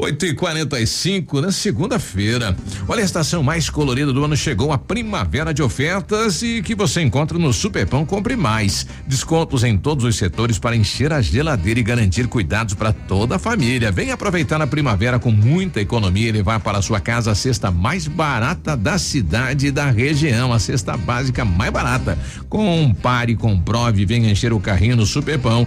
8 e 45 na segunda-feira. Olha, a estação mais colorida do ano chegou a primavera de ofertas e que você encontra no Superpão Compre Mais. Descontos em todos os setores para encher a geladeira e garantir cuidados para toda a família. Vem aproveitar a primavera com muita economia e levar para sua casa a cesta mais barata da cidade e da região, a cesta básica mais barata. Compare, comprove, venha encher o carrinho no Superpão.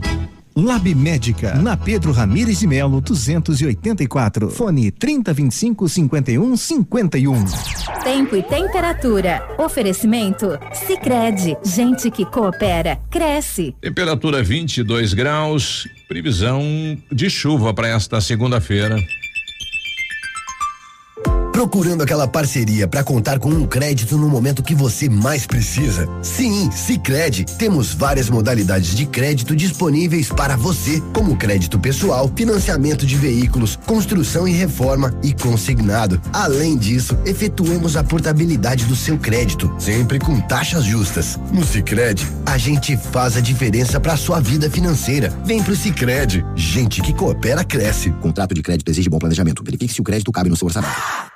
Lab Médica, na Pedro Ramires de Melo, 284. Fone 3025 51 51. Tempo e temperatura. Oferecimento? Sicredi Gente que coopera, cresce. Temperatura 22 graus, previsão de chuva para esta segunda-feira. Procurando aquela parceria para contar com um crédito no momento que você mais precisa? Sim, Sicredi. Temos várias modalidades de crédito disponíveis para você, como crédito pessoal, financiamento de veículos, construção e reforma e consignado. Além disso, efetuamos a portabilidade do seu crédito, sempre com taxas justas. No Sicredi, a gente faz a diferença para sua vida financeira. Vem pro Sicredi. Gente que coopera cresce. Contrato de crédito exige bom planejamento. Verifique se o crédito cabe no seu orçamento.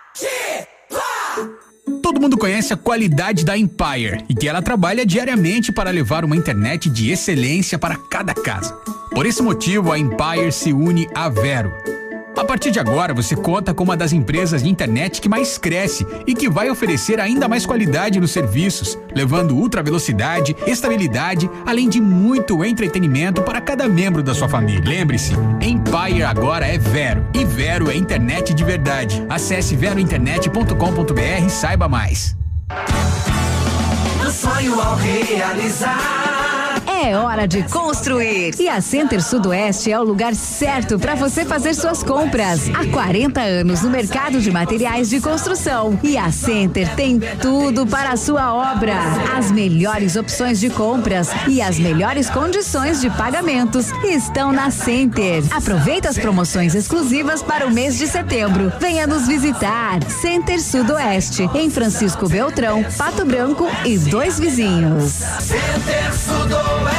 Todo mundo conhece a qualidade da Empire e que ela trabalha diariamente para levar uma internet de excelência para cada casa. Por esse motivo, a Empire se une à Vero. A partir de agora, você conta com uma das empresas de internet que mais cresce e que vai oferecer ainda mais qualidade nos serviços, levando ultra velocidade, estabilidade, além de muito entretenimento para cada membro da sua família. Lembre-se, Empire agora é Vero e Vero é internet de verdade. Acesse verointernet.com.br e saiba mais. Do sonho ao realizar. É hora de construir. E a Center Sudoeste é o lugar certo para você fazer suas compras. Há 40 anos no mercado de materiais de construção. E a Center tem tudo para a sua obra. As melhores opções de compras e as melhores condições de pagamentos estão na Center. Aproveita as promoções exclusivas para o mês de setembro. Venha nos visitar. Center Sudoeste, em Francisco Beltrão, Pato Branco e dois vizinhos. Center Sudoeste,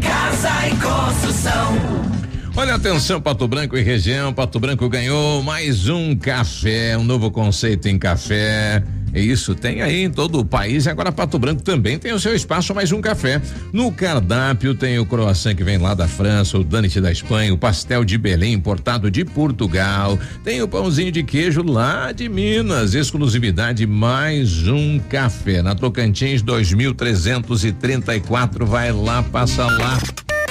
casa e construção. Olha atenção, Pato Branco e região. Pato Branco ganhou mais um café, um novo conceito em café. Isso tem aí em todo o país. Agora Pato Branco também tem o seu espaço mais um café. No cardápio tem o croissant que vem lá da França, o Danite da Espanha, o pastel de Belém importado de Portugal. Tem o pãozinho de queijo lá de Minas. Exclusividade mais um café. Na Tocantins 2334. Vai lá, passa lá.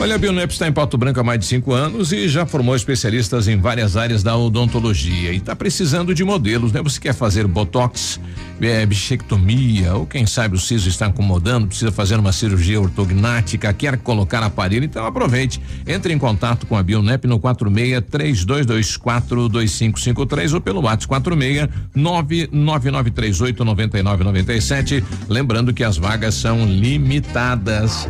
Olha, a Bionep está em Pato Branco há mais de cinco anos e já formou especialistas em várias áreas da odontologia e está precisando de modelos, né? Você quer fazer botox, é, bichectomia ou quem sabe o siso está incomodando, precisa fazer uma cirurgia ortognática, quer colocar aparelho, então aproveite. Entre em contato com a Bionep no 46 3224 2553 ou pelo WhatsApp 46 99938 9997. Lembrando que as vagas são limitadas.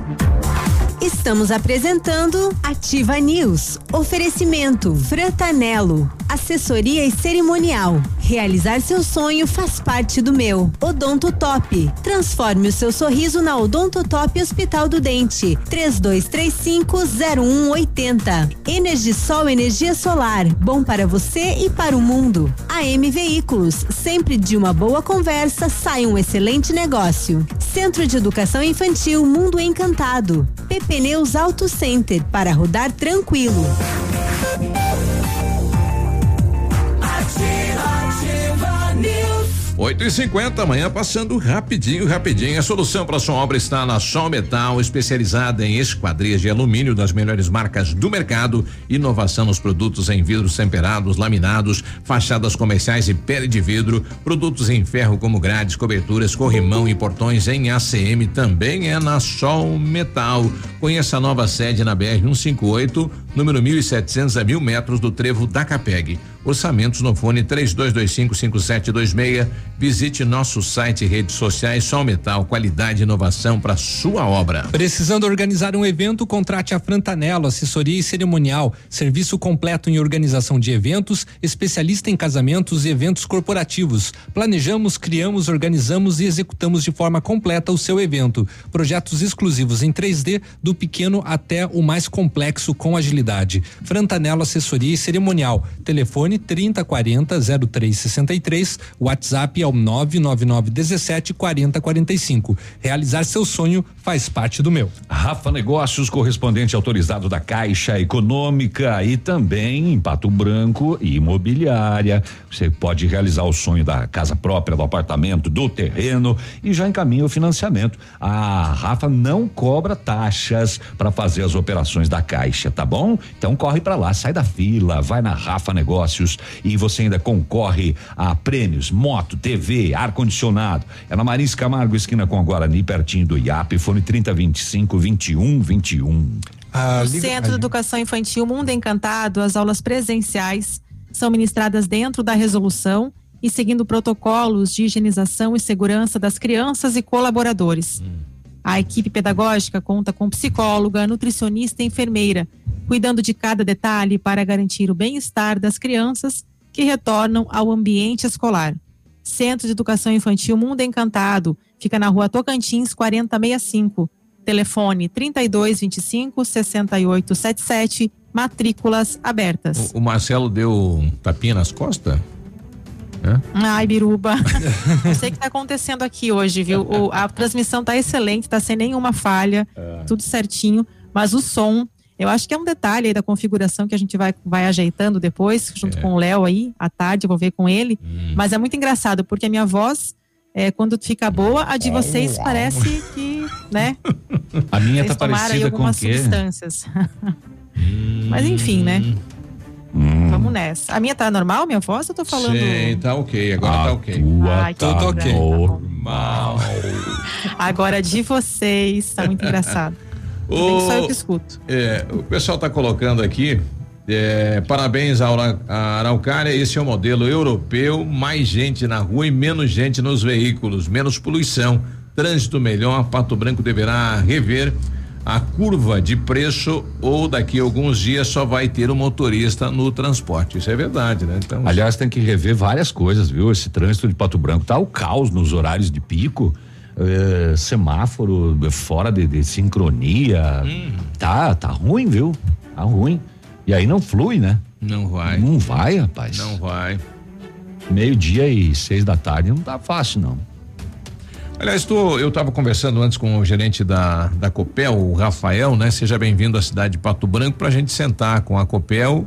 Estamos apresentando Ativa News. Oferecimento Frantanelo. Assessoria e cerimonial. Realizar seu sonho faz parte do meu. Odonto Top. Transforme o seu sorriso na Odonto Top Hospital do Dente. 32350180. Energisol energia solar. Bom para você e para o mundo. AM Veículos. Sempre de uma boa conversa sai um excelente negócio. Centro de Educação Infantil Mundo Encantado. PP Neus Auto Center para rodar tranquilo. 8 e 50 amanhã passando rapidinho, rapidinho. A solução para sua obra está na Sol Metal, especializada em esquadrias de alumínio das melhores marcas do mercado. Inovação nos produtos em vidros temperados, laminados, fachadas comerciais e pele de vidro. Produtos em ferro como grades, coberturas, corrimão e portões em ACM também é na Sol Metal. Conheça a nova sede na BR 158, número 1700 a mil metros do trevo da Capeg. Orçamentos no fone 32255726. Visite nosso site e redes sociais Sol Metal, qualidade e inovação para sua obra. Precisando organizar um evento, contrate a Frantanelo, assessoria e cerimonial, serviço completo em organização de eventos, especialista em casamentos e eventos corporativos. Planejamos, criamos, organizamos e executamos de forma completa o seu evento. Projetos exclusivos em 3D, do pequeno até o mais complexo com agilidade. Frantanelo Assessoria e Cerimonial. Telefone 3040 0363, WhatsApp é o 999 17 40 45. Realizar seu sonho faz parte do meu. Rafa Negócios, correspondente autorizado da Caixa Econômica e também em Pato Branco e imobiliária. Você pode realizar o sonho da casa própria, do apartamento, do terreno e já encaminha o financiamento. A Rafa não cobra taxas para fazer as operações da Caixa, tá bom? Então corre para lá, sai da fila, vai na Rafa Negócios e você ainda concorre a prêmios, moto, TV, ar condicionado. É na Marins Camargo, esquina com a Guarani, pertinho do IAP, fone 3025 21 21. Ah, No Centro de Educação Infantil Mundo Encantado, as aulas presenciais são ministradas dentro da resolução e seguindo protocolos de higienização e segurança das crianças e colaboradores. A equipe pedagógica conta com psicóloga, nutricionista e enfermeira, cuidando de cada detalhe para garantir o bem-estar das crianças que retornam ao ambiente escolar. Centro de Educação Infantil Mundo Encantado fica na rua Tocantins 4065. Telefone 3225 6877. Matrículas abertas. O, o Marcelo deu um tapinha nas costas? É? Ai, Biruba. Não sei o que tá acontecendo aqui hoje, viu? O- a transmissão tá excelente, tá sem nenhuma falha, É. tudo certinho. Mas o som, eu acho que é um detalhe aí da configuração que a gente vai, vai ajeitando depois, junto É. com o Léo aí, à tarde, eu vou ver com ele. Hum. Mas é muito engraçado, porque a minha voz, é, quando fica boa, a de vocês parece que, né? A minha Vocês tá tomaram aí parecida com o algumas quê? substâncias. Mas enfim, né? Vamos nessa. A minha tá normal, minha voz? Eu tô falando. Sim, tá ok. Agora tá ok. Ai, que Tudo ok. Normal. Agora de vocês, tá muito engraçado. Ainda bem que Só eu que escuto. É, o pessoal está colocando aqui. é, parabéns à Araucária, esse é o modelo europeu, mais gente na rua e menos gente nos veículos, menos poluição, trânsito melhor, Pato Branco deverá rever a curva de preço ou daqui a alguns dias só vai ter um motorista no transporte, isso é verdade, né? Então, Aliás, tem que rever várias coisas, viu? Esse trânsito de Pato Branco tá o caos nos horários de pico. Eh, semáforo fora de, de sincronia. Tá, tá ruim, viu? Tá ruim. E aí não flui, né? Não vai. Não vai, rapaz. Não vai. Meio-dia e seis da tarde não tá fácil, não. Aliás, tô, eu estava conversando antes com o gerente da, da Copel, o Rafael, né? Seja bem-vindo à cidade de Pato Branco para a gente sentar com a Copel,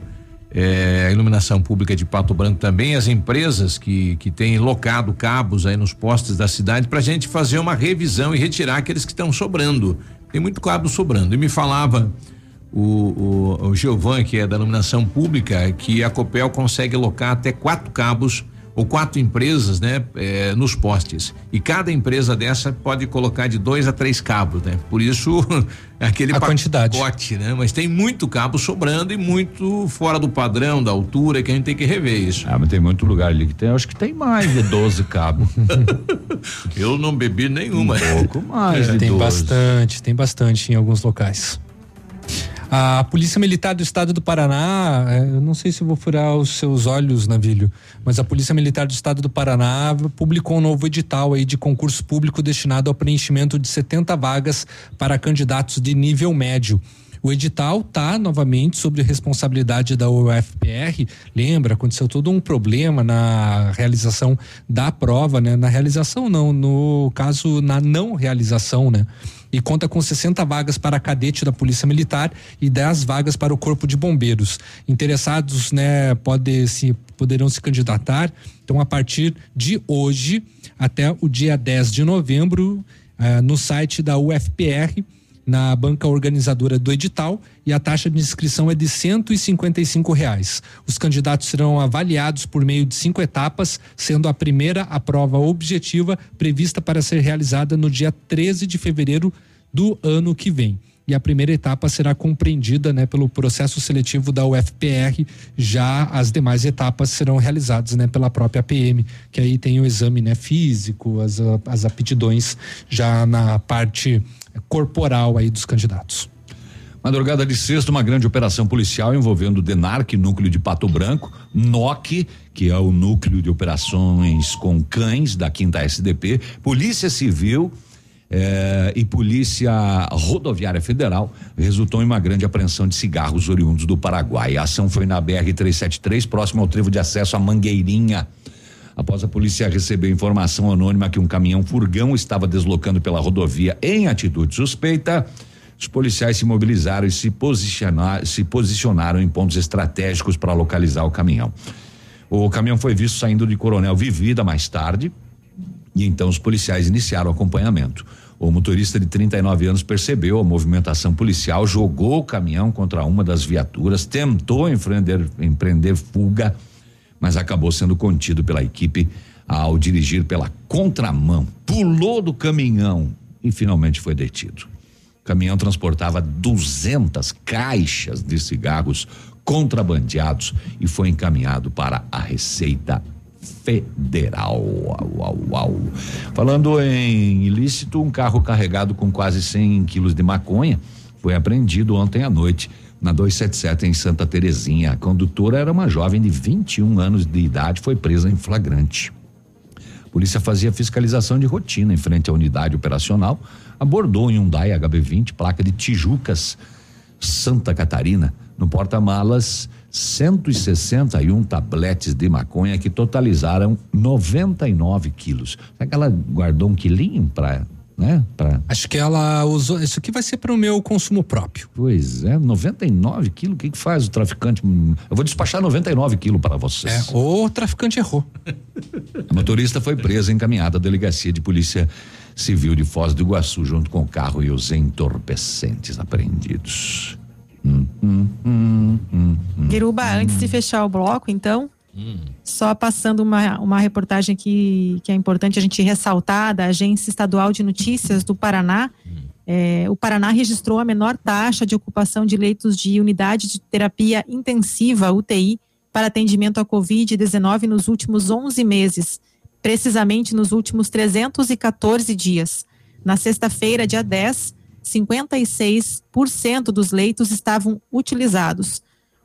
eh, a iluminação pública de Pato Branco também, as empresas que, que têm locado cabos aí nos postes da cidade para a gente fazer uma revisão e retirar aqueles que estão sobrando. Tem muito cabo sobrando. E me falava o, o, o que é da iluminação pública, que a Copel consegue locar até quatro cabos ou quatro empresas, né, eh, nos postes. E cada empresa dessa pode colocar de dois a três cabos, né? Por isso aquele A quantidade. pacote, né? Mas tem muito cabo sobrando e muito fora do padrão, da altura, que a gente tem que rever isso. Ah, mas tem muito lugar ali que tem, acho que tem mais de 12 cabos. Eu não bebi nenhuma. Um pouco mais É, de tem 12. bastante, tem bastante em alguns locais. A Polícia Militar do Estado do Paraná, eh, eu não sei se vou furar os seus olhos, Navilho, mas a Polícia Militar do Estado do Paraná publicou um novo edital aí de concurso público destinado ao preenchimento de 70 vagas para candidatos de nível médio. O edital tá novamente sobre responsabilidade da UFPR. Lembra, aconteceu todo um problema na realização da prova, né? Na realização não, no caso na não realização, né? E conta com 60 vagas para cadete da Polícia Militar e 10 vagas para o Corpo de Bombeiros. Interessados, né, pode se poderão se candidatar. Então, a partir de hoje até o dia 10 de novembro, eh, no site da UFPR, na banca organizadora do edital e a taxa de inscrição é de 155 reais. Os candidatos serão avaliados por meio de cinco etapas, sendo a primeira a prova objetiva prevista para ser realizada no dia 13 de fevereiro do ano que vem. E a primeira etapa será compreendida né, pelo processo seletivo da UFPR, já as demais etapas serão realizadas né, pela própria PM, que aí tem o exame né, físico, as, as aptidões já na parte corporal aí dos candidatos. Madrugada de sexta, uma grande operação policial envolvendo o DENARC, núcleo de Pato Branco, NOC, que é o núcleo de operações com cães da quinta SDP, Polícia Civil eh, e Polícia Rodoviária Federal, resultou em uma grande apreensão de cigarros oriundos do Paraguai. A ação foi na BR 373, próximo ao trevo de acesso à Mangueirinha. Após a polícia receber informação anônima que um caminhão furgão estava deslocando pela rodovia em atitude suspeita, os policiais se mobilizaram e se, posicionar, se posicionaram em pontos estratégicos para localizar o caminhão. O caminhão foi visto saindo de Coronel Vivida mais tarde e então os policiais iniciaram o acompanhamento. O motorista de 39 anos percebeu a movimentação policial, jogou o caminhão contra uma das viaturas, tentou empreender, empreender fuga, mas acabou sendo contido pela equipe ao dirigir pela contramão. Pulou do caminhão e finalmente foi detido. O caminhão transportava 200 caixas de cigarros contrabandeados e foi encaminhado para a Receita Federal. Uau, uau, uau. Falando em ilícito, um carro carregado com quase 100 quilos de maconha foi apreendido ontem à noite na 277 em Santa Terezinha. A condutora era uma jovem de 21 anos de idade, foi presa em flagrante. A polícia fazia fiscalização de rotina em frente à unidade operacional, abordou um Hyundai HB20, placa de Tijucas, Santa Catarina, no porta-malas 161 tabletes de maconha que totalizaram 99 quilos. Será que ela guardou um quilinho para, né? Pra... Acho que ela usou. Isso aqui vai ser para o meu consumo próprio. Pois é, 99 quilos. O que, que faz o traficante? Hum, Eu vou despachar 99 quilos para vocês. É, o traficante errou. A motorista foi presa e encaminhada à delegacia de polícia civil de Foz do Iguaçu, junto com o carro e os entorpecentes apreendidos. Guiruba, antes de fechar o bloco, então, só passando uma, uma reportagem que, que é importante a gente ressaltar da Agência Estadual de Notícias do Paraná. É, o Paraná registrou a menor taxa de ocupação de leitos de unidade de terapia intensiva, UTI, para atendimento à Covid-19 nos últimos 11 meses, precisamente nos últimos 314 dias. Na sexta-feira, dia 10, 56% dos leitos estavam utilizados.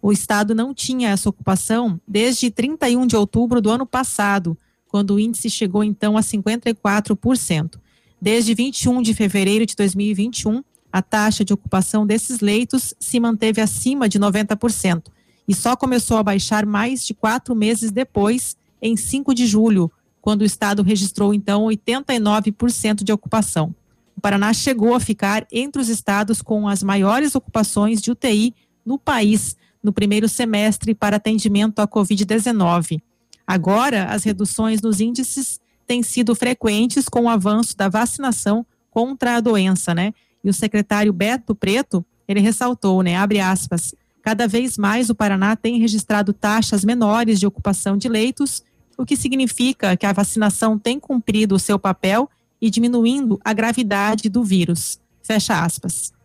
O Estado não tinha essa ocupação desde 31 de outubro do ano passado, quando o índice chegou então a 54%. Desde 21 de fevereiro de 2021, a taxa de ocupação desses leitos se manteve acima de 90% e só começou a baixar mais de quatro meses depois, em 5 de julho, quando o Estado registrou então 89% de ocupação. O Paraná chegou a ficar entre os estados com as maiores ocupações de UTI no país no primeiro semestre para atendimento à Covid-19. Agora, as reduções nos índices têm sido frequentes com o avanço da vacinação contra a doença, né? E o secretário Beto Preto, ele ressaltou, né, abre aspas, cada vez mais o Paraná tem registrado taxas menores de ocupação de leitos, o que significa que a vacinação tem cumprido o seu papel e diminuindo a gravidade do vírus. Fecha aspas.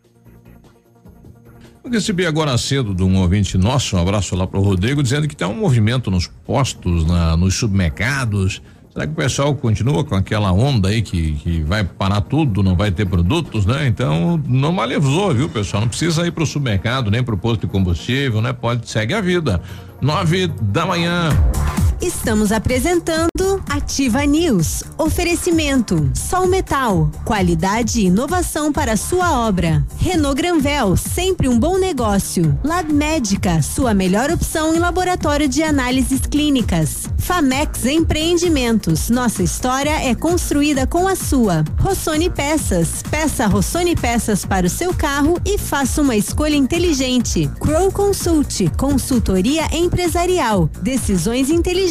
Eu recebi agora cedo de um ouvinte nosso, um abraço lá para o Rodrigo, dizendo que tem um movimento nos postos, na, nos supermercados. Será que o pessoal continua com aquela onda aí que, que vai parar tudo, não vai ter produtos, né? Então, não malevou, viu, pessoal? Não precisa ir para o supermercado, nem para o posto de combustível, né? Pode, segue a vida. Nove da manhã. Estamos apresentando Ativa News. Oferecimento: Sol Metal. Qualidade e inovação para sua obra. Renault Granvel, sempre um bom negócio. Lab Médica, sua melhor opção em laboratório de análises clínicas. Famex Empreendimentos. Nossa história é construída com a sua. Rossoni Peças. Peça Rossoni Peças para o seu carro e faça uma escolha inteligente. Crow Consult. Consultoria empresarial. Decisões inteligentes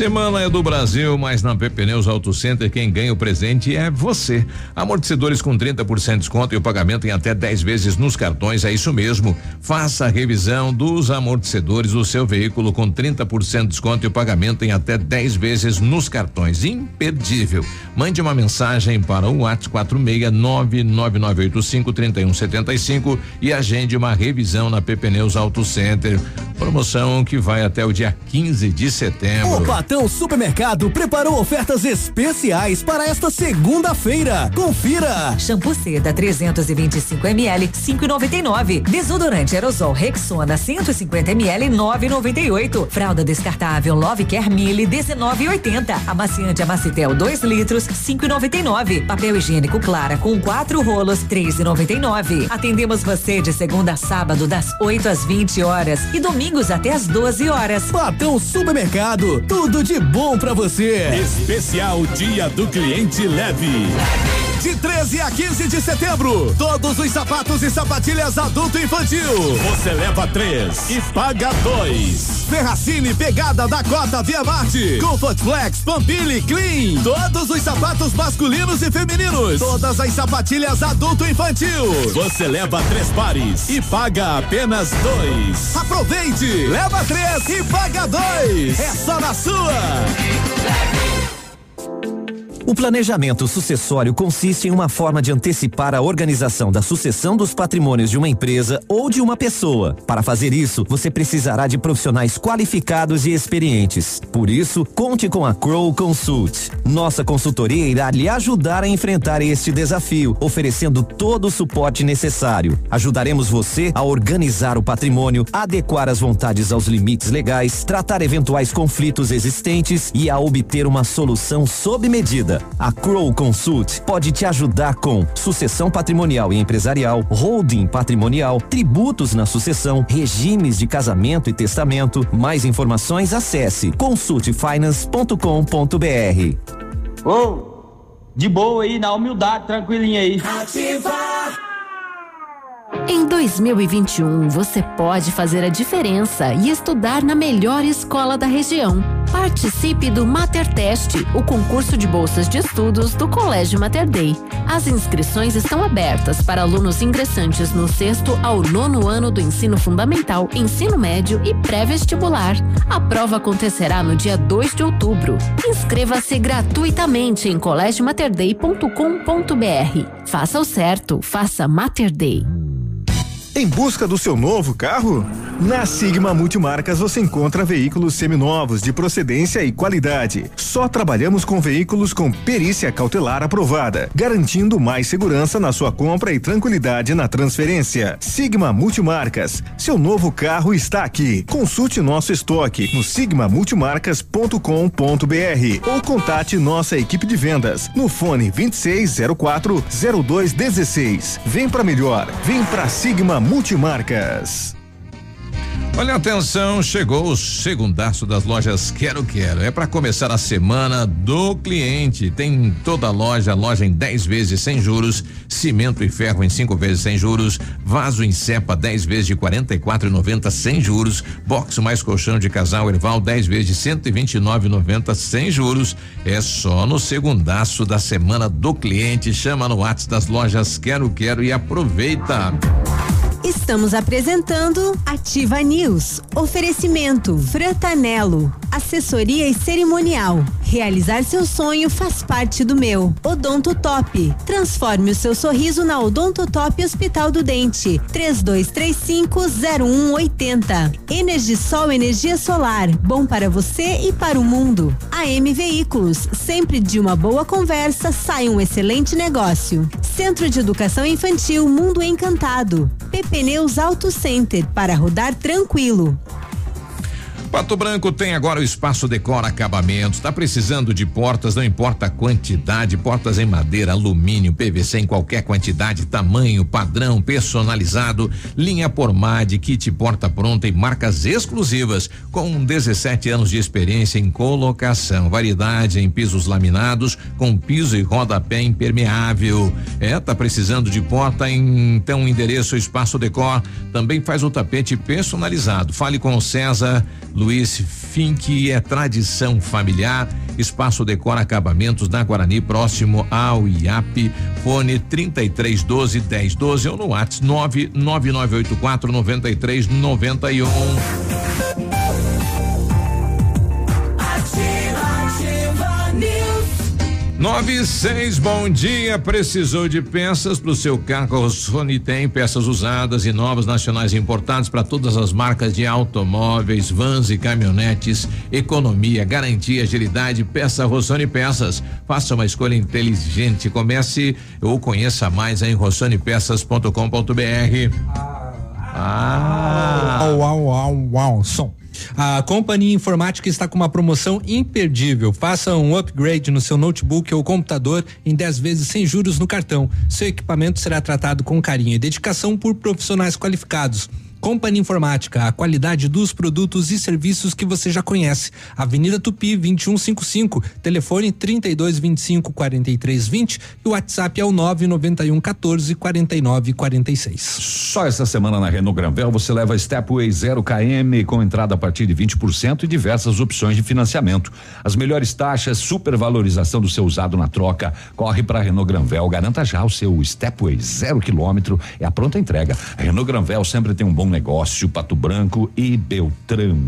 Semana é do Brasil, mas na PP Neus Auto Center quem ganha o presente é você. Amortecedores com 30% de desconto e o pagamento em até 10 vezes nos cartões, é isso mesmo. Faça a revisão dos amortecedores do seu veículo com 30% de desconto e o pagamento em até 10 vezes nos cartões. Imperdível. Mande uma mensagem para o WhatsApp 46999853175 e agende uma revisão na PP Neus Auto Center. Promoção que vai até o dia 15 de setembro. Opa! Patão Supermercado preparou ofertas especiais para esta segunda-feira. Confira. Shampoo Seda 325 ml 5,99. Desodorante aerosol Rexona 150 ml 9,98. Fralda descartável Love Care Mille 19,80. Amaciante Amacitel 2 litros 5,99. Papel higiênico Clara com quatro rolos 3,99. Atendemos você de segunda a sábado das 8 às 20 horas e domingos até às 12 horas. Patão Supermercado, tudo de bom para você. Especial Dia do Cliente Leve. De 13 a 15 de setembro, todos os sapatos e sapatilhas adulto e infantil. Você leva três e paga dois. Ferracine Pegada da Cota Via Marte. Comfort Flex, Pampili Clean. Todos os sapatos masculinos e femininos. Todas as sapatilhas adulto e infantil. Você leva três pares e paga apenas dois. Aproveite! Leva três e paga dois. É só na sua. O planejamento sucessório consiste em uma forma de antecipar a organização da sucessão dos patrimônios de uma empresa ou de uma pessoa. Para fazer isso, você precisará de profissionais qualificados e experientes. Por isso, conte com a Crow Consult. Nossa consultoria irá lhe ajudar a enfrentar este desafio, oferecendo todo o suporte necessário. Ajudaremos você a organizar o patrimônio, adequar as vontades aos limites legais, tratar eventuais conflitos existentes e a obter uma solução sob medida. Vida. A Crow Consult pode te ajudar com sucessão patrimonial e empresarial, holding patrimonial, tributos na sucessão, regimes de casamento e testamento. Mais informações acesse consultfinance.com.br. Ô, de boa aí, na humildade, tranquilinha aí. Em 2021, você pode fazer a diferença e estudar na melhor escola da região. Participe do Mater Test, o concurso de bolsas de estudos do Colégio Mater Dei. As inscrições estão abertas para alunos ingressantes no sexto ao nono ano do ensino fundamental, ensino médio e pré-vestibular. A prova acontecerá no dia 2 de outubro. Inscreva-se gratuitamente em colégiomaterdei.com.br. Faça o certo, faça Mater Dei. Em busca do seu novo carro? Na Sigma Multimarcas você encontra veículos seminovos de procedência e qualidade. Só trabalhamos com veículos com perícia cautelar aprovada, garantindo mais segurança na sua compra e tranquilidade na transferência. Sigma Multimarcas, seu novo carro está aqui. Consulte nosso estoque no sigmamultimarcas.com.br ou contate nossa equipe de vendas no fone 2604 0216. Vem para melhor, vem para Sigma Multimarcas. Olha atenção, chegou o segundaço das lojas Quero Quero. É para começar a semana do cliente. Tem toda a loja, loja em 10 vezes sem juros, cimento e ferro em 5 vezes sem juros, vaso em cepa 10 vezes de 44,90 sem juros, box mais colchão de casal Erval 10 vezes de 129,90 sem juros. É só no segundaço da semana do cliente. Chama no WhatsApp das lojas Quero Quero e aproveita. Estamos apresentando Ativa News. Oferecimento Fratanelo. Assessoria e cerimonial. Realizar seu sonho faz parte do meu. Odonto Top. Transforme o seu sorriso na Odonto Top Hospital do Dente. 32350180. Energisol energia solar. Bom para você e para o mundo. AM Veículos. Sempre de uma boa conversa sai um excelente negócio. Centro de Educação Infantil Mundo Encantado. Pneus Auto Center para rodar tranquilo. Pato Branco tem agora o Espaço Decora Acabamentos. Está precisando de portas, não importa a quantidade, portas em madeira, alumínio, PVC em qualquer quantidade, tamanho, padrão, personalizado, linha Pormade, kit porta pronta e marcas exclusivas, com 17 anos de experiência em colocação, variedade em pisos laminados, com piso e rodapé impermeável. É, tá precisando de porta, então o endereço Espaço Decor também faz o tapete personalizado. Fale com o César Luiz Fink é tradição familiar. Espaço Decora Acabamentos na Guarani, próximo ao IAP. Fone 3312 1012 ou no WhatsApp 99984 9391. Nove e seis, bom dia. Precisou de peças para o seu carro? Rossoni tem peças usadas e novas nacionais importadas para todas as marcas de automóveis, vans e caminhonetes. Economia, garantia, agilidade. Peça Rossoni Peças. Faça uma escolha inteligente. Comece ou conheça mais em rossonepeças.com.br. Ah. Som. A Companhia Informática está com uma promoção imperdível. Faça um upgrade no seu notebook ou computador em 10 vezes sem juros no cartão. Seu equipamento será tratado com carinho e dedicação por profissionais qualificados. Companhia Informática, a qualidade dos produtos e serviços que você já conhece. Avenida Tupi 2155, telefone 3225 4320 e o WhatsApp é o 991 14 49 46. Só essa semana na Renault Granvel você leva Stepway 0 km com entrada a partir de 20% e diversas opções de financiamento. As melhores taxas, supervalorização do seu usado na troca. Corre para Renault Granvel, garanta já o seu Stepway 0 quilômetro, é a pronta entrega. A Renault Granvel sempre tem um bom negócio, Pato Branco e Beltrão.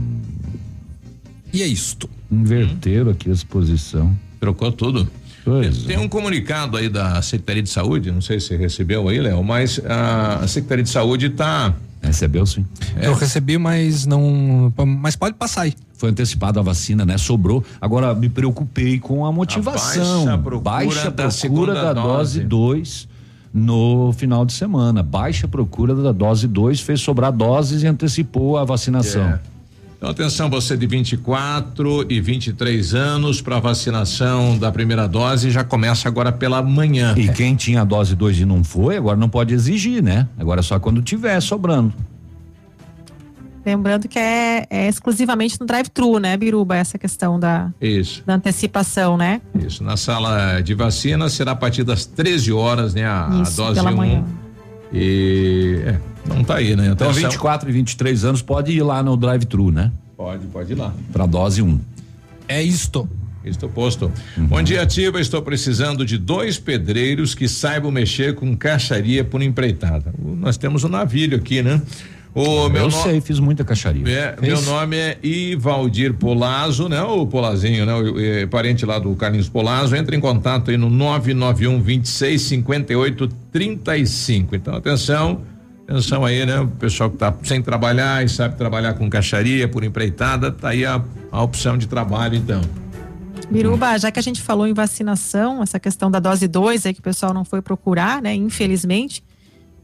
E é isto. Inverteram aqui a exposição. Trocou tudo. Pois Tem um comunicado aí da Secretaria de Saúde, não sei se você recebeu aí, Léo, mas a, a Secretaria de Saúde está Recebeu sim. Eu recebi, mas não. Mas pode passar aí. Foi antecipada a vacina, né? Sobrou. Agora me preocupei com a motivação. baixa procura Baixa da procura da dose dose. 2 no final de semana. Baixa procura da dose 2 fez sobrar doses e antecipou a vacinação. É. Então, atenção, você de 24 e 23 anos para vacinação da primeira dose já começa agora pela manhã. E quem tinha a dose 2 e não foi, agora não pode exigir, né? Agora é só quando tiver sobrando. Lembrando que é, é exclusivamente no drive-thru, né, Biruba? Essa questão da, Isso. da antecipação, né? Isso. Na sala de vacina será a partir das 13 horas, né? A, a Isso, dose pela 1. manhã. E é, não tá aí, né? Então, Atenção. 24 e 23 anos pode ir lá no drive-thru, né? Pode, pode ir lá. Pra dose 1. Um. É isto. Estou posto. Bom dia, Ativa. Estou precisando de dois pedreiros que saibam mexer com caixaria por empreitada. Nós temos um navio aqui, né? O meu Eu no- sei, fiz muita caixaria. É, meu nome é Ivaldir Polazzo, né? O Polazinho, né? O, é, parente lá do Carlinhos Polazzo. Entra em contato aí no 991 26 58 35. Então, atenção. Atenção aí, né? O pessoal que tá sem trabalhar e sabe trabalhar com caixaria por empreitada, tá aí a, a opção de trabalho, então. Biruba, já que a gente falou em vacinação, essa questão da dose 2 aí que o pessoal não foi procurar, né? Infelizmente.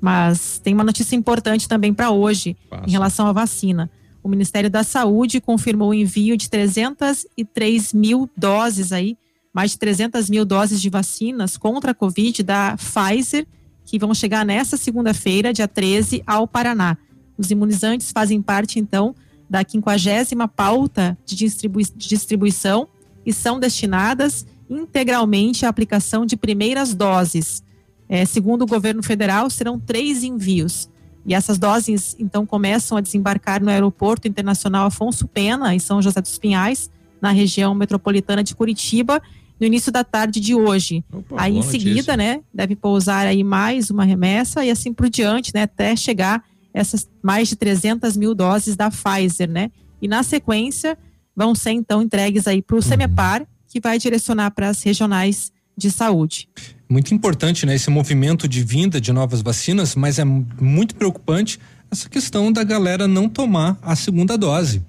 Mas tem uma notícia importante também para hoje em relação à vacina. O Ministério da Saúde confirmou o envio de 303 mil doses aí, mais de 300 mil doses de vacinas contra a Covid da Pfizer, que vão chegar nesta segunda-feira, dia 13, ao Paraná. Os imunizantes fazem parte, então, da 50 pauta de, distribui de distribuição e são destinadas integralmente à aplicação de primeiras doses. É, segundo o governo federal, serão três envios. E essas doses, então, começam a desembarcar no Aeroporto Internacional Afonso Pena, em São José dos Pinhais, na região metropolitana de Curitiba, no início da tarde de hoje. aí, em seguida, notícia. né, deve pousar aí mais uma remessa e assim por diante, né, até chegar essas mais de 300 mil doses da Pfizer, né? E na sequência, vão ser então entregues aí para o Semepar, que vai direcionar para as regionais de saúde. Muito importante, né, esse movimento de vinda de novas vacinas, mas é mu- muito preocupante essa questão da galera não tomar a segunda dose.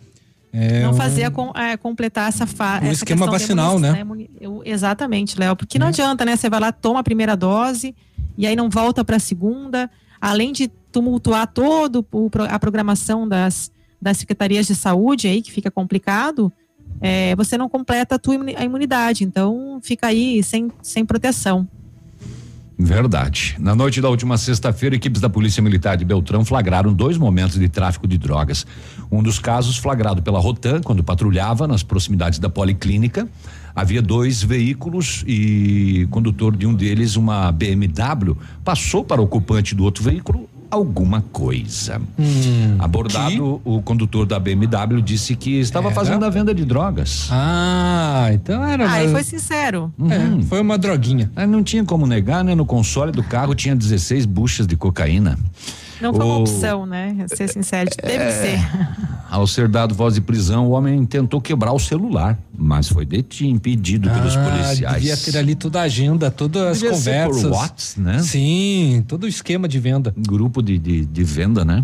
É não um- fazer a com- é, completar essa fase. O esquema vacinal, né? exatamente, Léo. Porque não adianta, né? Você vai lá, toma a primeira dose e aí não volta para a segunda. Além de tumultuar todo o a programação das, das secretarias de saúde aí, que fica complicado, é, você não completa a tua a imunidade. Então fica aí sem, sem proteção. Verdade. Na noite da última sexta-feira, equipes da Polícia Militar de Beltrão flagraram dois momentos de tráfico de drogas. Um dos casos flagrado pela Rotan, quando patrulhava nas proximidades da Policlínica. Havia dois veículos e condutor de um deles, uma BMW, passou para o ocupante do outro veículo alguma coisa. Abordado, o condutor da BMW disse que estava Era? fazendo a venda de drogas. Ah, então era. Aí foi sincero. Uhum. foi uma droguinha. Não tinha como negar, né? No console do carro tinha 16 buchas de cocaína. Não foi uma O- opção, né? Ser sincero, teve que É. ser. Ao ser dado voz de prisão, o homem tentou quebrar o celular, mas foi detido, impedido pelos Ah, policiais. Devia ter ali toda a agenda, todas as Devia ser por conversas. Whats, né? Sim, todo o esquema de venda. Grupo de, de, de venda, né?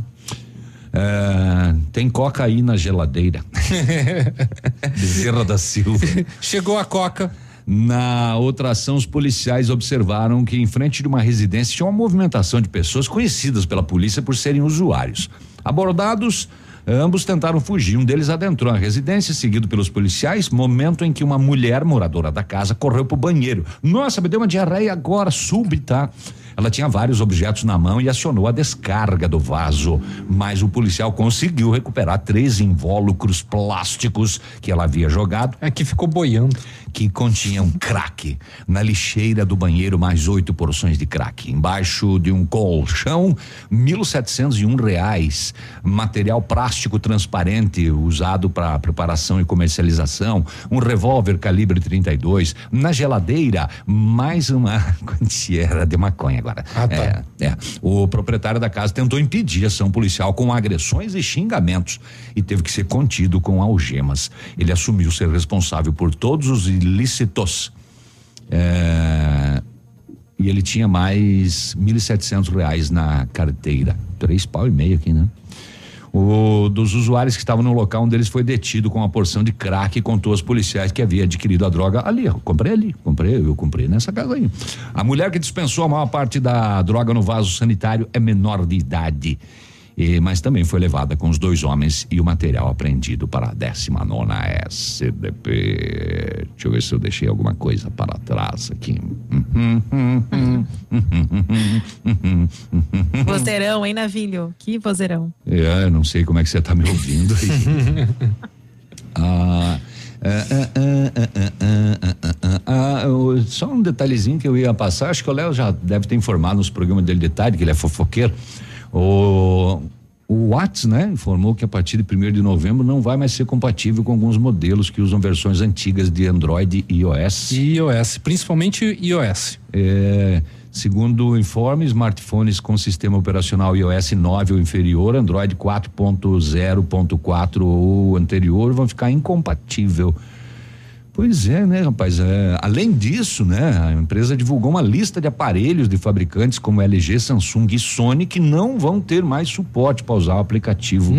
É, tem coca aí na geladeira. Bezerra da Silva. Chegou a coca. Na outra ação, os policiais observaram que em frente de uma residência tinha uma movimentação de pessoas conhecidas pela polícia por serem usuários. Abordados, ambos tentaram fugir. Um deles adentrou a residência, seguido pelos policiais, momento em que uma mulher moradora da casa correu para o banheiro. Nossa, me deu uma diarreia agora, súbita. Ela tinha vários objetos na mão e acionou a descarga do vaso, mas o policial conseguiu recuperar três invólucros plásticos que ela havia jogado. É que ficou boiando. Que continham crack. Na lixeira do banheiro, mais oito porções de crack. Embaixo de um colchão, mil setecentos e um reais. Material plástico transparente usado para preparação e comercialização. Um revólver calibre 32. Na geladeira, mais uma quantia de maconha agora. é, é. O proprietário da casa tentou impedir a ação policial com agressões e xingamentos e teve que ser contido com algemas. Ele assumiu ser responsável por todos os ilícitos. É, e ele tinha mais mil e setecentos reais na carteira. Três pau e meio aqui, né? O dos usuários que estavam no local, um deles foi detido com uma porção de crack e contou aos policiais que havia adquirido a droga ali. Eu comprei ali, comprei, eu comprei nessa casa aí. A mulher que dispensou a maior parte da droga no vaso sanitário é menor de idade E, mas também foi levada com os dois homens e o material apreendido para a 19 SDP. Deixa eu ver se eu deixei alguma coisa para trás aqui. Vozeirão, hein, Navilho? Que vozeirão. É, não sei como é que você está me ouvindo aí. ah, eu- só um detalhezinho que eu ia passar, acho que o Léo já deve ter informado nos programas dele de tarde, que ele é fofoqueiro. O, o Whats, né, informou que a partir de 1 de novembro não vai mais ser compatível com alguns modelos que usam versões antigas de Android e iOS. iOS, principalmente iOS. É, segundo o informe, smartphones com sistema operacional iOS 9 ou inferior, Android 4.0.4 ou anterior vão ficar incompatível. Pois é, né, rapaz? É, além disso, né, a empresa divulgou uma lista de aparelhos de fabricantes como LG, Samsung e Sony que não vão ter mais suporte para usar o aplicativo.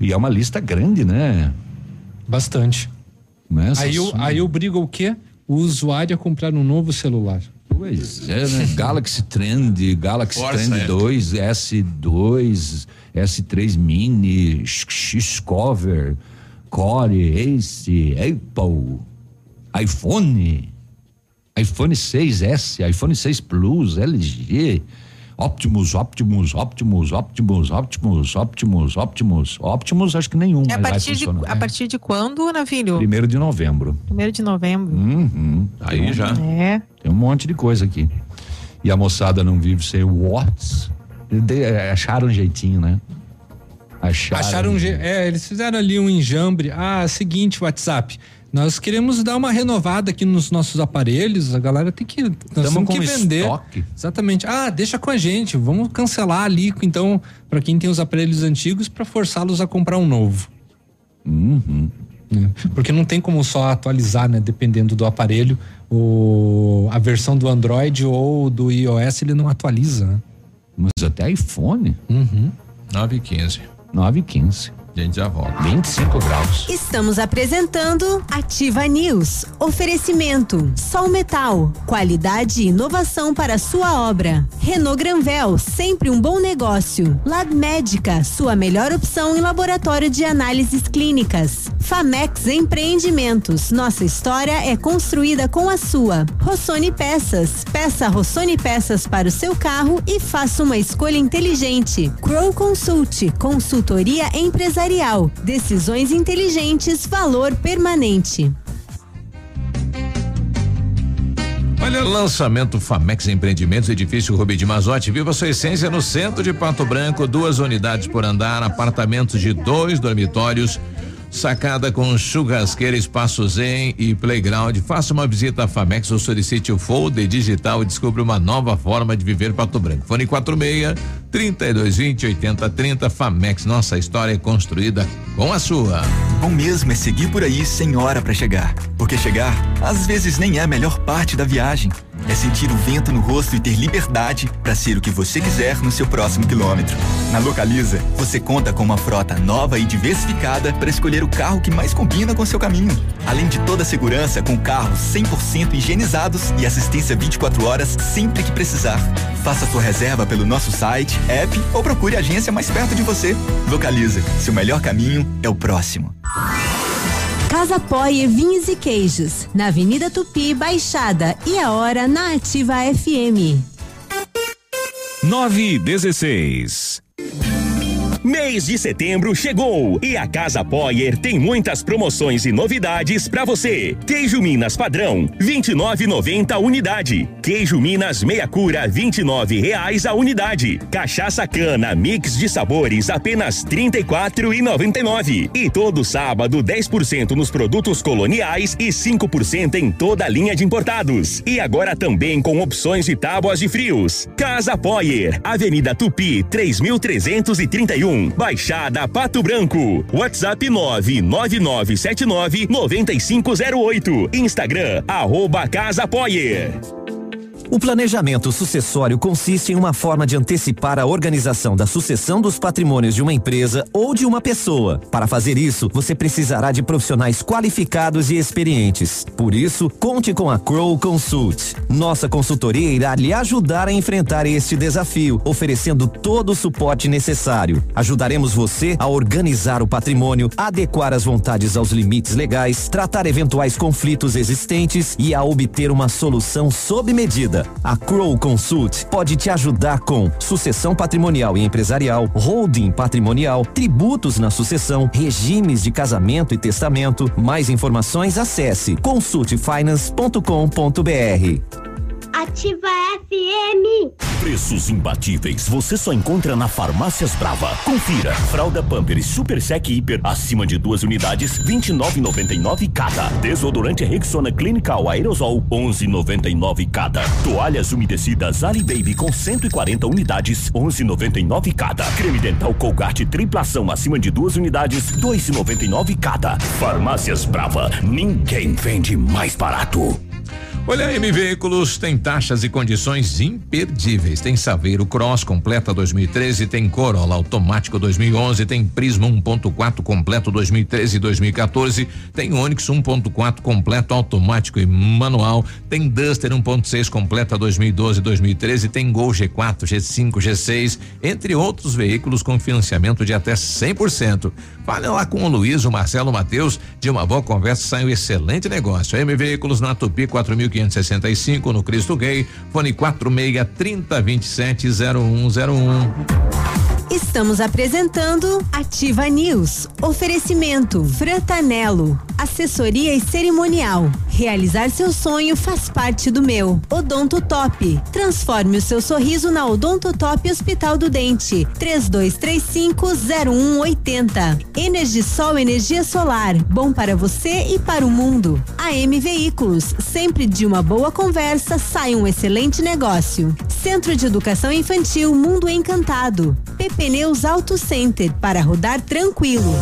E é uma lista grande, né? Bastante. Né, Aí, o, Samsung. aí obriga o quê? O usuário a comprar um novo celular. Pois é, né? Galaxy Trend, Galaxy Força, Trend é. 2, S2, S3 Mini, X-Cover, Core, Ace, Apple, iPhone, iPhone 6S, iPhone 6 Plus, LG, Optimus, Optimus, Optimus, Optimus, Optimus, Optimus, Optimus, Optimus, acho que nenhum É a partir, de, a partir de quando, Navilho? Primeiro de novembro. Primeiro de novembro. Uhum. Aí já. É. Tem um monte de coisa aqui. E a moçada não vive sem. De- é, Acharam um jeitinho, né? Acharam. Acharam um. je- É, eles fizeram ali um enjambre. Ah, seguinte, WhatsApp. Nós queremos dar uma renovada aqui nos nossos aparelhos. A galera tem que. Nós Tamo temos que vender. estoque. Exatamente. Ah, deixa com a gente. Vamos cancelar ali, então, para quem tem os aparelhos antigos, para forçá-los a comprar um novo. Uhum. É, Porque não tem como só atualizar, né? Dependendo do aparelho, o, a versão do Android ou do iOS ele não atualiza. Né? Mas até iPhone. Uhum. 9 e 15. 9 e 15. Gente já volta. 25 graus. Estamos apresentando Ativa News. Oferecimento: Sol Metal. Qualidade e inovação para sua obra. Renault Granvel, sempre um bom negócio. Lab Médica, sua melhor opção em laboratório de análises clínicas. Famex Empreendimentos. Nossa história é construída com a sua. Rossoni Peças. Peça Rossoni Peças para o seu carro e faça uma escolha inteligente. Crow Consult, consultoria empresarial. Decisões inteligentes, valor permanente. Olha, lançamento Famex Empreendimentos, edifício Rubi de Mazote. Viva sua essência no centro de Pato Branco. Duas unidades por andar, apartamentos de dois dormitórios. Sacada com churrasqueira, espaço zen e playground. Faça uma visita à Famex ou solicite o folder digital e descubra uma nova forma de viver Pato Branco. Fone 46 3220 8030 Famex. Nossa história é construída com a sua. Bom mesmo é seguir por aí sem hora pra chegar. Porque chegar, às vezes, nem é a melhor parte da viagem. É sentir o vento no rosto e ter liberdade para ser o que você quiser no seu próximo quilômetro. Na Localiza, você conta com uma frota nova e diversificada para escolher o carro que mais combina com seu caminho. Além de toda a segurança com carros 100% higienizados e assistência 24 horas sempre que precisar. Faça sua reserva pelo nosso site, app ou procure a agência mais perto de você. Localiza, seu melhor caminho é o próximo. Casa Poie Vinhos e Queijos, na Avenida Tupi, Baixada e a hora na Ativa FM. 9 e 16. Mês de setembro chegou e a Casa Poyer tem muitas promoções e novidades para você. Queijo Minas padrão, 29,90 a unidade. Queijo Minas meia cura, 29 reais a unidade. Cachaça cana mix de sabores, apenas 34,99. E todo sábado 10% nos produtos coloniais e 5% em toda a linha de importados. E agora também com opções de tábuas de frios. Casa Poyer, Avenida Tupi, 3331, Baixada Pato Branco. WhatsApp 99979 9508. Instagram, arroba Casa Poyer. O planejamento sucessório consiste em uma forma de antecipar a organização da sucessão dos patrimônios de uma empresa ou de uma pessoa. Para fazer isso, você precisará de profissionais qualificados e experientes. Por isso, conte com a Crow Consult. Nossa consultoria irá lhe ajudar a enfrentar este desafio, oferecendo todo o suporte necessário. Ajudaremos você a organizar o patrimônio, adequar as vontades aos limites legais, tratar eventuais conflitos existentes e a obter uma solução sob medida. A Crow Consult pode te ajudar com sucessão patrimonial e empresarial, holding patrimonial, tributos na sucessão, regimes de casamento e testamento. Mais informações acesse consultfinance.com.br. Ativa FM. Preços imbatíveis você só encontra na Farmácias Brava. Confira. Fralda Pampers Super Sec Hiper acima de duas unidades, 29,99 cada. Desodorante Rexona Clinical Aerosol, 11,99 cada. Toalhas umedecidas Ali Baby com 140 unidades, 11,99 cada. Creme dental Colgate triplação acima de duas unidades, 2,99 cada. Farmácias Brava. Ninguém vende mais barato. Olha, M Veículos tem taxas e condições imperdíveis. Tem Saveiro Cross completa 2013, tem Corolla automático 2011, tem Prisma 1.4 completo 2013 e 2014, tem Onix 1.4 completo automático e manual, tem Duster 1.6 completa 2012 e 2013, tem Gol G4, G5, G6, entre outros veículos com financiamento de até 100%. Fale lá com o Luiz, o Marcelo Matheus, de uma boa conversa sai um excelente negócio. M Veículos na Tupi 4565 no Cristo Rei, fone 46 30 27 0101. Estamos apresentando Ativa News. Oferecimento Frantanelo. Assessoria e cerimonial. Realizar seu sonho faz parte do meu. Odonto Top. Transforme o seu sorriso na Odonto Top Hospital do Dente. 32350180. Energisol energia solar. Bom para você e para o mundo. AM Veículos. Sempre de uma boa conversa sai um excelente negócio. Centro de Educação Infantil Mundo Encantado. Pneus Auto Center para rodar tranquilo.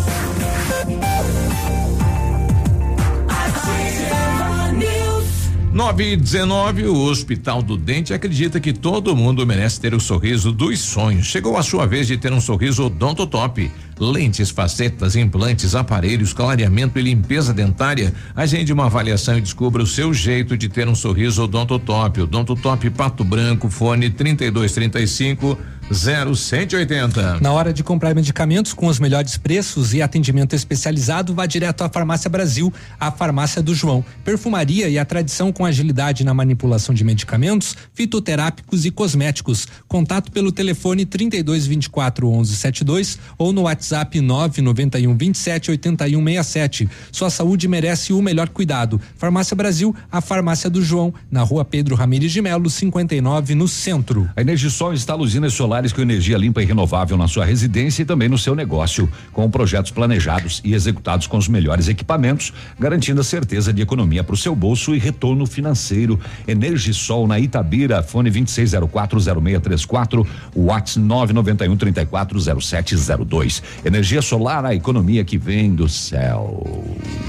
Nove e 19, o Hospital do Dente acredita que todo mundo merece ter o sorriso dos sonhos. Chegou a sua vez de ter um sorriso odontotop. Lentes, facetas, implantes, aparelhos, clareamento e limpeza dentária. Agende uma avaliação e descubra o seu jeito de ter um sorriso odontotop. Odontotop Pato Branco, fone 3235 0180. Na hora de comprar medicamentos com os melhores preços e atendimento especializado, vá direto à Farmácia Brasil, a farmácia do João. Perfumaria e a tradição com agilidade na manipulação de medicamentos, fitoterápicos e cosméticos. Contato pelo telefone 3224 1172 ou no WhatsApp 991 27 81 67. Sua saúde merece o melhor cuidado. Farmácia Brasil, a farmácia do João, na rua Pedro Ramires de Melo, 59, no centro. A Energisol instala usinas solares com energia limpa e renovável na sua residência e também no seu negócio, com projetos planejados e executados com os melhores equipamentos, garantindo a certeza de economia para o seu bolso e retorno financeiro. Energisol na Itabira, fone 26040634, WhatsApp 991 340702. Energia solar, a economia que vem do céu.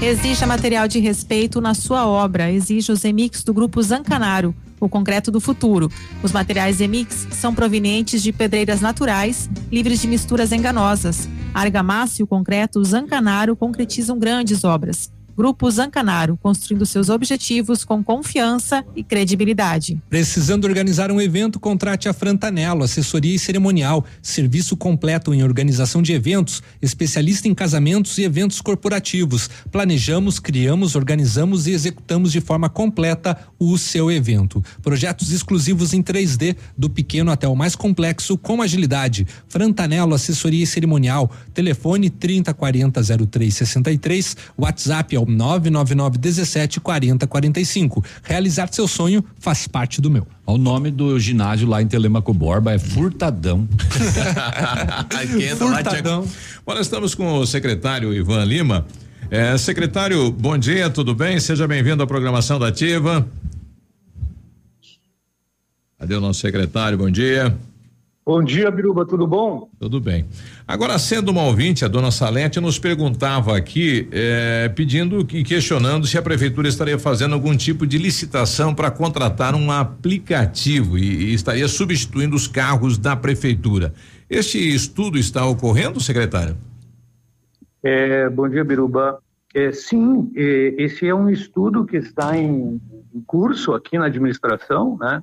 Exija material de respeito na sua obra. Exija os emix do grupo Zancanaro o concreto do futuro. Os materiais Emix são provenientes de pedreiras naturais, livres de misturas enganosas. A argamassa e o concreto Zancanaro concretizam grandes obras. Grupo Zancanaro, construindo seus objetivos com confiança e credibilidade. Precisando organizar um evento, contrate a Frantanelo, assessoria e cerimonial, serviço completo em organização de eventos, especialista em casamentos e eventos corporativos. Planejamos, criamos, organizamos e executamos de forma completa o seu evento. Projetos exclusivos em 3D, do pequeno até o mais complexo, com agilidade. Frantanelo, assessoria e cerimonial, telefone 3040 0363, WhatsApp ao 999 17 40 45. Realizar seu sonho faz parte do meu. O nome do ginásio lá em Telemaco Borba é Furtadão. Furtadão. Bom, nós estamos com o secretário Ivan Lima. É, secretário, bom dia, tudo bem? Seja bem-vindo à programação da Ativa. Cadê o nosso secretário? Bom dia. Bom dia, Biruba, tudo bom? Tudo bem. Agora, sendo uma ouvinte, a dona Salete nos perguntava aqui, eh, pedindo e questionando se a prefeitura estaria fazendo algum tipo de licitação para contratar um aplicativo e, e estaria substituindo os carros da prefeitura. Este estudo está ocorrendo, secretário? É, bom dia, Biruba. É, sim, é, esse é um estudo que está em, em curso aqui na administração, né?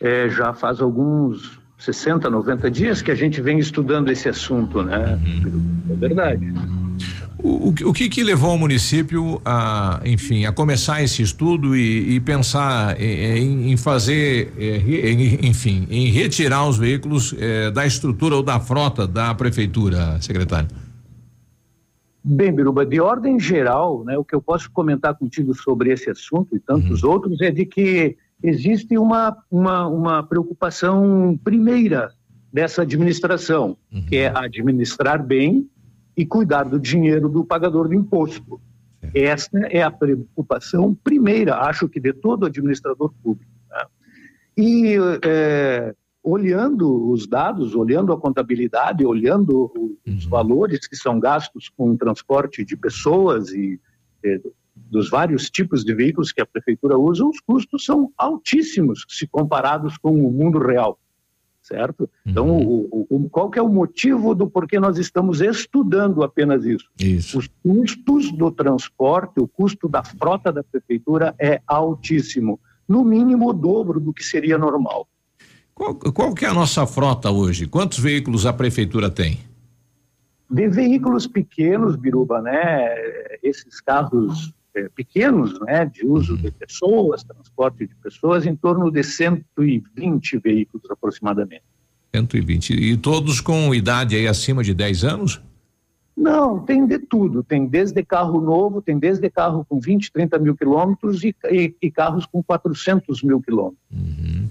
É, já faz alguns 60, 90 dias que a gente vem estudando esse assunto, né? Uhum. É verdade. O, o, que que levou o município a, enfim, a começar esse estudo e, e pensar em, em fazer, em, enfim, em retirar os veículos eh, da estrutura ou da frota da prefeitura, secretário? Bem, Biruba, de ordem geral, né, o que eu posso comentar contigo sobre esse assunto e tantos uhum. outros é de que existe uma, uma, uma preocupação primeira dessa administração, uhum. que é administrar bem e cuidar do dinheiro do pagador de imposto. É. Essa é a preocupação primeira, acho que de todo administrador público. Né? E é, olhando os dados, olhando a contabilidade, olhando os uhum. valores que são gastos com o transporte de pessoas e é, dos vários tipos de veículos que a prefeitura usa, os custos são altíssimos se comparados com o mundo real, certo? Então, uhum. o, o, qual que é o motivo do porquê nós estamos estudando apenas isso? isso? Os custos do transporte, o custo da frota da prefeitura é altíssimo, no mínimo o dobro do que seria normal. Qual, qual que é a nossa frota hoje? Quantos veículos a prefeitura tem? De veículos pequenos, Biruba, né? Esses carros é, pequenos, né, de uso de pessoas, transporte de pessoas, em torno de 120 veículos aproximadamente. 120. E todos com idade aí acima de 10 anos? Não, tem de tudo. Tem desde carro novo, tem desde carro com 20, 30 mil quilômetros e, e, e, carros com 400 mil quilômetros. Uhum.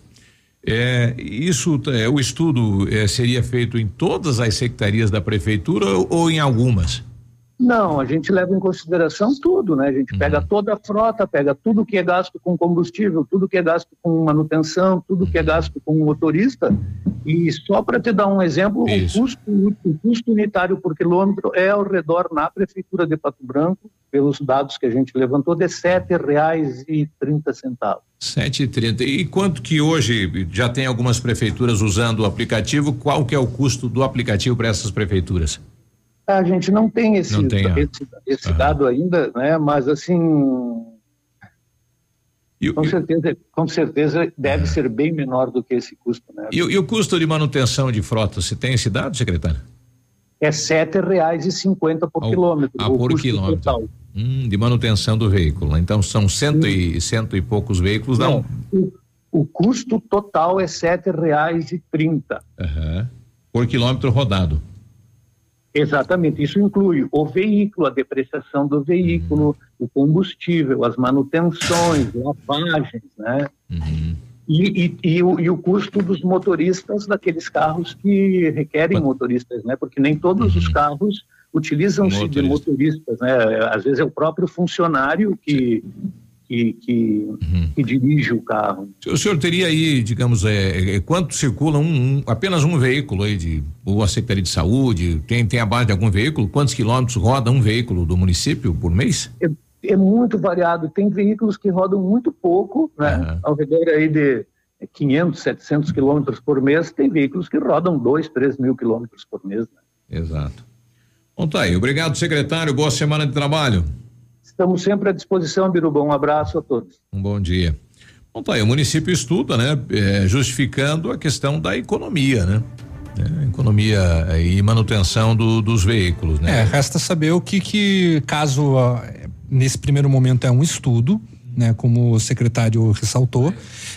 É, isso, é, o estudo é, seria feito em todas as secretarias da prefeitura ou, ou em algumas? Não, a gente leva em consideração tudo, né? A gente uhum. pega toda a frota, pega tudo que é gasto com combustível, tudo que é gasto com manutenção, tudo que é gasto com motorista. E só para te dar um exemplo, o custo, o custo unitário por quilômetro é ao redor na prefeitura de Pato Branco, pelos dados que a gente levantou, de sete reais e trinta centavos. Sete e trinta. E quanto que hoje já tem algumas prefeituras usando o aplicativo? Qual que é o custo do aplicativo para essas prefeituras? A gente não tem esse, não tem, esse, esse uhum. dado ainda, né? Mas assim, com, certeza, com certeza deve ser bem menor do que esse custo, né? E, e, o custo de manutenção de frota, você tem esse dado, secretário? É sete reais e cinquenta por Ao, quilômetro. Ah, por quilômetro. Total. Hum, de manutenção do veículo. Então são cento e, cento e poucos veículos, não? não. O, o, custo total é sete reais e trinta. Uhum. Por quilômetro rodado. Exatamente, isso inclui o veículo, a depreciação do veículo, o combustível, as manutenções, lavagens, né? Uhum. E, e, e, o, e, o, custo dos motoristas daqueles carros que requerem motoristas, né? Porque nem todos uhum. os carros utilizam-se de motoristas, né? Às vezes é o próprio funcionário que que, que, uhum. que, dirige o carro. O senhor teria aí, digamos, é, é, quanto circula um, um, apenas um veículo aí de ou a Secretaria de Saúde, tem, tem a base de algum veículo? Quantos quilômetros roda um veículo do município por mês? É, é muito variado. Tem veículos que rodam muito pouco, né? Uhum. Ao redor aí de 500, 700 quilômetros por mês. Tem veículos que rodam 2, 3 mil quilômetros por mês. Né? Exato. Bom, tá aí. Obrigado, secretário. Boa semana de trabalho. Estamos sempre à disposição, Biruba. Um abraço a todos. Um bom dia. Bom, tá aí, o município estuda, né? É, justificando a questão da economia, né? É, economia e manutenção do, dos veículos, né? É, resta saber o que que, caso nesse primeiro momento é um estudo, né? Como o secretário ressaltou.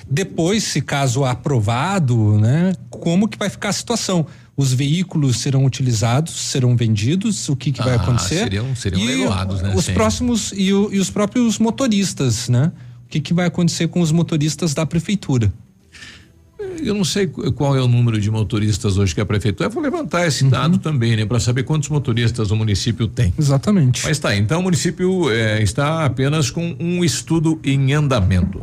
Depois, se caso aprovado, né? Como que vai ficar a situação? Os veículos serão utilizados, serão vendidos, o que, que ah, vai acontecer? Seriam, seriam e leiloados, né? Os Sim. próximos e, o, e, os próprios motoristas, né? O que, que vai acontecer com os motoristas da prefeitura? Eu não sei qual é o número de motoristas hoje que a prefeitura. Eu vou levantar esse dado também, né, para saber quantos motoristas o município tem. Exatamente. Mas tá, então o município eh, está apenas com um estudo em andamento.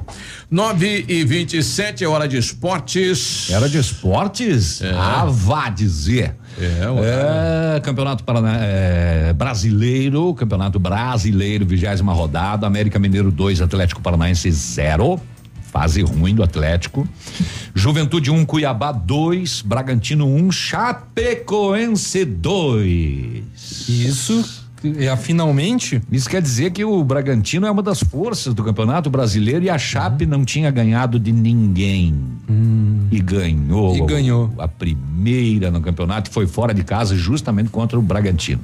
9 e 27 é hora de esportes. Era de esportes? É. Ah, vá dizer. É, É, Campeonato Parana, é, Brasileiro, Campeonato Brasileiro, vigésima rodada, América Mineiro 2, Atlético Paranaense 0. Fase ruim do Atlético. Juventude 1, um, Cuiabá 2, Bragantino 1, um, Chapecoense 2. Isso. É, finalmente. Isso quer dizer que o Bragantino é uma das forças do Campeonato Brasileiro e a Chape não tinha ganhado de ninguém. E ganhou. E ganhou. A primeira no campeonato foi fora de casa justamente contra o Bragantino.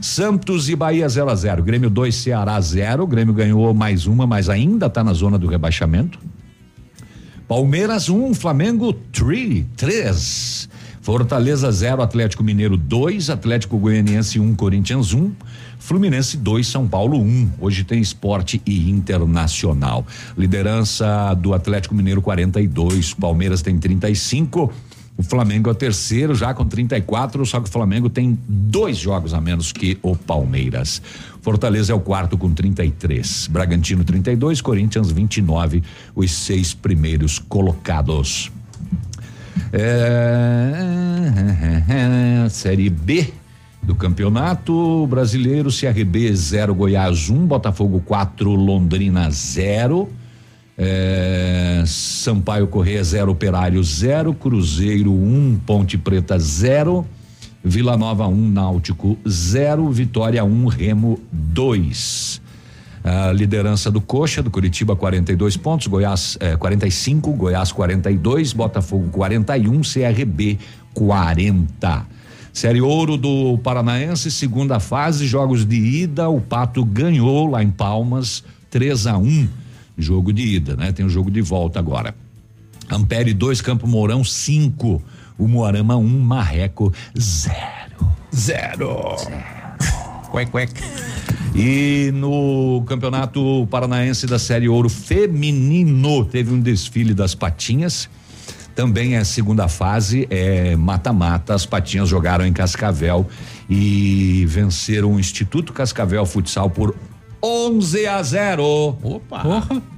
Santos e Bahia 0 a 0 Grêmio 2, Ceará 0. O Grêmio ganhou mais uma, mas ainda está na zona do rebaixamento. Palmeiras 1, um, Flamengo 3, 3. Fortaleza 0, Atlético Mineiro 2, Atlético Goianiense 1, um, Corinthians 1, um, Fluminense 2, São Paulo 1. Um. Hoje tem esporte e internacional. Liderança do Atlético Mineiro 42, Palmeiras tem 35. O Flamengo é o terceiro, já com 34, só que o Flamengo tem dois jogos a menos que o Palmeiras. Fortaleza é o quarto com 33. Bragantino 32, Corinthians 29, os seis primeiros colocados. É, série B do Campeonato Brasileiro, CRB 0, Goiás 1, um, Botafogo 4, Londrina 0. É, Sampaio Correia 0, Operário 0, Cruzeiro 1, um, Ponte Preta 0, Vila Nova 1, um, Náutico 0, Vitória 1, um, Remo 2. A liderança do Coxa, do Curitiba, 42 pontos, Goiás eh, 45, Goiás 42, Botafogo 41, CRB 40. Série Ouro do Paranaense, segunda fase, jogos de ida, o Pato ganhou lá em Palmas, 3 a 1 jogo de ida, né? Tem o um jogo de volta agora. Ampere 2, Campo Mourão 5, o Moarama 1, um, Marreco 0. Zero. Cuec, cuec. E no Campeonato Paranaense da Série Ouro Feminino teve um desfile das patinhas. Também é a segunda fase, é mata-mata. As patinhas jogaram em Cascavel e venceram o Instituto Cascavel Futsal por 11 a 0. Opa! Porra.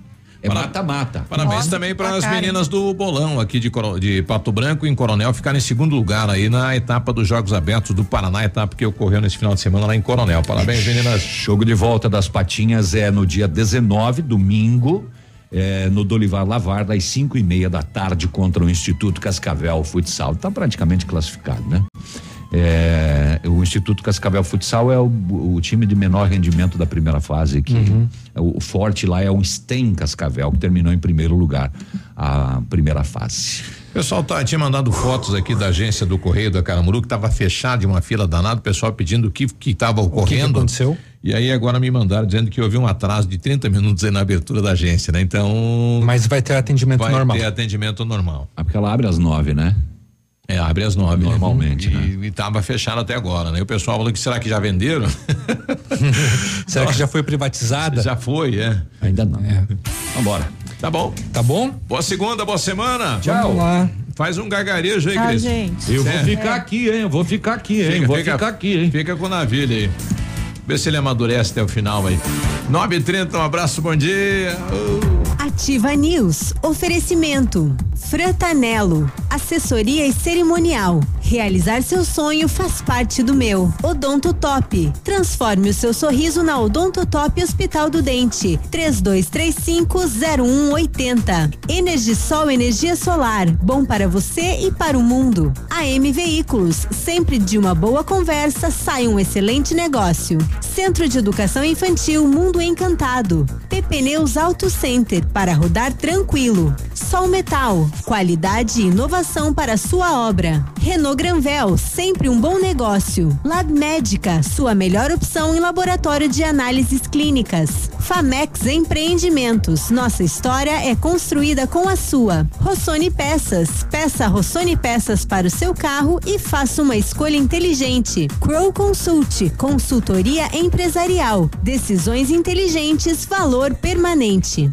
É mata-mata. Parabéns Nossa, também para as meninas do bolão aqui de, de Pato Branco em Coronel ficaram em segundo lugar aí na etapa dos Jogos Abertos do Paraná, etapa que ocorreu nesse final de semana lá em Coronel. Parabéns, meninas. Jogo de volta das patinhas é no dia 19, domingo. É, no Dolivar Lavar, das 5 e meia da tarde, contra o Instituto Cascavel Futsal. Está praticamente classificado, né? É, o Instituto Cascavel Futsal é o, o, time de menor rendimento da primeira fase aqui. Uhum. O, o, forte lá é o Stem Cascavel, que terminou em primeiro lugar a primeira fase. O pessoal tá, tinha mandado fotos aqui da agência do Correio da Caramuru, que estava fechada de uma fila danada, o pessoal pedindo o que que estava ocorrendo. O que, que aconteceu? E aí agora me mandaram dizendo que houve um atraso de 30 minutos aí na abertura da agência, né? Então. Mas vai ter atendimento vai normal. Vai ter atendimento normal. Ah, porque ela abre às nove, né? É, abre às nove. Normalmente, né? E, e tava fechado até agora, né? E o pessoal falou que será que já venderam? será Nossa. que já foi privatizada? Já foi, é. Ainda não. É. Vambora. Tá bom. Tá bom? Boa segunda, boa semana. Tchau. Vamos lá. Faz um gargarejo aí, Ah, Cris. gente. Eu vou É. ficar aqui, hein? Eu vou ficar aqui, hein? Fica, vou fica- ficar aqui, hein? Fica com o navio aí. Vê se ele amadurece até o final aí. 9h30, um abraço, bom dia. Uh. Ativa News. Oferecimento. Frantanelo. Assessoria e cerimonial. Realizar seu sonho faz parte do meu. Odonto Top. Transforme o seu sorriso na Odonto Top Hospital do Dente. 32350180. Energisol energia solar. Bom para você e para o mundo. AM Veículos. Sempre de uma boa conversa sai um excelente negócio. Centro de Educação Infantil Mundo Encantado. PP Neus Auto Center para rodar tranquilo. Sol Metal, qualidade e inovação para sua obra. Renault Granvel, sempre um bom negócio. Lab Médica, sua melhor opção em laboratório de análises clínicas. Famex Empreendimentos, nossa história é construída com a sua. Rossoni Peças, peça Rossoni Peças para o seu carro e faça uma escolha inteligente. Crow Consult, consultoria empresarial, decisões inteligentes, valor permanente.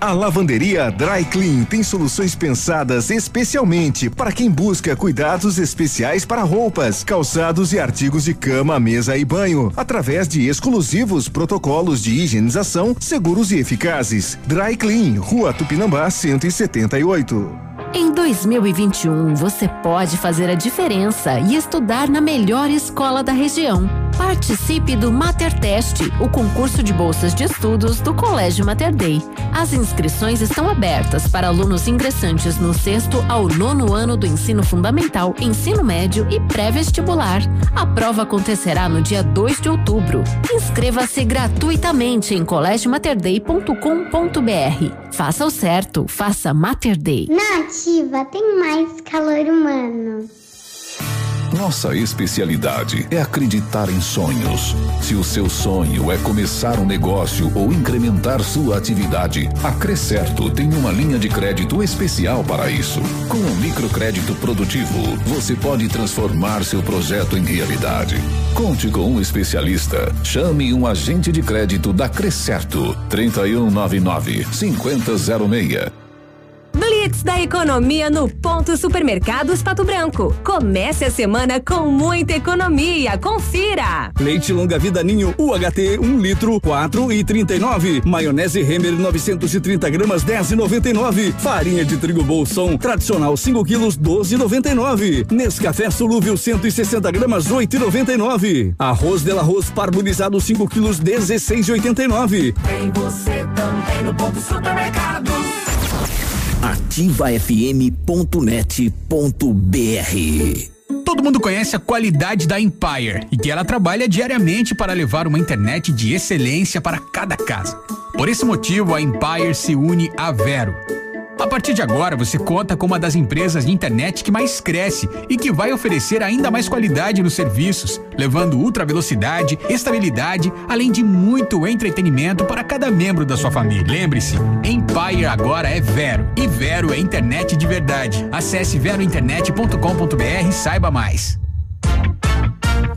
A lavanderia Dry Clean tem soluções pensadas especialmente para quem busca cuidados especiais para roupas, calçados e artigos de cama, mesa e banho, através de exclusivos protocolos de higienização seguros e eficazes. Dry Clean, Rua Tupinambá 178. Em 2021, você pode fazer a diferença e estudar na melhor escola da região. Participe do Mater Test, o concurso de bolsas de estudos do Colégio Mater Dei. As inscrições estão abertas para alunos ingressantes no sexto ao nono ano do ensino fundamental, ensino médio e pré-vestibular. A prova acontecerá no dia 2 de outubro. Inscreva-se gratuitamente em colégiomaterdei.com.br. Faça o certo, faça Mater Dei. Na tem mais calor humano. Nossa especialidade é acreditar em sonhos. Se o seu sonho é começar um negócio ou incrementar sua atividade, a Crescerto tem uma linha de crédito especial para isso. Com o microcrédito produtivo, você pode transformar seu projeto em realidade. Conte com um especialista. Chame um agente de crédito da Crescerto. 3199 5006. Blitz da economia no Ponto Supermercados Pato Branco. Comece a semana com muita economia. Confira! Leite longa vida ninho UHT 1 um litro 4 e 39. Maionese Remer 930 gramas 10 e 99. Farinha de trigo Bolson tradicional 5 quilos 12 e 99. Nescafé solúvel 160 gramas 8 e 99. Arroz Del Arroz parbolizado 5 quilos 16 e 89. Tem você também no ponto supermercados. ativafm.net.br Todo mundo conhece a qualidade da Empire e que ela trabalha diariamente para levar uma internet de excelência para cada casa. Por esse motivo, a Empire se une à Vero. A partir de agora, você conta com uma das empresas de internet que mais cresce e que vai oferecer ainda mais qualidade nos serviços, levando ultra velocidade, estabilidade, além de muito entretenimento para cada membro da sua família. Lembre-se, Empire agora é Vero e Vero é internet de verdade. Acesse verointernet.com.br e saiba mais.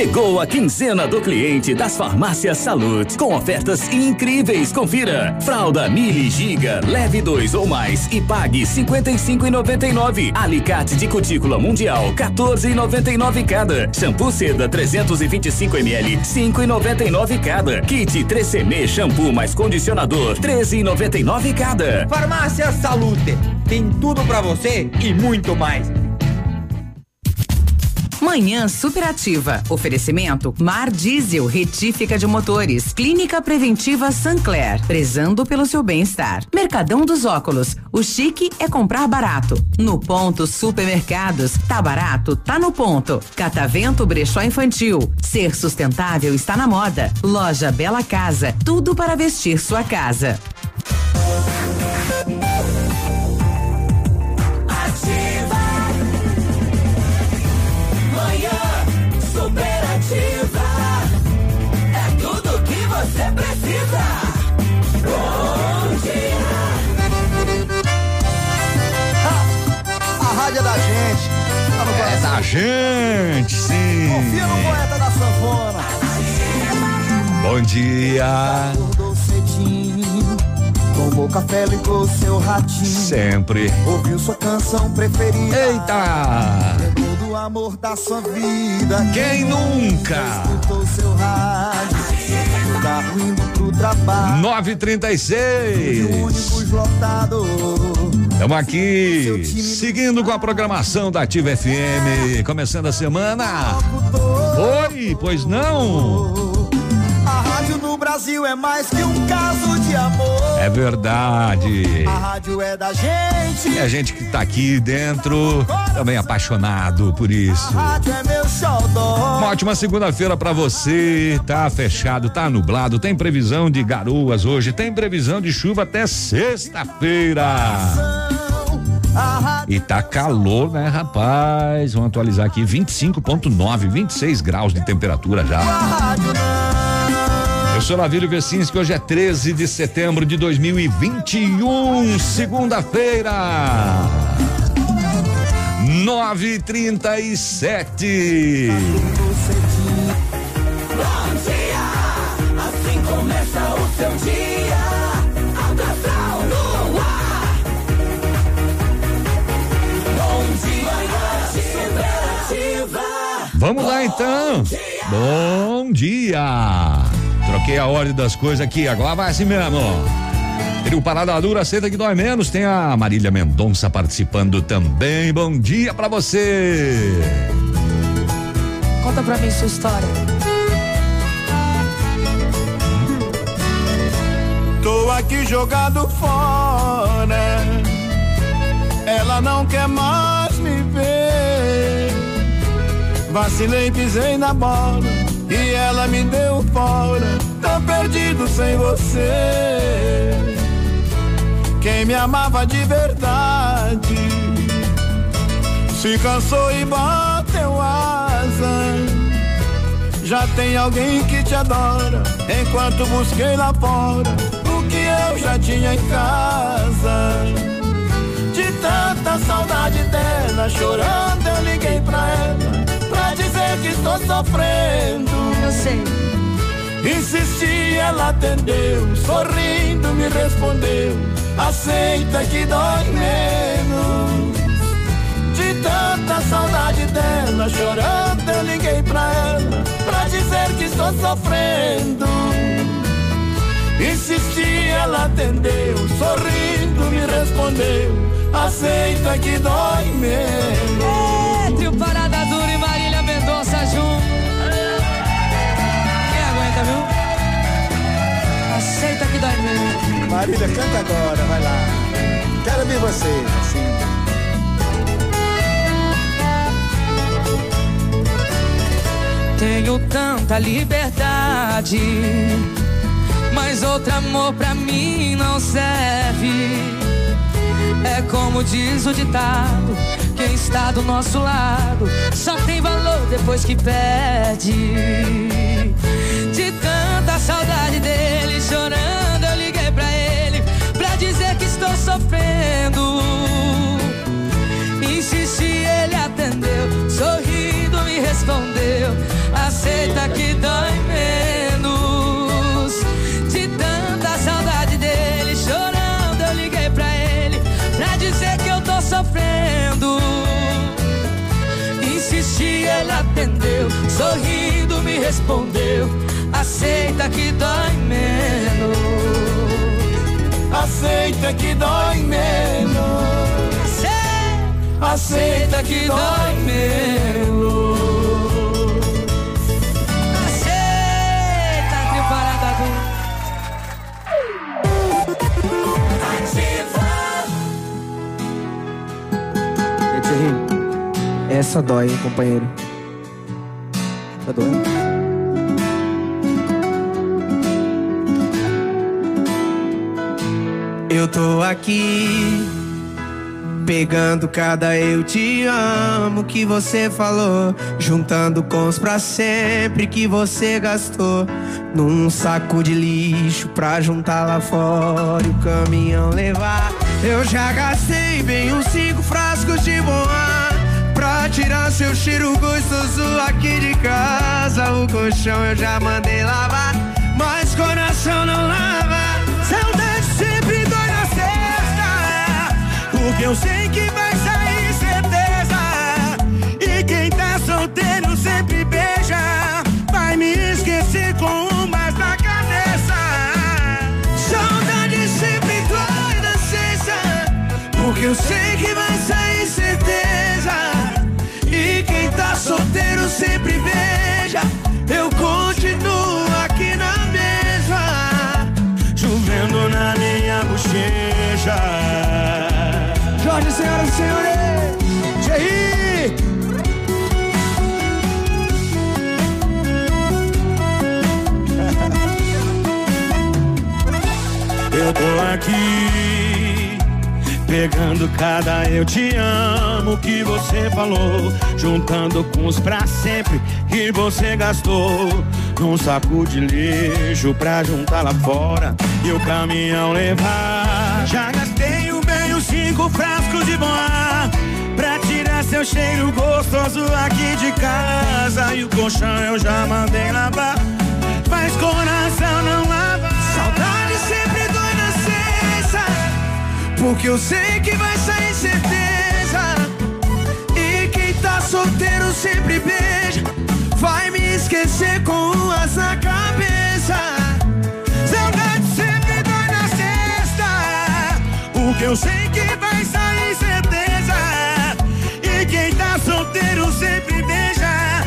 Chegou a quinzena do cliente das farmácias Salute, com ofertas incríveis. Confira: fralda Mili Giga, leve dois ou mais e pague 55,99. Alicate de cutícula mundial, 14,99 cada. Shampoo Seda 325 ml, 5,99 cada. Kit 3CM shampoo mais condicionador, 13,99 cada. Farmácia Salute, tem tudo pra você e muito mais. Manhã Superativa. Oferecimento Mar Diesel, retífica de motores. Clínica Preventiva Sancler, prezando pelo seu bem-estar. Mercadão dos Óculos. O chique é comprar barato. No ponto Supermercados. Tá barato, tá no ponto. Catavento Brechó Infantil. Ser sustentável está na moda. Loja Bela Casa. Tudo para vestir sua casa. Da gente. Tá no É da gente, sim. Confia no poeta da sanfona. Bom dia. Acordou cedinho, tomou café, ligou seu ratinho. Sempre. Ouviu sua canção preferida. Eita! Lembrou do amor da sua vida. Quem nunca? Escutou seu rádio. Carro indo pro trabalho. 936. Ônibus lotado. Estamos aqui, seguindo com a programação da Ativa FM, começando a semana. Oi, pois não? A rádio no Brasil é mais que um caso de amor. É verdade. A rádio é da gente. E a gente que tá aqui dentro também apaixonado por isso. A rádio é meu xodó. Uma ótima segunda-feira pra você. Tá fechado, tá nublado, tem previsão de garoas hoje, tem previsão de chuva até sexta-feira. E tá calor, né, rapaz? Vamos atualizar aqui: 25,9, 26 graus de temperatura já. Eu sou Navílio Vecinski, hoje é 13 de setembro de 2021, segunda-feira. 9h37. Bom dia, assim começa o. Bom dia. Vamos lá então. Bom dia. Troquei a ordem das coisas aqui, agora vai assim mesmo. Trio Parada Dura, aceita que dói menos. Tem a Marília Mendonça participando também. Bom dia pra você. Conta pra mim sua história. Tô aqui jogado fora. Ela não quer mais me ver. Vacilei, pisei na bola e ela me deu fora. Tá perdido sem você. Quem me amava de verdade se cansou e bateu asa. Já tem alguém que te adora, enquanto busquei lá fora o que eu já tinha em casa. De tanta saudade dela, chorando eu liguei pra ela, que estou sofrendo. Eu sei. Insisti, ela atendeu, sorrindo me respondeu, aceita que dói menos. De tanta saudade dela, chorando eu liguei pra ela, pra dizer que estou sofrendo. Insisti, ela atendeu, sorrindo me respondeu, aceita que dói menos. Marília, canta agora, vai lá. Quero ver você, assim. Tenho tanta liberdade, mas outro amor pra mim não serve. É como diz o ditado: quem está do nosso lado só tem valor depois que perde. De tanta saudade dele, chorando, sofrendo. Insisti, ele atendeu, sorrindo me respondeu. Aceita que dói menos. De tanta saudade dele, chorando, eu liguei pra ele pra dizer que eu tô sofrendo. Insisti, ele atendeu, sorrindo me respondeu. Aceita que dói menos. Aceita que dói menos. Aceita que dói menos. Aceita, trio Parada Thierry, essa dói, hein, companheiro. Tá doendo? Eu tô aqui pegando cada eu te amo que você falou, juntando com os pra sempre que você gastou num saco de lixo pra juntar lá fora e o caminhão levar. Eu já gastei bem uns cinco frascos de bom pra tirar seu cheiro gostoso aqui de casa. O colchão eu já mandei lavar, mas coração não lava. Porque eu sei que vai sair certeza. E quem tá solteiro sempre beija, vai me esquecer com umas na cabeça. Saudade sempre na cesta, porque eu sei que vai sair certeza. E quem tá solteiro sempre beija. Tô aqui pegando cada eu te amo que você falou, juntando com os pra sempre que você gastou num saco de lixo pra juntar lá fora e o caminhão levar. Já gastei o meio cinco frascos de boa pra tirar seu cheiro gostoso aqui de casa e o colchão eu já mandei lavar. Mas coração não lava. Porque eu sei que vai sair certeza. E quem tá solteiro sempre beija. Vai me esquecer com umas na cabeça. Saudade sempre dói na cesta. Porque eu sei que vai sair certeza. E quem tá solteiro sempre beija.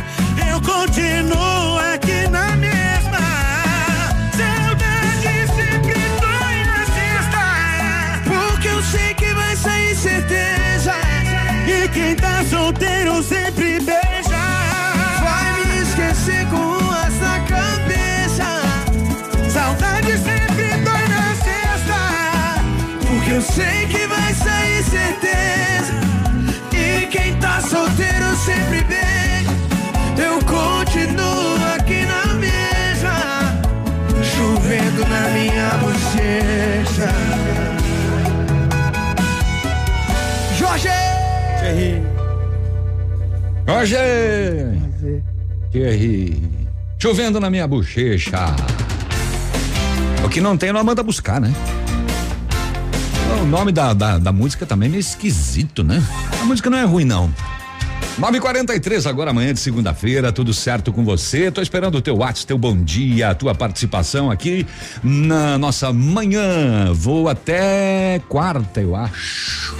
Eu continuo aqui sei que vai sair certeza. E quem tá solteiro sempre bem. Eu continuo aqui na mesa. Chovendo na minha bochecha. Jorge! Roger! Thierry. Chovendo na minha bochecha. O que não tem, não manda buscar, né? Nome da, da, da música também é meio esquisito, né? A música não é ruim, não. 9:43 agora amanhã de segunda-feira, tudo certo com você? Tô esperando o teu WhatsApp, teu bom dia, a tua participação aqui na nossa manhã. Vou até quarta, eu acho.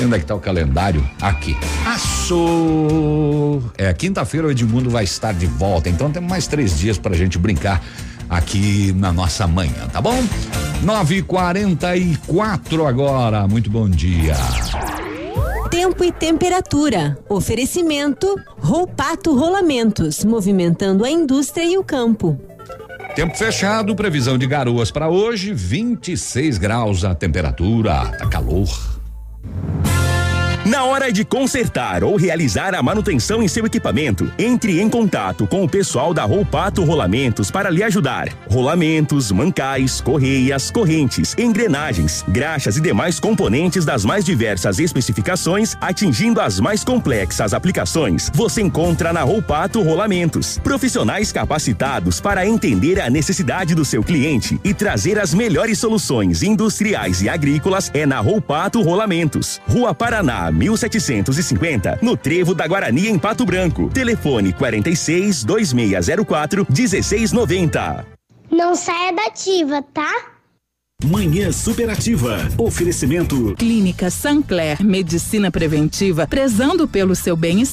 Onde é que tá o calendário? Aqui. Aço! É, quinta-feira o Edmundo vai estar de volta, então temos mais três dias pra gente brincar aqui na nossa manhã, tá bom? 9:44 agora. Muito bom dia. Tempo e temperatura. Oferecimento Roupato Rolamentos, movimentando a indústria e o campo. Tempo fechado, previsão de garoas para hoje, 26 graus a temperatura, tá calor. Na hora de consertar ou realizar a manutenção em seu equipamento, entre em contato com o pessoal da Roupato Rolamentos para lhe ajudar. Rolamentos, mancais, correias, correntes, engrenagens, graxas e demais componentes das mais diversas especificações, atingindo as mais complexas aplicações, você encontra na Roupato Rolamentos. Profissionais capacitados para entender a necessidade do seu cliente e trazer as melhores soluções industriais e agrícolas é na Roupato Rolamentos. Rua Paraná, 1750, no Trevo da Guarani, em Pato Branco. Telefone 46 2604 1690. Não saia da ativa, tá? Manhã Superativa. Oferecimento Clínica Sancler, medicina preventiva, prezando pelo seu bem-estar.